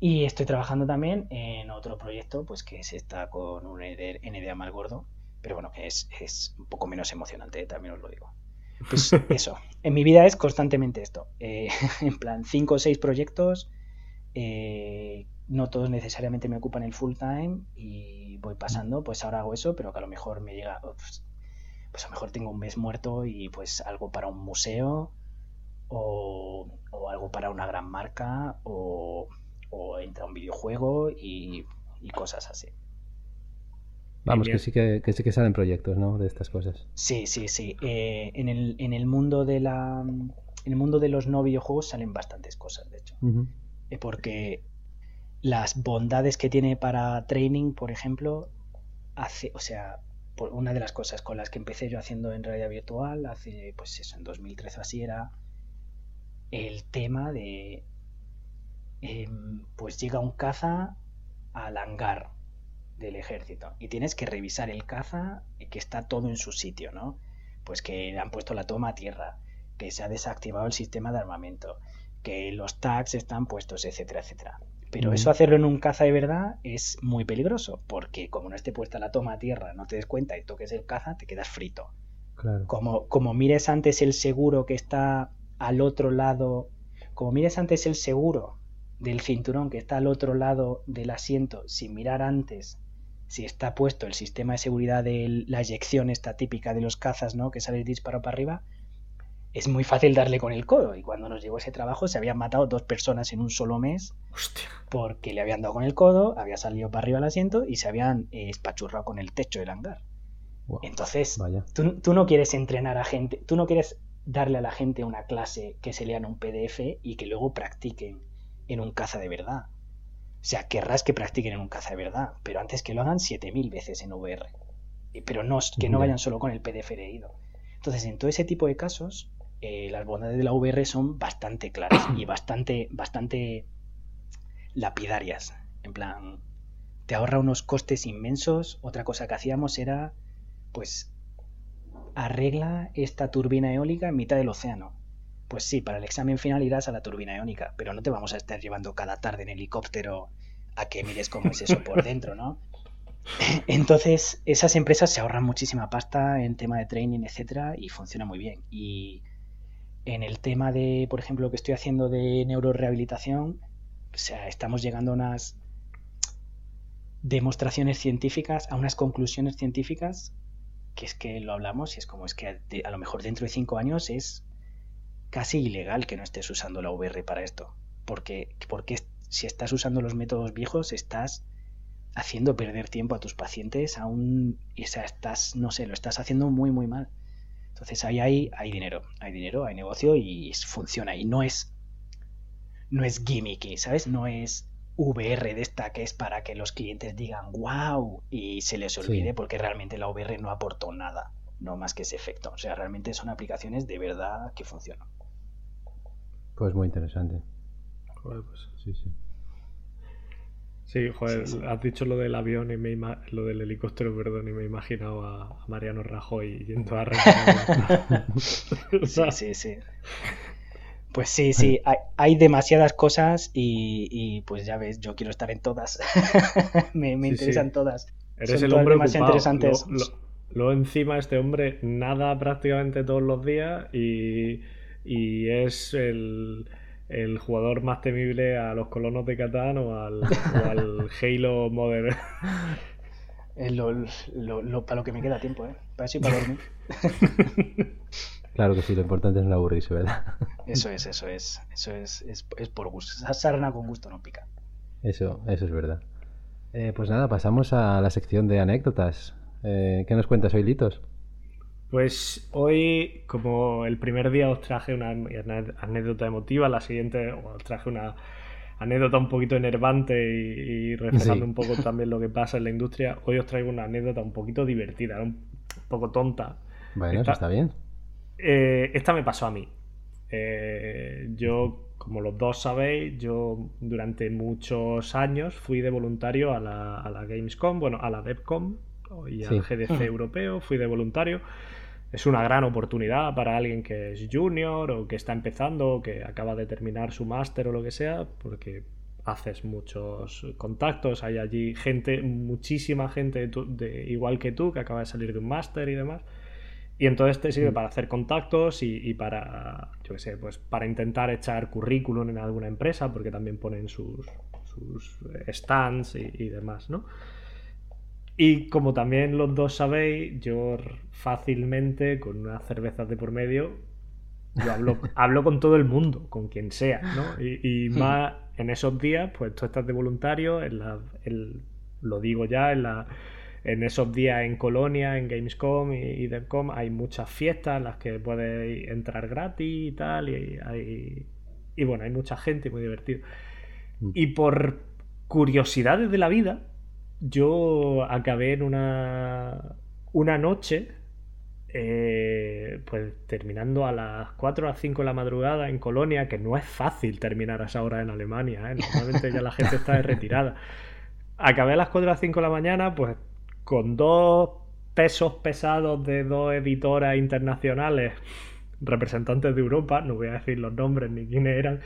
Y estoy trabajando también en otro proyecto, pues que se está con un NDA más gordo, pero bueno, que es, es un poco menos emocionante, también os lo digo. Pues *laughs* eso, en mi vida es constantemente esto. Eh, *laughs* en plan, cinco o seis proyectos, no todos necesariamente me ocupan el full time y voy pasando, pues ahora hago eso, pero que a lo mejor me llega, pues, pues a lo mejor tengo un mes muerto y pues algo para un museo o, algo para una gran marca o, entra un videojuego y, cosas así. Vamos, que sí que, sí que salen proyectos, ¿no? De estas cosas. Sí, sí, sí. Eh, en, el, en el mundo de la en el mundo de los no videojuegos salen bastantes cosas, de hecho. Eh, porque las bondades que tiene para training, por ejemplo, hace, o sea, por una de las cosas con las que empecé yo haciendo en realidad virtual, hace, pues eso, en 2013 así era el tema de, em, pues llega un caza al hangar del ejército y tienes que revisar el caza que está todo en su sitio, ¿no? Pues que han puesto la toma a tierra, que se ha desactivado el sistema de armamento, que los tags están puestos, etcétera, etcétera. Pero eso hacerlo en un caza de verdad es muy peligroso, porque como no esté puesta la toma a tierra, no te des cuenta y toques el caza, te quedas frito. Como, como mires antes el seguro que está al otro lado, como mires antes el seguro del cinturón que está al otro lado del asiento, sin mirar antes si está puesto el sistema de seguridad de la eyección esta típica de los cazas, ¿no? Que sale el disparo para arriba, es muy fácil darle con el codo. Y cuando nos llegó ese trabajo se habían matado dos personas en un solo mes porque le habían dado con el codo, había salido para arriba el asiento y se habían eh, espachurrado con el techo del hangar. Entonces, tú, no quieres entrenar a gente, tú no quieres darle a la gente una clase que se lean un PDF y que luego practiquen en un caza de verdad. O sea, querrás que practiquen en un caza de verdad, pero antes que lo hagan 7000 veces en VR. Pero no, que no vayan solo con el PDF leído. Entonces, en todo ese tipo de casos, eh, las bondades de la VR son bastante claras y *clears throat* bastante, bastante lapidarias. En plan, te ahorra unos costes inmensos. Otra cosa que hacíamos era, pues, arregla esta turbina eólica en mitad del océano. Pues sí, para el examen final irás a la turbina eólica, pero no te vamos a estar llevando cada tarde en helicóptero a que mires cómo es eso por dentro, ¿no? *laughs* Entonces, esas empresas se ahorran muchísima pasta en tema de training, etcétera, y funciona muy bien. Y en el tema de, por ejemplo, lo que estoy haciendo de neurorehabilitación, o sea, estamos llegando a unas demostraciones científicas, a unas conclusiones científicas, que es que lo hablamos y es como es que a lo mejor dentro de cinco años es casi ilegal que no estés usando la VR para esto. Porque, porque si estás usando los métodos viejos, estás haciendo perder tiempo a tus pacientes aún, o sea, estás, no sé, lo estás haciendo muy, muy mal. Entonces ahí hay, hay dinero, hay dinero, hay negocio y funciona. Y no es, no es gimmicky, ¿sabes? No es VR de esta que es para que los clientes digan wow y se les olvide porque realmente la VR no aportó nada, no más que ese efecto. O sea, realmente son aplicaciones de verdad que funcionan. Pues muy interesante. pues sí, sí. Sí, joder, has dicho lo del avión y me lo del helicóptero, perdón, y me he imaginado a, Mariano Rajoy yendo a *laughs* Sí, *laughs* sí, sí. Pues sí, sí, hay, demasiadas cosas y, pues ya ves, yo quiero estar en todas. *laughs* me, interesan todas. Eres el hombre más interesantes. Luego encima este hombre nada prácticamente todos los días y, y es el el jugador más temible a los colonos de Catán o al, *laughs* Halo Modern. lo, para lo que me queda tiempo, ¿eh? Para eso y para dormir. *laughs* Claro que sí, lo importante es no aburrirse, ¿verdad? Eso es, eso es. Eso es, es, por gusto. Esa sarna con gusto no pica. Eso, eso es verdad. Eh, pues nada, pasamos a la sección de anécdotas. Eh, ¿Qué nos cuentas hoy, Litos? Pues hoy, como el primer día os traje una anécdota emotiva, la siguiente os traje una anécdota un poquito enervante y, reflejando un poco también lo que pasa en la industria, hoy os traigo una anécdota un poquito divertida, un poco tonta. Bueno, eso está bien. Eh, esta me pasó a mí. yo como los dos sabéis, yo durante muchos años fui de voluntario a la, Gamescom, bueno, a la DevCom y al GDC europeo, fui de voluntario. Es una gran oportunidad para alguien que es junior o que está empezando o que acaba de terminar su máster o lo que sea, porque haces muchos contactos, hay allí gente, muchísima gente de, igual que tú que acaba de salir de un máster y demás. Y entonces te sirve mm. para hacer contactos y, para, yo qué sé, pues para intentar echar currículum en alguna empresa, porque también ponen sus, sus stands y, demás, ¿no? Y como también los dos sabéis, yo fácilmente, con unas cervezas de por medio, yo hablo, *laughs* hablo con todo el mundo, con quien sea, ¿no? Y, *laughs* más en esos días, pues tú estás de voluntario, en la, lo digo ya, en la en esos días en Colonia, en Gamescom y, y DevCom, hay muchas fiestas en las que puedes entrar gratis y tal, y, hay, y bueno, hay mucha gente, muy divertido. Mm. Y por curiosidades de la vida, yo acabé en una, una noche, eh, pues terminando a las 4 o las 5 de la madrugada en Colonia, que no es fácil terminar a esa hora en Alemania, ¿eh? normalmente ya la gente está de retirada. Acabé a las 4 o las 5 de la mañana, pues con dos pesos pesados de dos editoras internacionales, representantes de Europa, no voy a decir los nombres ni quiénes eran,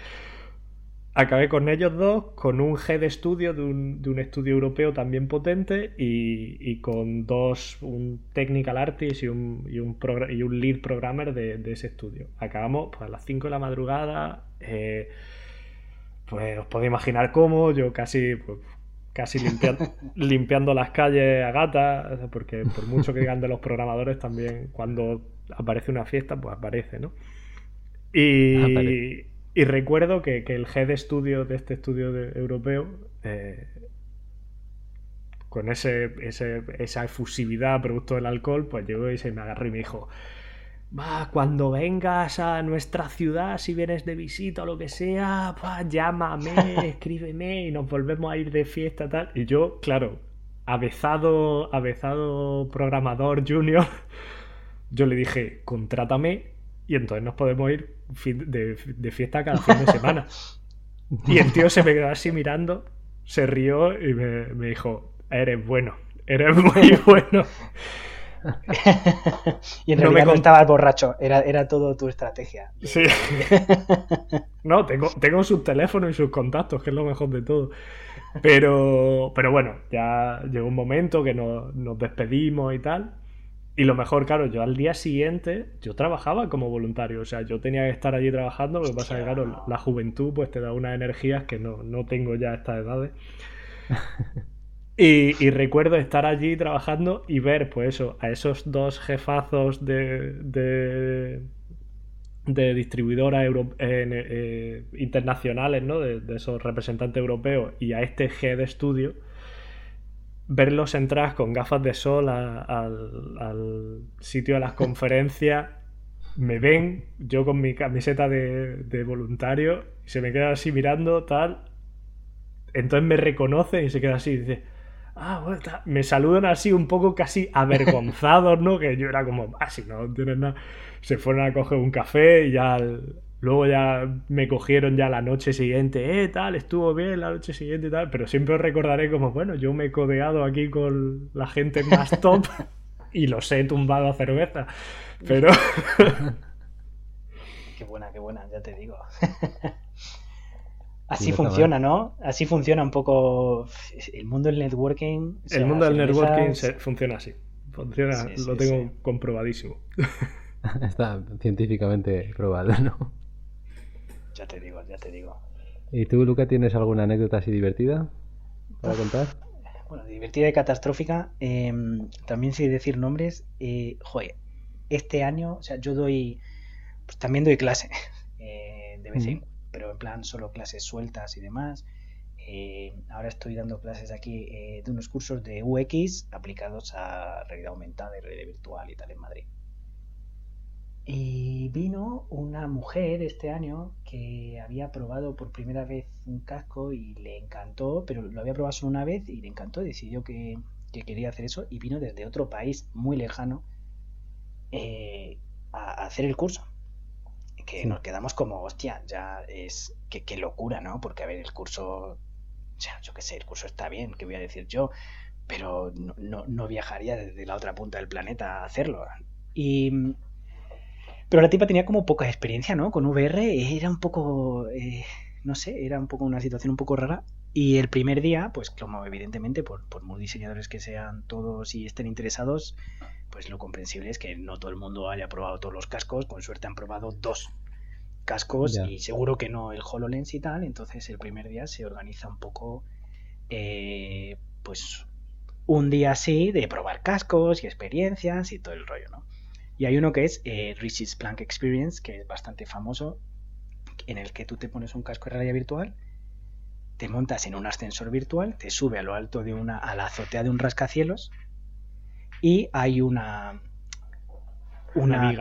acabé con ellos dos, con un head estudio de un, de un estudio europeo también potente y, con dos, un technical artist y un, y un, y un lead programmer de, ese estudio. Acabamos pues, a las 5 de la madrugada. Eh, pues os podéis imaginar cómo, yo casi pues, casi *laughs* limpiando las calles a gata, porque por mucho que digan de los programadores, también cuando aparece una fiesta, pues aparece, ¿no? Y, y recuerdo que, el head estudio de este estudio europeo, eh, con ese, esa efusividad producto del alcohol, pues llegó y se me agarró y me dijo, Va, cuando vengas a nuestra ciudad, si vienes de visita o lo que sea, llámame, *laughs* escríbeme y nos volvemos a ir de fiesta tal. Y yo, claro, avezado, avezado programador junior, *laughs* yo le dije, contrátame y entonces nos podemos ir de, fiesta cada fin de semana. Y el tío se me quedó así mirando, se rió y me, me dijo, eres bueno, eres muy *laughs* bueno. y en no realidad me contaba el borracho, era, era todo tu estrategia. Sí. no, tengo, tengo sus teléfonos y sus contactos, que es lo mejor de todo. Pero, pero bueno, ya llegó un momento que nos, despedimos y tal. Y lo mejor, claro, yo al día siguiente, yo trabajaba como voluntario, o sea, yo tenía que estar allí trabajando, lo que pasa es que, claro, la juventud pues te da unas energías que no, no tengo ya a estas edades. *laughs* Y, recuerdo estar allí trabajando y ver, pues eso, a esos dos jefazos de, de, de distribuidoras eh, eh, internacionales, ¿no? De, esos representantes europeos y a este head studio, verlos entrar con gafas de sol al, sitio de las *laughs* conferencias, me ven, yo con mi camiseta de, de voluntario, y se me queda así mirando, tal. Entonces me reconoce y se queda así y dice ah, bueno, me saludan así un poco casi *laughs* avergonzados, ¿no? Que yo era como, ah, si no tienes nada. Se fueron a coger un café y ya luego ya me cogieron ya la noche siguiente, eh, tal, estuvo bien la noche siguiente y tal, pero siempre os recordaré como, bueno, yo me he codeado aquí con la gente más *laughs* top y los he tumbado a cerveza, pero... *laughs* qué buena, qué buena, ya te digo. *laughs* Así funciona, ¿no? Así funciona un poco el mundo del networking. el mundo del networking funciona así. Funciona, lo tengo comprobadísimo. Está científicamente probado, ¿no? Ya te digo, ya te digo. ¿Y tú, Luca, tienes alguna anécdota así divertida para contar? Bueno, divertida y catastrófica. Em, también sin decir nombres. Eh, joder, este año, o sea, yo doy. Pues también doy clase *laughs* eh, de vez en pero en plan solo clases sueltas y demás. eh, ahora estoy dando clases aquí eh, de unos cursos de UX aplicados a realidad aumentada y realidad virtual y tal en Madrid. Y vino una mujer este año que había probado por primera vez un casco y le encantó, pero lo había probado solo una vez y le encantó, decidió que, quería hacer eso y vino desde otro país muy lejano eh, a, hacer el curso. Que nos quedamos como, hostia, ya es, que qué locura, ¿no? Porque a ver, el curso, yo qué sé, el curso está bien, ¿qué voy a decir yo? Pero no, no viajaría desde la otra punta del planeta a hacerlo. Y pero la tipa tenía como poca experiencia, ¿no? Con VR era un poco, eh, no sé, era un poco una situación un poco rara. Y el primer día, pues como evidentemente, por, por muy diseñadores que sean todos y estén interesados, pues lo comprensible es que no todo el mundo haya probado todos los cascos, con suerte han probado dos cascos y seguro que no el HoloLens y tal, entonces el primer día se organiza un poco, eh, pues un día así de probar cascos y experiencias y todo el rollo, ¿no? Y hay uno que es eh, Richie's Plank Experience, que es bastante famoso, en el que tú te pones un casco de realidad virtual, te montas en un ascensor virtual, te sube a lo alto de una, a la azotea de un rascacielos y hay una una,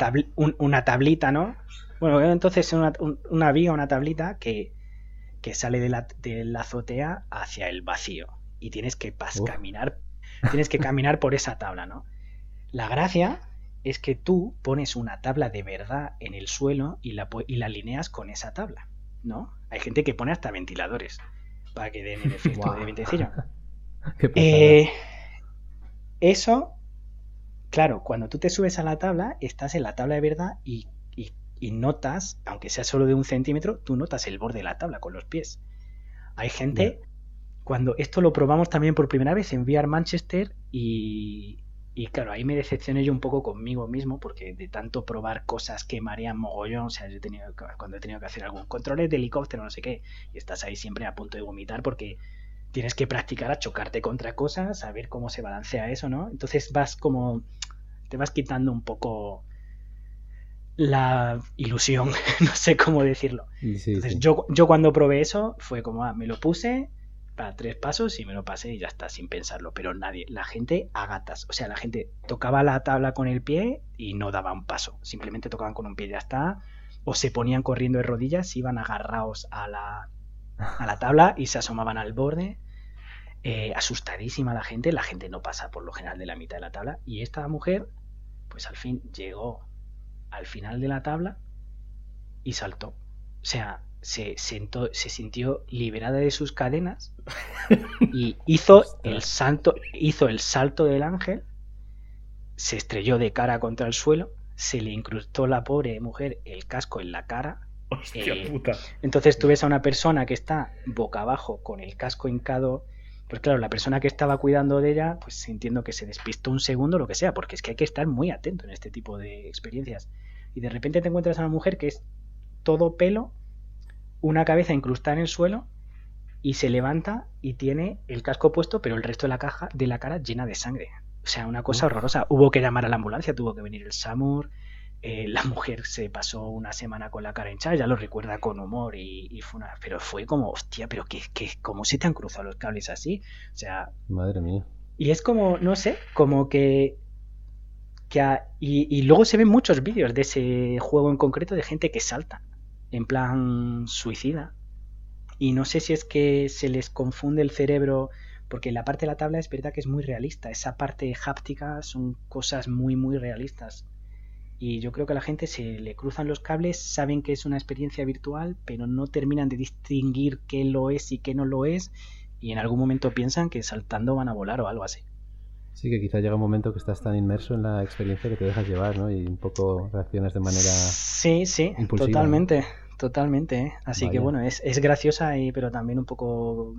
una tablita, ¿no? Bueno, entonces una, una viga, una tablita que, que sale de la, de la, azotea hacia el vacío y tienes que caminar tienes que caminar por esa tabla, ¿no? La gracia es que tú pones una tabla de verdad en el suelo y la, y la alineas con esa tabla, ¿no? Hay gente que pone hasta ventiladores para que den el *laughs* efecto de ventilación. *laughs* eh, eso, claro, cuando tú te subes a la tabla, estás en la tabla de verdad y, notas, aunque sea solo de un centímetro, tú notas el borde de la tabla con los pies. Hay gente, cuando esto lo probamos también por primera vez en VR Manchester y, y claro, ahí me decepcioné yo un poco conmigo mismo, porque de tanto probar cosas que marean mogollón, o sea, yo he tenido, cuando he tenido que hacer algún control de helicóptero, no sé qué, y estás ahí siempre a punto de vomitar porque tienes que practicar a chocarte contra cosas, a ver cómo se balancea eso, ¿no? Entonces vas como, te vas quitando un poco la ilusión, *laughs* no sé cómo decirlo. Entonces Yo, yo cuando probé eso fue como, ah, me lo puse, para tres pasos y me lo pasé y ya está, sin pensarlo. Pero nadie, la gente a gatas. O sea, la gente tocaba la tabla con el pie y no daba un paso. Simplemente tocaban con un pie y ya está. O se ponían corriendo de rodillas, iban agarrados a la, a la tabla y se asomaban al borde. Eh, asustadísima la gente. La gente no pasa por lo general de la mitad de la tabla. Y esta mujer, pues al fin llegó al final de la tabla y saltó. O sea, se, sentó, se sintió liberada de sus cadenas *laughs* y hizo el, salto, hizo el salto del ángel, se estrelló de cara contra el suelo, se le incrustó la pobre mujer el casco en la cara. Eh, entonces tú ves a una persona que está boca abajo con el casco hincado. Pues claro, la persona que estaba cuidando de ella, pues entiendo que se despistó un segundo, lo que sea, porque es que hay que estar muy atento en este tipo de experiencias. Y de repente te encuentras a una mujer que es todo pelo, una cabeza incrustada en el suelo y se levanta y tiene el casco puesto, pero el resto de la caja de la cara llena de sangre. O sea, una cosa horrorosa. Hubo que llamar a la ambulancia, tuvo que venir el SAMUR. Eh, la mujer se pasó una semana con la cara hinchada, ya lo recuerda con humor y, fue una, pero fue como, hostia, pero que, que, ¿cómo se te han cruzado los cables así? O sea, madre mía. Y es como, no sé, como que, que y, y luego se ven muchos vídeos de ese juego en concreto de gente que salta en plan suicida. Y no sé si es que se les confunde el cerebro, porque la parte de la tabla es verdad que es muy realista. Esa parte háptica son cosas muy, muy realistas. Y yo creo que a la gente se le cruzan los cables, saben que es una experiencia virtual, pero no terminan de distinguir qué lo es y qué no lo es. Y en algún momento piensan que saltando van a volar o algo así. Sí, que quizá llega un momento que estás tan inmerso en la experiencia que te dejas llevar, ¿no? Y un poco reaccionas de manera. Sí, sí, totalmente, totalmente. ¿eh? Así que bueno, es, es graciosa, y, pero también un poco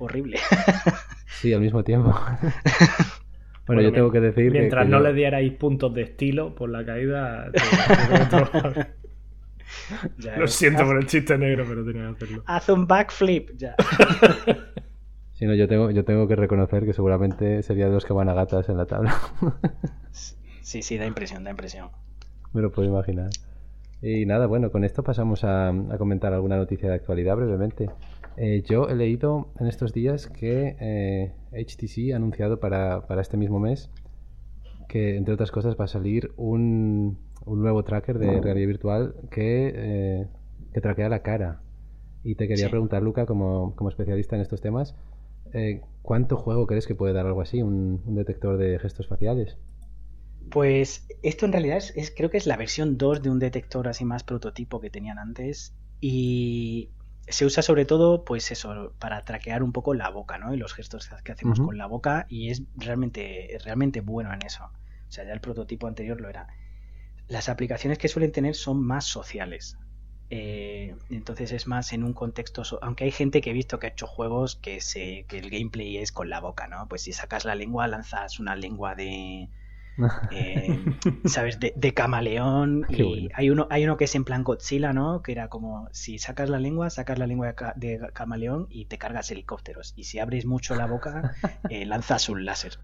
horrible. *laughs* sí, al mismo tiempo. *laughs* bueno, yo tengo que decir. Mientras no le dierais puntos de estilo por la caída. *laughs* Lo siento por el chiste negro, pero tenía que hacerlo. Haz un backflip, ya. Yo tengo, yo tengo que reconocer que seguramente sería de los que van a gatas en la tabla. *laughs* sí, sí, da impresión, da impresión. Me lo puedo imaginar. Y nada, bueno, con esto pasamos a, comentar alguna noticia de actualidad brevemente. Eh, yo he leído en estos días que HTC eh, ha anunciado para, este mismo mes que, entre otras cosas, va a salir un, nuevo tracker de realidad virtual que, eh, que traquea la cara. Y te quería preguntar, Luca, como, especialista en estos temas, ¿cuánto juego crees que puede dar algo así, un, detector de gestos faciales? Pues esto en realidad es, creo que es la versión 2 de un detector así más prototipo que tenían antes y se usa sobre todo, pues eso, para traquear un poco la boca, ¿no? Y los gestos que hacemos con la boca y es realmente, realmente bueno en eso. O sea, ya el prototipo anterior lo era. Las aplicaciones que suelen tener son más sociales. Eh, entonces es más en un contexto, aunque hay gente que he visto que ha hecho juegos que, se, que el gameplay es con la boca, ¿no? Pues si sacas la lengua, lanzas una lengua de, *laughs* eh, ¿sabes? De, camaleón. *laughs* y hay, uno, hay uno que es en plan Godzilla, ¿no? Que era como si sacas la lengua, sacas la lengua de, camaleón y te cargas helicópteros. Y si abres mucho la boca, *laughs* eh, lanzas un láser.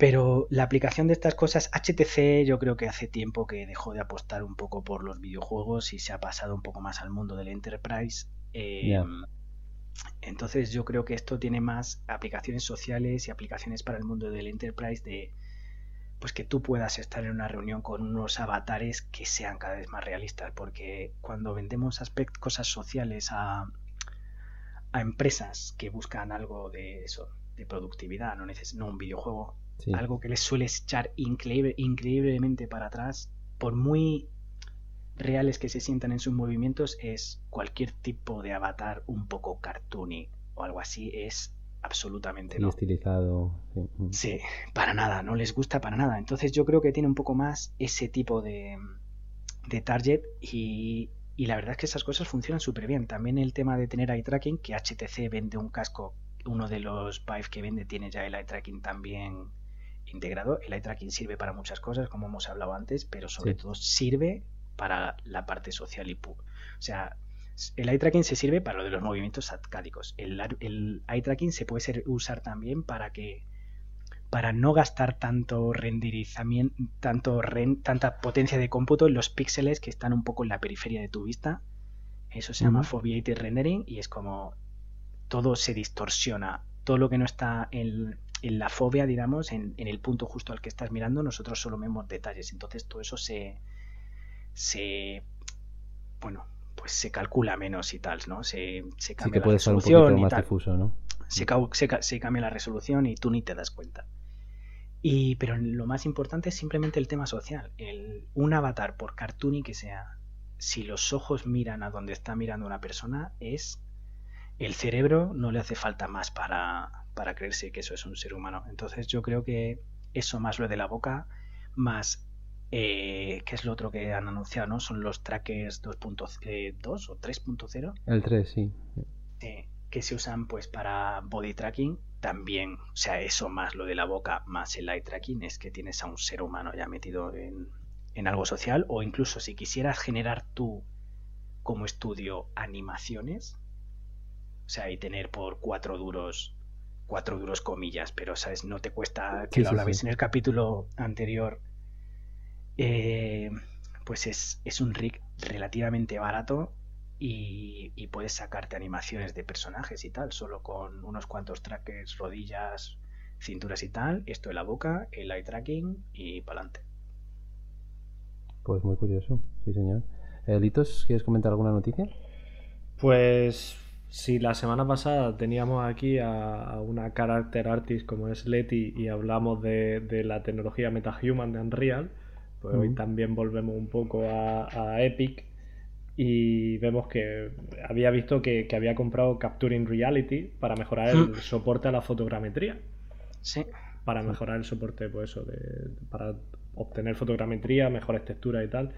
Pero la aplicación de estas cosas, HTC yo creo que hace tiempo que dejó de apostar un poco por los videojuegos y se ha pasado un poco más al mundo del enterprise. Em, entonces yo creo que esto tiene más aplicaciones sociales y aplicaciones para el mundo del enterprise de pues que tú puedas estar en una reunión con unos avatares que sean cada vez más realistas, porque cuando vendemos cosas sociales a, a empresas que buscan algo de eso, de productividad, no, no un videojuego, algo que les suele echar increíble, increíblemente para atrás, por muy reales que se sientan en sus movimientos, es cualquier tipo de avatar un poco cartoony o algo así, es absolutamente no. estilizado. Sí. para nada, no les gusta para nada. Entonces yo creo que tiene un poco más ese tipo de, de target y, y la verdad es que esas cosas funcionan súper bien. También el tema de tener eye tracking, que HTC vende un casco, uno de los Vive que vende tiene ya el eye tracking también integrado. El eye tracking sirve para muchas cosas, como hemos hablado antes, pero sobre todo sirve para la parte social y pub. O sea, el eye tracking se sirve para lo de los movimientos arcádicos. El, el eye tracking se puede ser, usar también para que para no gastar tanto renderizamiento, tanto tanta potencia de cómputo en los píxeles que están un poco en la periferia de tu vista. Eso se llama foveated rendering y es como todo se distorsiona. Todo lo que no está en, la fobia, digamos, en, en, el punto justo al que estás mirando, nosotros solo vemos detalles. Entonces todo eso se, se bueno, pues se calcula menos y tal, ¿no? Se, se cambia la resolución y tal. Se, cambia la resolución y tú ni te das cuenta. Y, pero lo más importante es simplemente el tema social. El, un avatar, por cartoony que sea, si los ojos miran a donde está mirando una persona, es el cerebro no le hace falta más para, para creerse que eso es un ser humano. Entonces yo creo que eso más lo de la boca, más eh, ¿Qué es lo otro que han anunciado? ¿no? Son los trackers 2.2 eh, o 3.0. El 3, sí. que se usan pues para body tracking también. O sea, eso más lo de la boca, más el eye tracking, es que tienes a un ser humano ya metido en, en algo social. O incluso si quisieras generar tú como estudio animaciones, o sea, y tener por cuatro duros cuatro duros comillas, pero sabes, no te cuesta que lo hablabais en el capítulo anterior eh, pues es, un rig relativamente barato y, puedes sacarte animaciones de personajes y tal, solo con unos cuantos trackers, rodillas, cinturas y tal, esto en la boca, el eye tracking y para adelante. Pues muy curioso, sí señor. Eh, Litos, ¿quieres comentar alguna noticia? Pues si la semana pasada teníamos aquí a, una character artist como es Leti y hablamos de, de la tecnología MetaHuman de Unreal, pues hoy también volvemos un poco a, Epic y vemos que había visto que, había comprado Capturing Reality para mejorar el soporte a la fotogrametría. Sí. Para mejorar el soporte, pues eso, de, para obtener fotogrametría, mejores texturas y tal.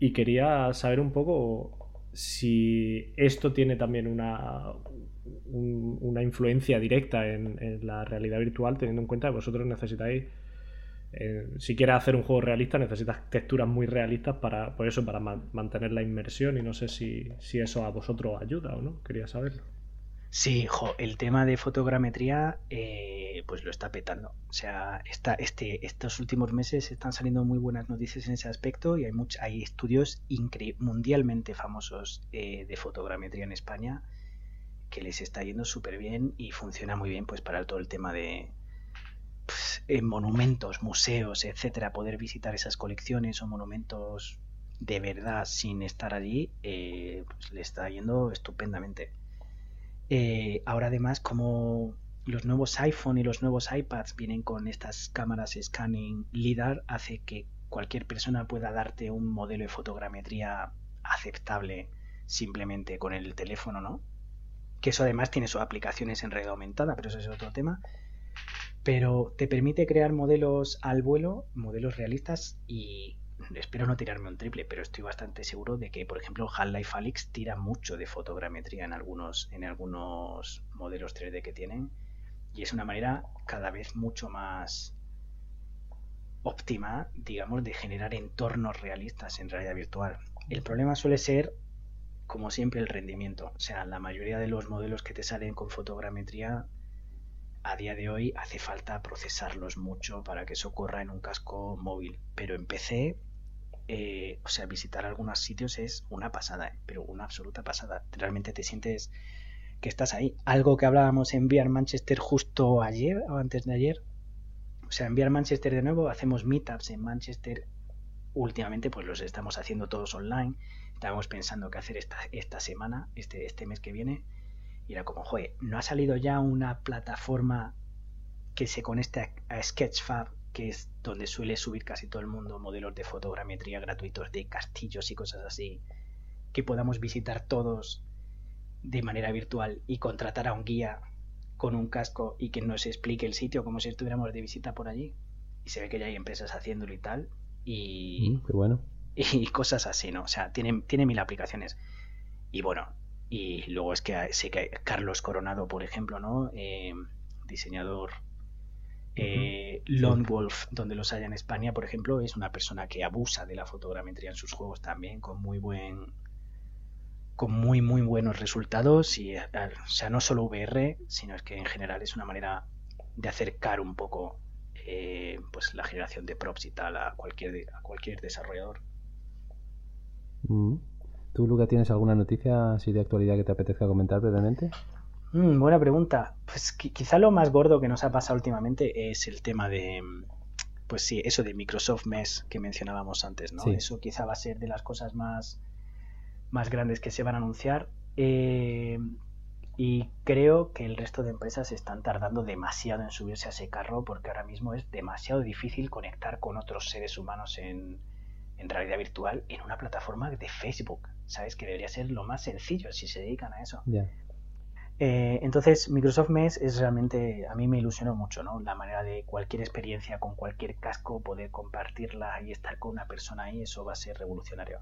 Y quería saber un poco si esto tiene también una, una influencia directa en, en, la realidad virtual, teniendo en cuenta que vosotros necesitáis eh, si quieres hacer un juego realista necesitas texturas muy realistas para, por eso, para mantener la inmersión y no sé si, eso a vosotros ayuda o no, quería saberlo. Sí, el tema de fotogrametría eh, pues lo está petando. O sea, esta, este, estos últimos meses están saliendo muy buenas noticias en ese aspecto y hay, hay estudios mundialmente famosos eh, de fotogrametría en España que les está yendo súper bien y funciona muy bien pues para todo el tema de pues, monumentos, museos, etcétera, poder visitar esas colecciones o monumentos de verdad sin estar allí, eh, pues le está yendo estupendamente. Eh, ahora además como los nuevos iPhone y los nuevos iPads vienen con estas cámaras scanning LIDAR, hace que cualquier persona pueda darte un modelo de fotogrametría aceptable simplemente con el teléfono, ¿no? Que eso además tiene sus aplicaciones en red aumentada, pero eso es otro tema. Pero te permite crear modelos al vuelo, modelos realistas y espero no tirarme un triple, pero estoy bastante seguro de que, por ejemplo, Half-Life Alyx tira mucho de fotogrametría en algunos, en algunos modelos 3D que tienen y es una manera cada vez mucho más óptima, digamos, de generar entornos realistas en realidad virtual. El problema suele ser, como siempre, el rendimiento. O sea, la mayoría de los modelos que te salen con fotogrametría a día de hoy hace falta procesarlos mucho para que eso corra en un casco móvil. Pero en PC, eh, o sea, visitar algunos sitios es una pasada, ¿eh? pero una absoluta pasada. Realmente te sientes que estás ahí. Algo que hablábamos en VR Manchester justo ayer o antes de ayer. O sea, en VR Manchester de nuevo hacemos meetups en Manchester. Últimamente pues los estamos haciendo todos online. Estábamos pensando qué hacer esta, esta semana, este, este mes que viene y era como, joder, ¿no ha salido ya una plataforma que se conecte a, Sketchfab, que es donde suele subir casi todo el mundo modelos de fotogrametría gratuitos de castillos y cosas así, que podamos visitar todos de manera virtual y contratar a un guía con un casco y que nos explique el sitio como si estuviéramos de visita por allí? Y se ve que ya hay empresas haciéndolo y tal. Y, mm, qué bueno. *laughs* y cosas así, ¿no? O sea, tiene, tiene mil aplicaciones. Y bueno, y luego es que sé que Carlos Coronado, por ejemplo, ¿no? Eh, diseñador eh, Lone Wolf, donde los haya en España, por ejemplo, es una persona que abusa de la fotogrametría en sus juegos también, con muy buen con muy muy buenos resultados y o sea no solo VR sino es que en general es una manera de acercar un poco eh, pues la generación de props y tal a cualquier a cualquier desarrollador. ¿Tú, Luca, tienes alguna noticia así de actualidad que te apetezca comentar brevemente? Mm, buena pregunta. Pues quizá lo más gordo que nos ha pasado últimamente es el tema de, pues sí, eso de Microsoft Mesh que mencionábamos antes, ¿no? Eso quizá va a ser de las cosas más, más grandes que se van a anunciar. Eh, y creo que el resto de empresas están tardando demasiado en subirse a ese carro porque ahora mismo es demasiado difícil conectar con otros seres humanos en, en realidad virtual en una plataforma de Facebook. ¿sabes? Que debería ser lo más sencillo si se dedican a eso. Eh, entonces, Microsoft Mesh es realmente, a mí me ilusionó mucho, ¿no? La manera de cualquier experiencia con cualquier casco, poder compartirla y estar con una persona ahí, eso va a ser revolucionario.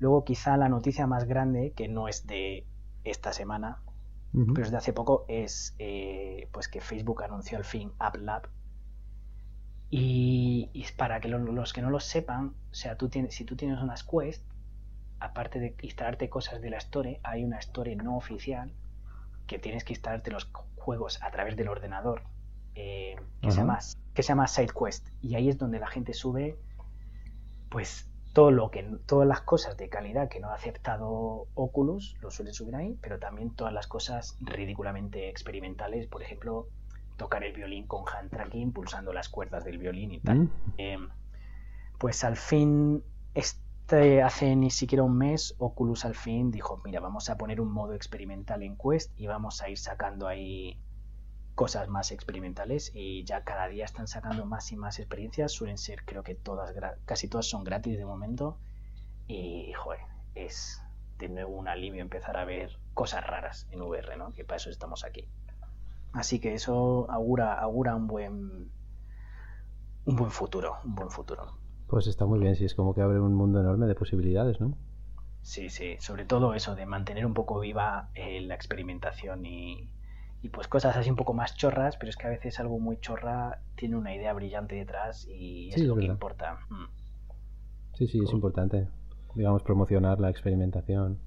Luego, quizá la noticia más grande, que no es de esta semana, pero es de hace poco, es eh, pues que Facebook anunció al fin AppLab. Y, y para que los que no lo sepan, o sea, tú tienes, si tú tienes unas Quest, aparte de instalarte cosas de la Store, hay una Store no oficial que tienes que instalarte los juegos a través del ordenador eh, que, se llama, que se llama SideQuest. Y ahí es donde la gente sube pues todo lo que todas las cosas de calidad que no ha aceptado Oculus lo suele subir ahí, pero también todas las cosas ridículamente experimentales, por ejemplo, tocar el violín con hand tracking, pulsando las cuerdas del violín y tal. Eh, pues al fin este, hace ni siquiera un mes Oculus al fin dijo, mira, vamos a poner un modo experimental en Quest y vamos a ir sacando ahí cosas más experimentales y ya cada día están sacando más y más experiencias, suelen ser creo que todas, casi todas son gratis de momento y joder, es de nuevo un alivio empezar a ver cosas raras en VR, ¿no? Que para eso estamos aquí. Así que eso augura, augura un buen un buen futuro, un buen futuro. Pues está muy bien, sí, es como que abre un mundo enorme de posibilidades, ¿no? Sí, sí, sobre todo eso, de mantener un poco viva eh, la experimentación y, pues cosas así un poco más chorras, pero es que a veces algo muy chorra tiene una idea brillante detrás y es lo que importa. Mm. Sí, sí, es importante, digamos, promocionar la experimentación.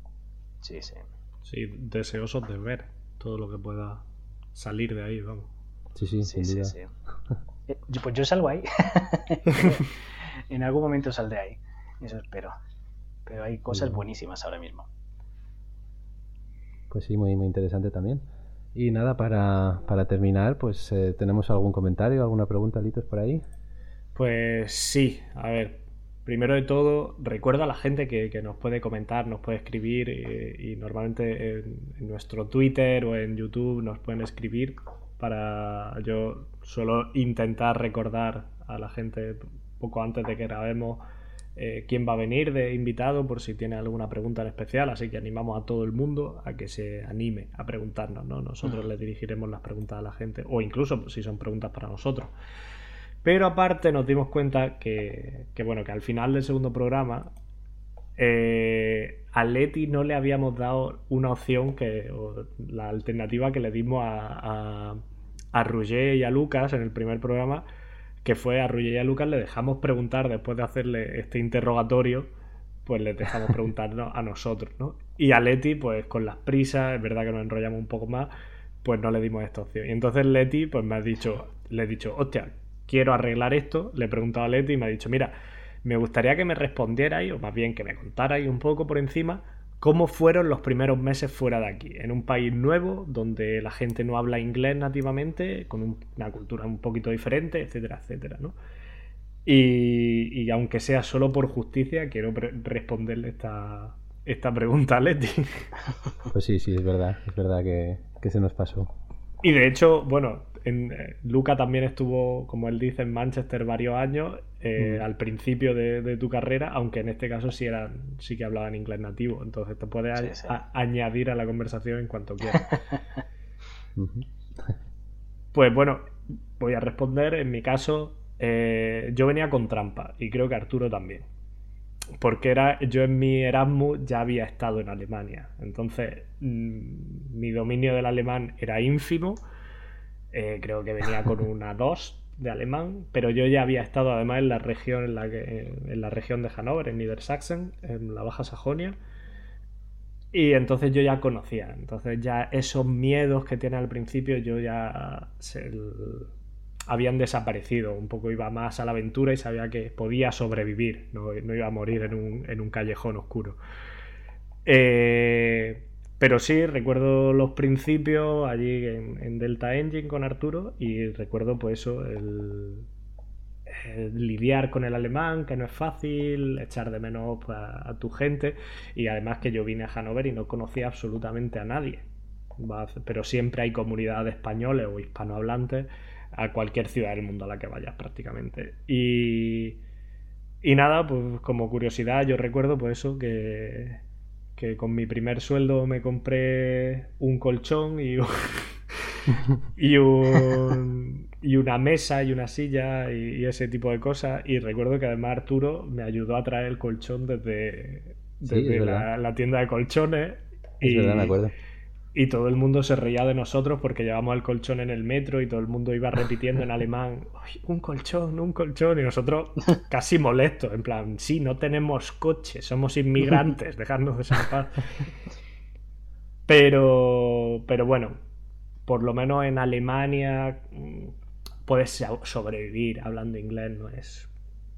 Sí, sí. Sí, deseosos de ver todo lo que pueda salir de ahí, vamos. Sí, sí, sí, sí, sí. *laughs* Eh, pues yo salgo ahí. *laughs* *laughs* en algún momento saldré ahí. Eso espero. Pero hay cosas buenísimas ahora mismo. Pues sí, muy, muy interesante también. Y nada, para, para terminar, pues eh, ¿tenemos algún comentario, alguna pregunta, Litos, por ahí? Pues sí, a ver, primero de todo, recuerda a la gente que, nos puede comentar, nos puede escribir y, normalmente en, nuestro Twitter o en YouTube nos pueden escribir para yo solo intentar recordar a la gente poco antes de que grabemos eh, quién va a venir de invitado por si tiene alguna pregunta en especial, así que animamos a todo el mundo a que se anime a preguntarnos, ¿no? Nosotros le dirigiremos las preguntas a la gente, o incluso si son preguntas para nosotros. Pero aparte nos dimos cuenta que, bueno, que al final del segundo programa eh, a Leti no le habíamos dado una opción que la alternativa que le dimos a, a, a y a Lucas en el primer programa que fue a y a Lucas le dejamos preguntar después de hacerle este interrogatorio, pues le dejamos preguntarnos a nosotros, ¿no? Y a Leti, pues con las prisas, es verdad que nos enrollamos un poco más, pues no le dimos esta opción. Y entonces Leti, pues me ha dicho, le he dicho, hostia, quiero arreglar esto, le he preguntado a Leti y me ha dicho, mira, me gustaría que me respondierais, o más bien que me contarais un poco por encima, cómo fueron los primeros meses fuera de aquí, en un país nuevo donde la gente no habla inglés nativamente, con una cultura un poquito diferente, etcétera, etcétera, ¿no? Y, aunque sea solo por justicia, quiero responderle esta, esta pregunta a Leti. Pues sí, sí, es verdad, es verdad que, que se nos pasó. Y de hecho, bueno, eh, Luca también estuvo, como él dice, en Manchester varios años eh, mm. al principio de, tu carrera, aunque en este caso sí, eran, sí que hablaban inglés nativo. Entonces te puedes añadir a la conversación en cuanto quieras. *laughs* pues bueno, voy a responder. En mi caso, eh, yo venía con trampa y creo que Arturo también. Porque era, yo en mi Erasmus ya había estado en Alemania. Entonces, mm, mi dominio del alemán era ínfimo eh, creo que venía con una 2 de alemán, pero yo ya había estado además en la región en la, en la región de Hannover, en Niedersachsen, en la Baja Sajonia. Y entonces yo ya conocía. Entonces ya esos miedos que tiene al principio yo ya habían desaparecido. Un poco iba más a la aventura y sabía que podía sobrevivir. No, no iba a morir en un, en un callejón oscuro. Eh, pero sí, recuerdo los principios allí en, Delta Engine con Arturo y recuerdo pues eso, el, lidiar con el alemán, que no es fácil, echar de menos pues, a, tu gente y además que yo vine a Hannover y no conocía absolutamente a nadie. Pero siempre hay comunidad de españoles o hispanohablantes a cualquier ciudad del mundo a la que vayas prácticamente. Y, y nada, pues como curiosidad yo recuerdo pues eso que que con mi primer sueldo me compré un colchón y, *laughs* y, y una mesa y una silla y, ese tipo de cosas. Y recuerdo que además Arturo me ayudó a traer el colchón desde, la, tienda de colchones. Es y, verdad, me acuerdo y todo el mundo se reía de nosotros porque llevamos el colchón en el metro y todo el mundo iba repitiendo en alemán, *laughs* un colchón, un colchón, y nosotros *laughs* casi molestos, en plan, sí, no tenemos coche, somos inmigrantes, *laughs* dejadnos de zampar. Pero, pero bueno, por lo menos en Alemania mm, puedes sobrevivir hablando inglés, no es,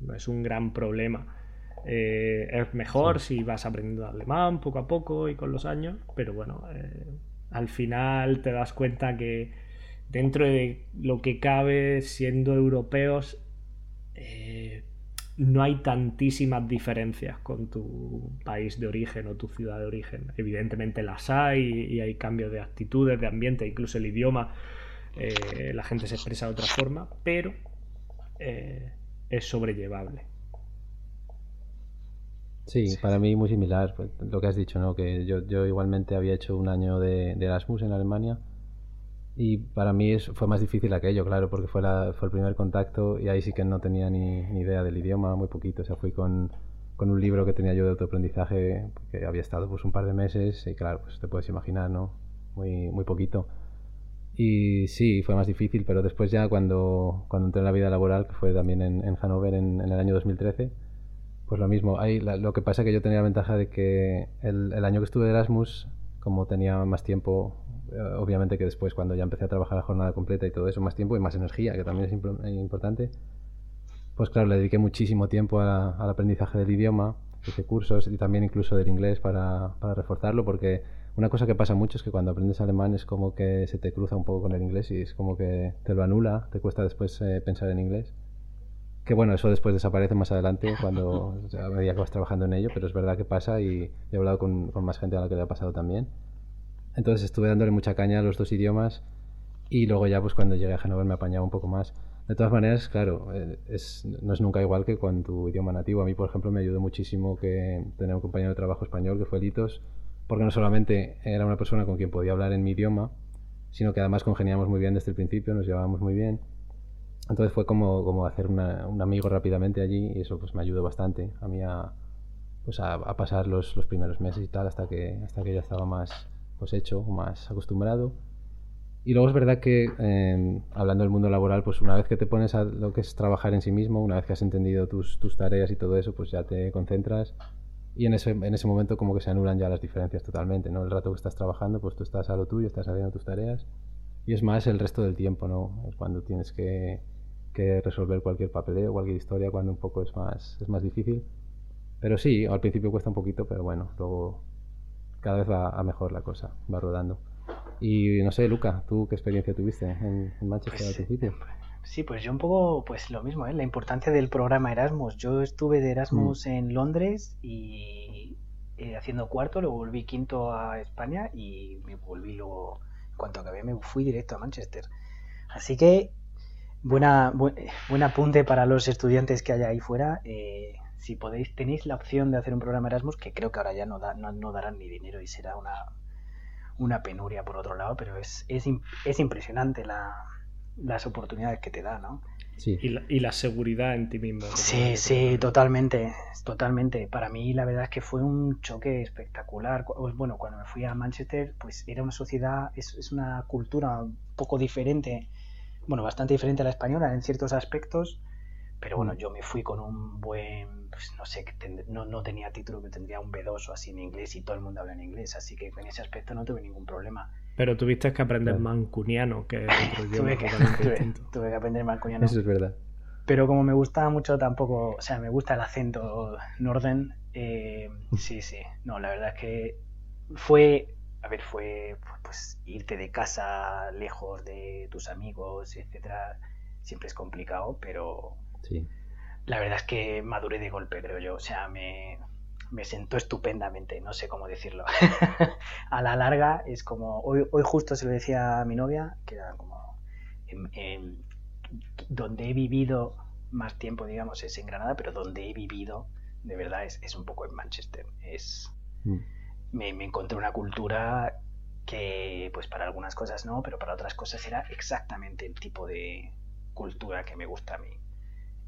no es un gran problema. Eh, es mejor si vas aprendiendo alemán poco a poco y con los años, pero bueno, eh, al final te das cuenta que dentro de lo que cabe siendo europeos eh, no hay tantísimas diferencias con tu país de origen o tu ciudad de origen. Evidentemente las hay y hay cambios de actitudes, de ambiente, incluso el idioma, eh, la gente se expresa de otra forma, pero eh, es sobrellevable. Sí, para mí muy similar, pues, lo que has dicho, ¿no? Que yo, yo igualmente había hecho un año de, Erasmus en Alemania y para mí es, fue más difícil aquello, claro, porque fue, la, fue el primer contacto y ahí sí que no tenía ni, ni idea del idioma, muy poquito, o sea, fui con, con, un libro que tenía yo de autoaprendizaje que había estado pues un par de meses y claro, pues te puedes imaginar, ¿no? Muy, muy poquito. Y sí, fue más difícil, pero después ya cuando, cuando entré en la vida laboral, que fue también en, en Hannover en, en el año 2013, pues lo mismo. Hay, lo que pasa es que yo tenía la ventaja de que el, año que estuve de Erasmus, como tenía más tiempo, eh, obviamente que después cuando ya empecé a trabajar la jornada completa y todo eso, más tiempo y más energía, que también es eh, importante, pues claro, le dediqué muchísimo tiempo al aprendizaje del idioma, hice cursos y también incluso del inglés para, para reforzarlo, porque una cosa que pasa mucho es que cuando aprendes alemán es como que se te cruza un poco con el inglés y es como que te lo anula, te cuesta después eh, pensar en inglés. Que bueno, eso después desaparece más adelante cuando *laughs* a medida que vas trabajando en ello, pero es verdad que pasa y he hablado con, con más gente a la que le ha pasado también. Entonces estuve dándole mucha caña a los dos idiomas y luego ya pues cuando llegué a Hannover me apañaba un poco más. De todas maneras, claro, eh, es, no es nunca igual que con tu idioma nativo. A mí, por ejemplo, me ayudó muchísimo que tener un compañero de trabajo español que fue Litos, porque no solamente era una persona con quien podía hablar en mi idioma, sino que además congeniamos muy bien desde el principio, nos llevábamos muy bien. Entonces fue como, como hacer un amigo rápidamente allí y eso pues me ayudó bastante a mí a, pues a, a pasar los, los, primeros meses y tal hasta que, hasta que ya estaba más pues hecho, más acostumbrado. Y luego es verdad que, eh, hablando del mundo laboral, pues una vez que te pones a lo que es trabajar en sí mismo, una vez que has entendido tus, tus tareas y todo eso, pues ya te concentras y en ese, en ese momento como que se anulan ya las diferencias totalmente, ¿no? El rato que estás trabajando, pues tú estás a lo tuyo, estás haciendo tus tareas y es más el resto del tiempo, ¿no? Cuando tienes que, que resolver cualquier papeleo, cualquier historia, cuando un poco es más, es más difícil. Pero sí, al principio cuesta un poquito, pero bueno, luego cada vez va a mejor la cosa, va rodando. Y no sé, Luca, ¿tú qué experiencia tuviste en, Manchester pues, al principio? Sí, pues yo un poco, pues lo mismo, ¿eh? la importancia del programa Erasmus. Yo estuve de Erasmus mm. en Londres y eh, haciendo cuarto, luego volví quinto a España y me volví luego, en cuanto acabé, me fui directo a Manchester. Así que, buena, buen, apunte para los estudiantes que hay ahí fuera. Eh, si podéis, tenéis la opción de hacer un programa Erasmus, que creo que ahora ya no, no darán ni dinero y será una, una penuria por otro lado, pero es, es, es impresionante la, las oportunidades que te da, ¿no? Sí. Y, la, y la seguridad en ti mismo. Sí, sí, totalmente, totalmente. Para mí la verdad es que fue un choque espectacular. Bueno, cuando me fui a Manchester, pues era una sociedad, es, es una cultura un poco diferente, bueno, bastante diferente a la española en ciertos aspectos, pero bueno, yo me fui con un buen, pues no sé, no, no tenía título, que tendría un B2 o así en inglés y todo el mundo habla en inglés, así que en ese aspecto no tuve ningún problema. Pero tuviste que aprender mancuniano, que *laughs* tuve, que, *laughs* tuve, que aprender mancuniano. Eso es verdad. Pero como me gustaba mucho tampoco, o sea, me gusta el acento norden, eh, sí, sí, no, la verdad es que fue, a ver, fue pues irte de casa lejos de tus amigos, etcétera, siempre es complicado, pero Sí. La verdad es que maduré de golpe, creo yo. O sea, me, me sentó estupendamente, no sé cómo decirlo. *laughs* a la larga es como, hoy, hoy justo se lo decía a mi novia, que era como, en, donde he vivido más tiempo, digamos, es en Granada, pero donde he vivido, de verdad, es, es un poco en Manchester. Es, mm. Me, me, encontré una cultura que, pues para algunas cosas no, pero para otras cosas era exactamente el tipo de cultura que me gusta a mí.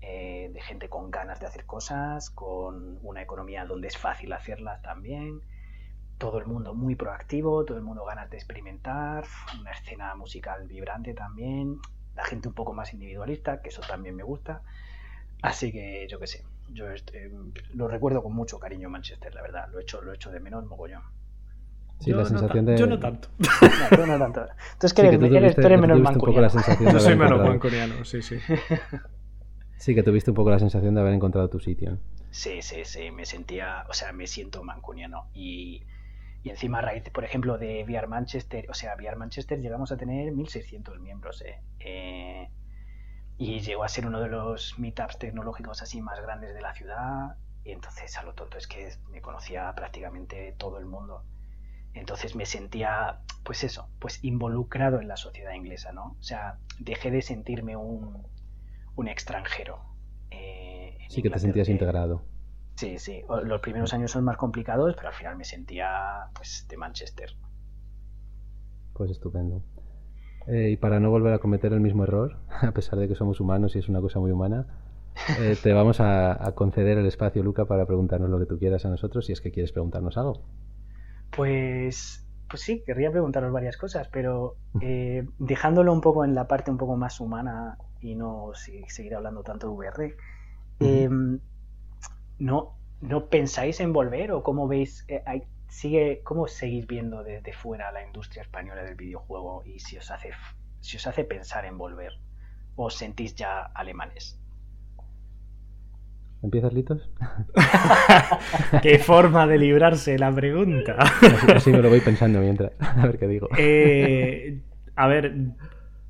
Eh, de gente con ganas de hacer cosas, con una economía donde es fácil hacerlas también, todo el mundo muy proactivo, todo el mundo ganas de experimentar, una escena musical vibrante también, la gente un poco más individualista, que eso también me gusta. Así que yo qué sé, yo este, lo recuerdo con mucho cariño Manchester, la verdad, lo he hecho, lo hecho de menos mogollón. Sí, yo, la sensación no de... yo no tanto. *laughs* No, no tanto. Entonces, que, eres, tú eres menos mancuniano. Yo soy menos mancuniano, sí, sí. Sí, que tuviste un poco la sensación de haber encontrado tu sitio. Sí, sí, sí, me sentía, o sea, me siento mancuniano. Y, y encima a raíz, por ejemplo, de VR Manchester, o sea, VR Manchester llegamos a tener 1.600 miembros, ¿eh? ¿eh? Y llegó a ser uno de los meetups tecnológicos así más grandes de la ciudad. Y entonces, a lo tonto, es que me conocía prácticamente todo el mundo. Entonces me sentía, pues eso, pues involucrado en la sociedad inglesa, ¿no? O sea, dejé de sentirme un, un extranjero. Eh, sí, que te sentías integrado. Sí, sí. Los primeros años son más complicados, pero al final me sentía pues de Manchester. Pues estupendo. Eh, y para no volver a cometer el mismo error, *laughs* a pesar de que somos humanos y es una cosa muy humana, eh, te *laughs* vamos a, conceder el espacio, Luca, para preguntarnos lo que tú quieras a nosotros, si es que quieres preguntarnos algo. Pues, pues sí, querría preguntaros varias cosas, pero *laughs* dejándolo un poco en la parte un poco más humana y no seguir hablando tanto de VR. Em, ¿no, ¿No pensáis en volver o cómo veis, eh, sigue, cómo seguís viendo desde fuera la industria española del videojuego y si os hace, si os hace pensar en volver o os sentís ya alemanes? ¿Empiezas, Litos? *laughs* qué forma de librarse la pregunta. así, me lo voy pensando mientras. A ver qué digo. Eh, a ver,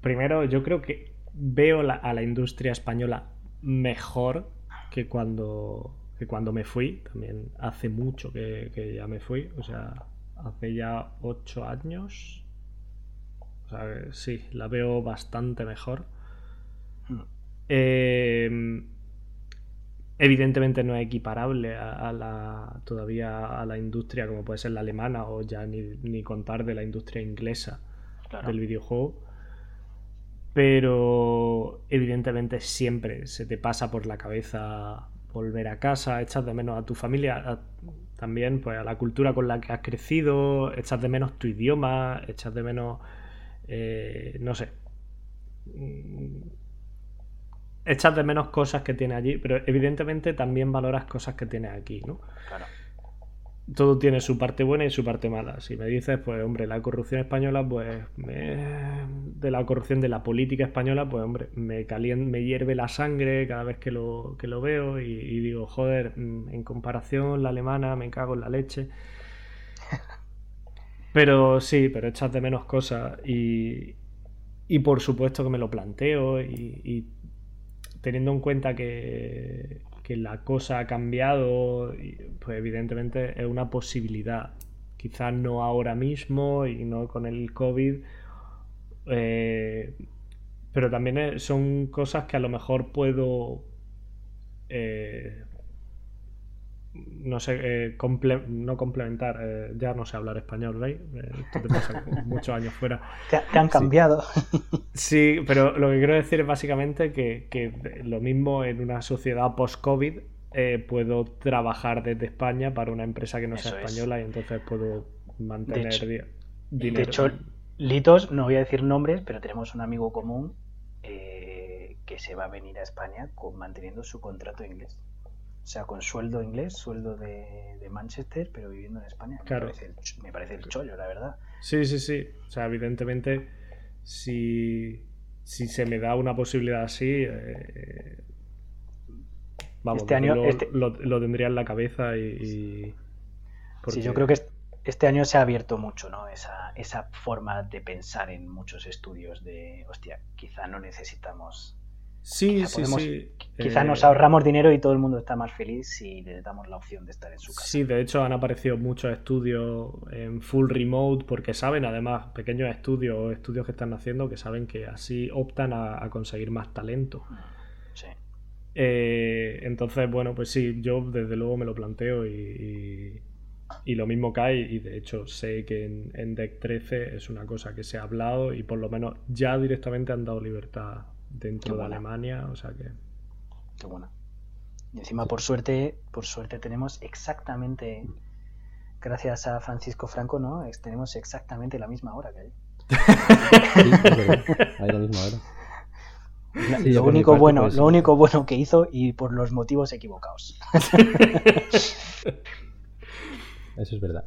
primero yo creo que veo a la industria española mejor que cuando, que cuando me fui. También hace mucho que, que ya me fui. O sea, hace ya ocho años. O sea, sí, la veo bastante mejor. Hmm. Eh, evidentemente no es equiparable a, la todavía a la industria como puede ser la alemana o ya ni, contar de la industria inglesa del videojuego. Pero evidentemente siempre se te pasa por la cabeza volver a casa, echas de menos a tu familia, también pues a la cultura con la que has crecido, echas de menos tu idioma, echas de menos, eh, no sé, echas de menos cosas que tiene allí, pero evidentemente también valoras cosas que tiene aquí, ¿no? Claro. Todo tiene su parte buena y su parte mala. Si me dices, pues hombre, la corrupción española, pues de la corrupción de la política española, pues hombre, me caliente, me hierve la sangre cada vez que lo, que lo veo y, digo, joder, mm, en comparación la alemana me cago en la leche. *laughs* Pero sí, pero echas de menos cosas y, y por supuesto que me lo planteo y teniendo en cuenta que, la cosa ha cambiado, pues evidentemente es una posibilidad. Quizás no ahora mismo y no con el COVID, eh, pero también son cosas que a lo mejor puedo eh, no sé, eh, no complementar, eh, ya no sé hablar español, ¿veis? Eh, esto te pasa *laughs* muchos años fuera. Te, han cambiado. Sí. *laughs* pero lo que quiero decir es básicamente que, lo mismo en una sociedad post-COVID puedo trabajar desde España para una empresa que no sea española y entonces puedo mantener dinero. De hecho, Litos, no voy a decir nombres, pero tenemos un amigo común que se va a venir a España con, manteniendo su contrato inglés. O sea, con sueldo inglés, sueldo de, Manchester, pero viviendo en España. Claro. Me parece, el, chollo, la verdad. Sí, sí, sí. O sea, evidentemente, si, si se me da una posibilidad así, eh, vamos, este año, este lo, tendría en la cabeza y... Sí, yo creo que este año se ha abierto mucho, ¿no? Esa, esa forma de pensar en muchos estudios de, hostia, quizá no necesitamos Sí, sí, sí. Quizá nos ahorramos dinero y todo el mundo está más feliz si le damos la opción de estar en su casa. Sí, de hecho han aparecido muchos estudios en full remote porque saben, además, pequeños estudios o estudios que están haciendo que saben que así optan a, conseguir más talento. Sí. Eh, entonces, bueno, pues sí, yo desde luego me lo planteo y, y, lo mismo cae y de hecho sé que en, en Deck 13 es una cosa que se ha hablado y por lo menos ya directamente han dado libertad dentro de Alemania, o sea que... Qué bueno. Y encima, por suerte, por suerte tenemos exactamente, gracias a Francisco Franco, ¿no? Tenemos exactamente la misma hora que hay. *laughs* hay la misma hora. lo, único bueno, pues, lo único bueno que hizo y por los motivos equivocados. *laughs* Eso es verdad.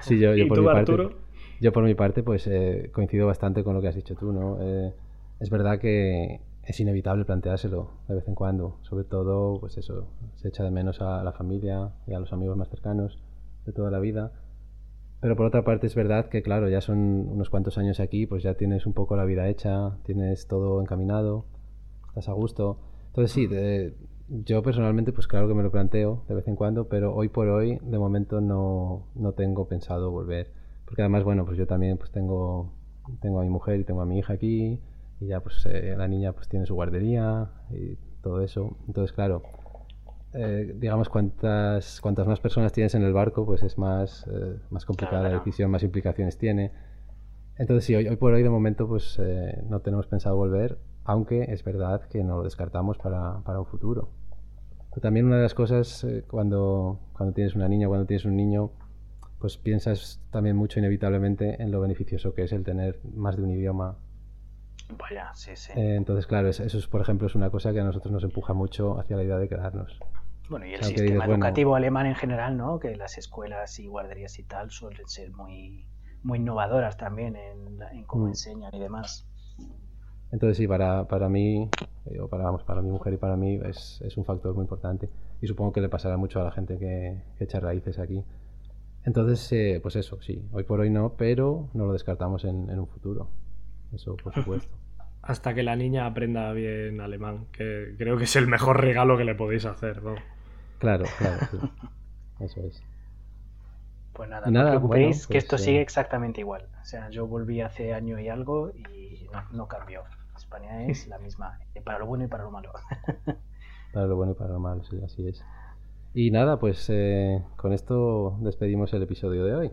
Sí, yo, por mi parte, yo por mi parte, pues eh, coincido bastante con lo que has dicho tú, ¿no? Eh, es verdad que es inevitable planteárselo de vez en cuando. Sobre todo, pues eso, se echa de menos a la familia y a los amigos más cercanos de toda la vida. Pero por otra parte es verdad que, claro, ya son unos cuantos años aquí, pues ya tienes un poco la vida hecha, tienes todo encaminado, estás a gusto. Entonces sí, yo personalmente, pues claro que me lo planteo de vez en cuando, pero hoy por hoy, de momento no, no tengo pensado volver. Porque además, bueno, pues yo también pues tengo, tengo a mi mujer y tengo a mi hija aquí, y ya pues eh, la niña pues tiene su guardería y todo eso. Entonces, claro, eh, digamos cuantas cuantas más personas tienes en el barco, pues es más, eh, más complicada la decisión, más implicaciones tiene. Entonces sí, hoy, hoy por hoy de momento pues no tenemos pensado volver, aunque es verdad que no lo descartamos para, para un futuro. Pero también una de las cosas cuando, cuando tienes una niña, cuando tienes un niño, pues piensas también mucho inevitablemente en lo beneficioso que es el tener más de un idioma Vaya, sí, sí. Eh, entonces, claro, eso, es, por ejemplo, es una cosa que a nosotros nos empuja mucho hacia la idea de quedarnos. Bueno, y el sistema educativo alemán en general, ¿no? Que las escuelas y guarderías y tal suelen ser muy, muy innovadoras también en, cómo mm. enseñan y demás. Entonces, sí, para, para mí, Yo, para, vamos, para mi mujer y para mí es, es, un factor muy importante. Y supongo que le pasará mucho a la gente que, echa raíces aquí. Entonces, eh, pues eso, sí, hoy por hoy no, pero no lo descartamos en, en un futuro. Eso, por supuesto. Hasta que la niña aprenda bien alemán, que creo que es el mejor regalo que le podéis hacer, ¿no? Claro, claro, Eso es. Pues nada, no os preocupéis que esto pues, sigue eh, exactamente igual. O sea, yo volví hace año y algo y no, cambió. España *laughs* es la misma, eh, para lo bueno y para lo malo. *laughs* para lo bueno y para lo malo, sí, así es. Y nada, pues eh, con esto despedimos el episodio de hoy.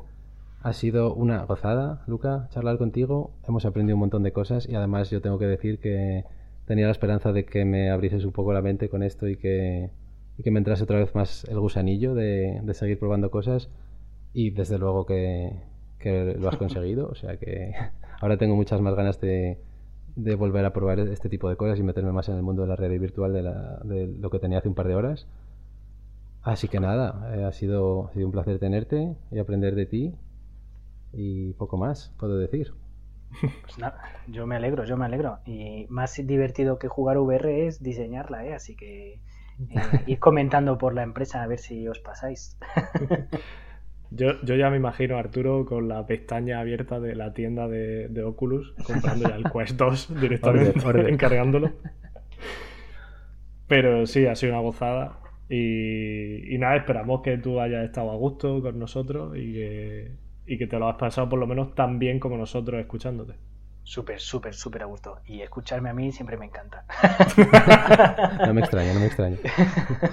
Ha sido una gozada, Luca, charlar contigo. Hemos aprendido un montón de cosas y además yo tengo que decir que tenía la esperanza de que me abrieses un poco la mente con esto y que, que me entrase otra vez más el gusanillo de, seguir probando cosas y desde luego que, lo has conseguido. O sea que *laughs* ahora tengo muchas más ganas de, de, volver a probar este tipo de cosas y meterme más en el mundo de la realidad virtual de, la, de lo que tenía hace un par de horas. Así que nada, eh, ha sido un placer tenerte y aprender de ti y poco más, puedo decir. Pues nada, yo me alegro, yo me alegro. Y más divertido que jugar VR es diseñarla, ¿eh? así que eh, *laughs* ir comentando por la empresa a ver si os pasáis. *laughs* Yo, yo ya me imagino a Arturo con la pestaña abierta de la tienda de, Oculus, comprando ya el Quest 2 directamente, *laughs* encargándolo. Pero sí, ha sido una gozada. Y, nada, esperamos que tú hayas estado a gusto con nosotros y que, y que te lo has pasado por lo menos tan bien como nosotros escuchándote. Súper, súper, súper a gusto. Y escucharme a mí siempre me encanta. *laughs* no me extraña, no me extraña.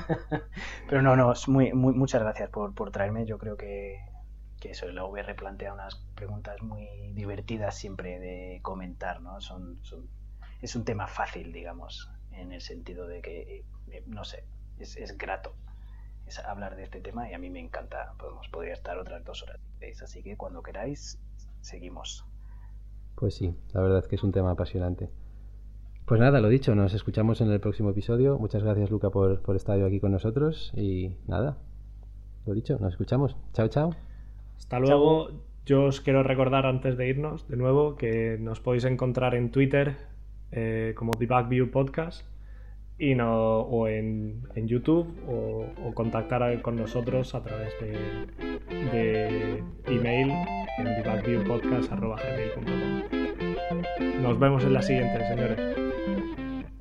*laughs* Pero no, no, muy, muy, muchas gracias por, traerme. Yo creo que, que eso, la VR plantea unas preguntas muy divertidas siempre de comentar, ¿no? Son, es un tema fácil, digamos, en el sentido de que, eh, no sé, es, es grato es hablar de este tema y a mí me encanta. Podemos, podría estar otras dos horas. Así que cuando queráis, seguimos. Pues sí, la verdad es que es un tema apasionante. Pues nada, lo dicho, nos escuchamos en el próximo episodio. Muchas gracias, Luca, por, por estar aquí con nosotros. Y nada, lo dicho, nos escuchamos. Chao, chao. Hasta luego. Yo os quiero recordar antes de irnos, de nuevo, que nos podéis encontrar en Twitter eh, como Debug View Podcast y no, o en, en YouTube o, o, contactar con nosotros a través de, de email en debugviewpodcast.gmail.com Nos vemos en la siguiente, señores.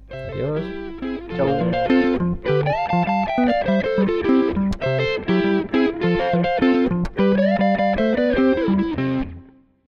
Adiós. Chao.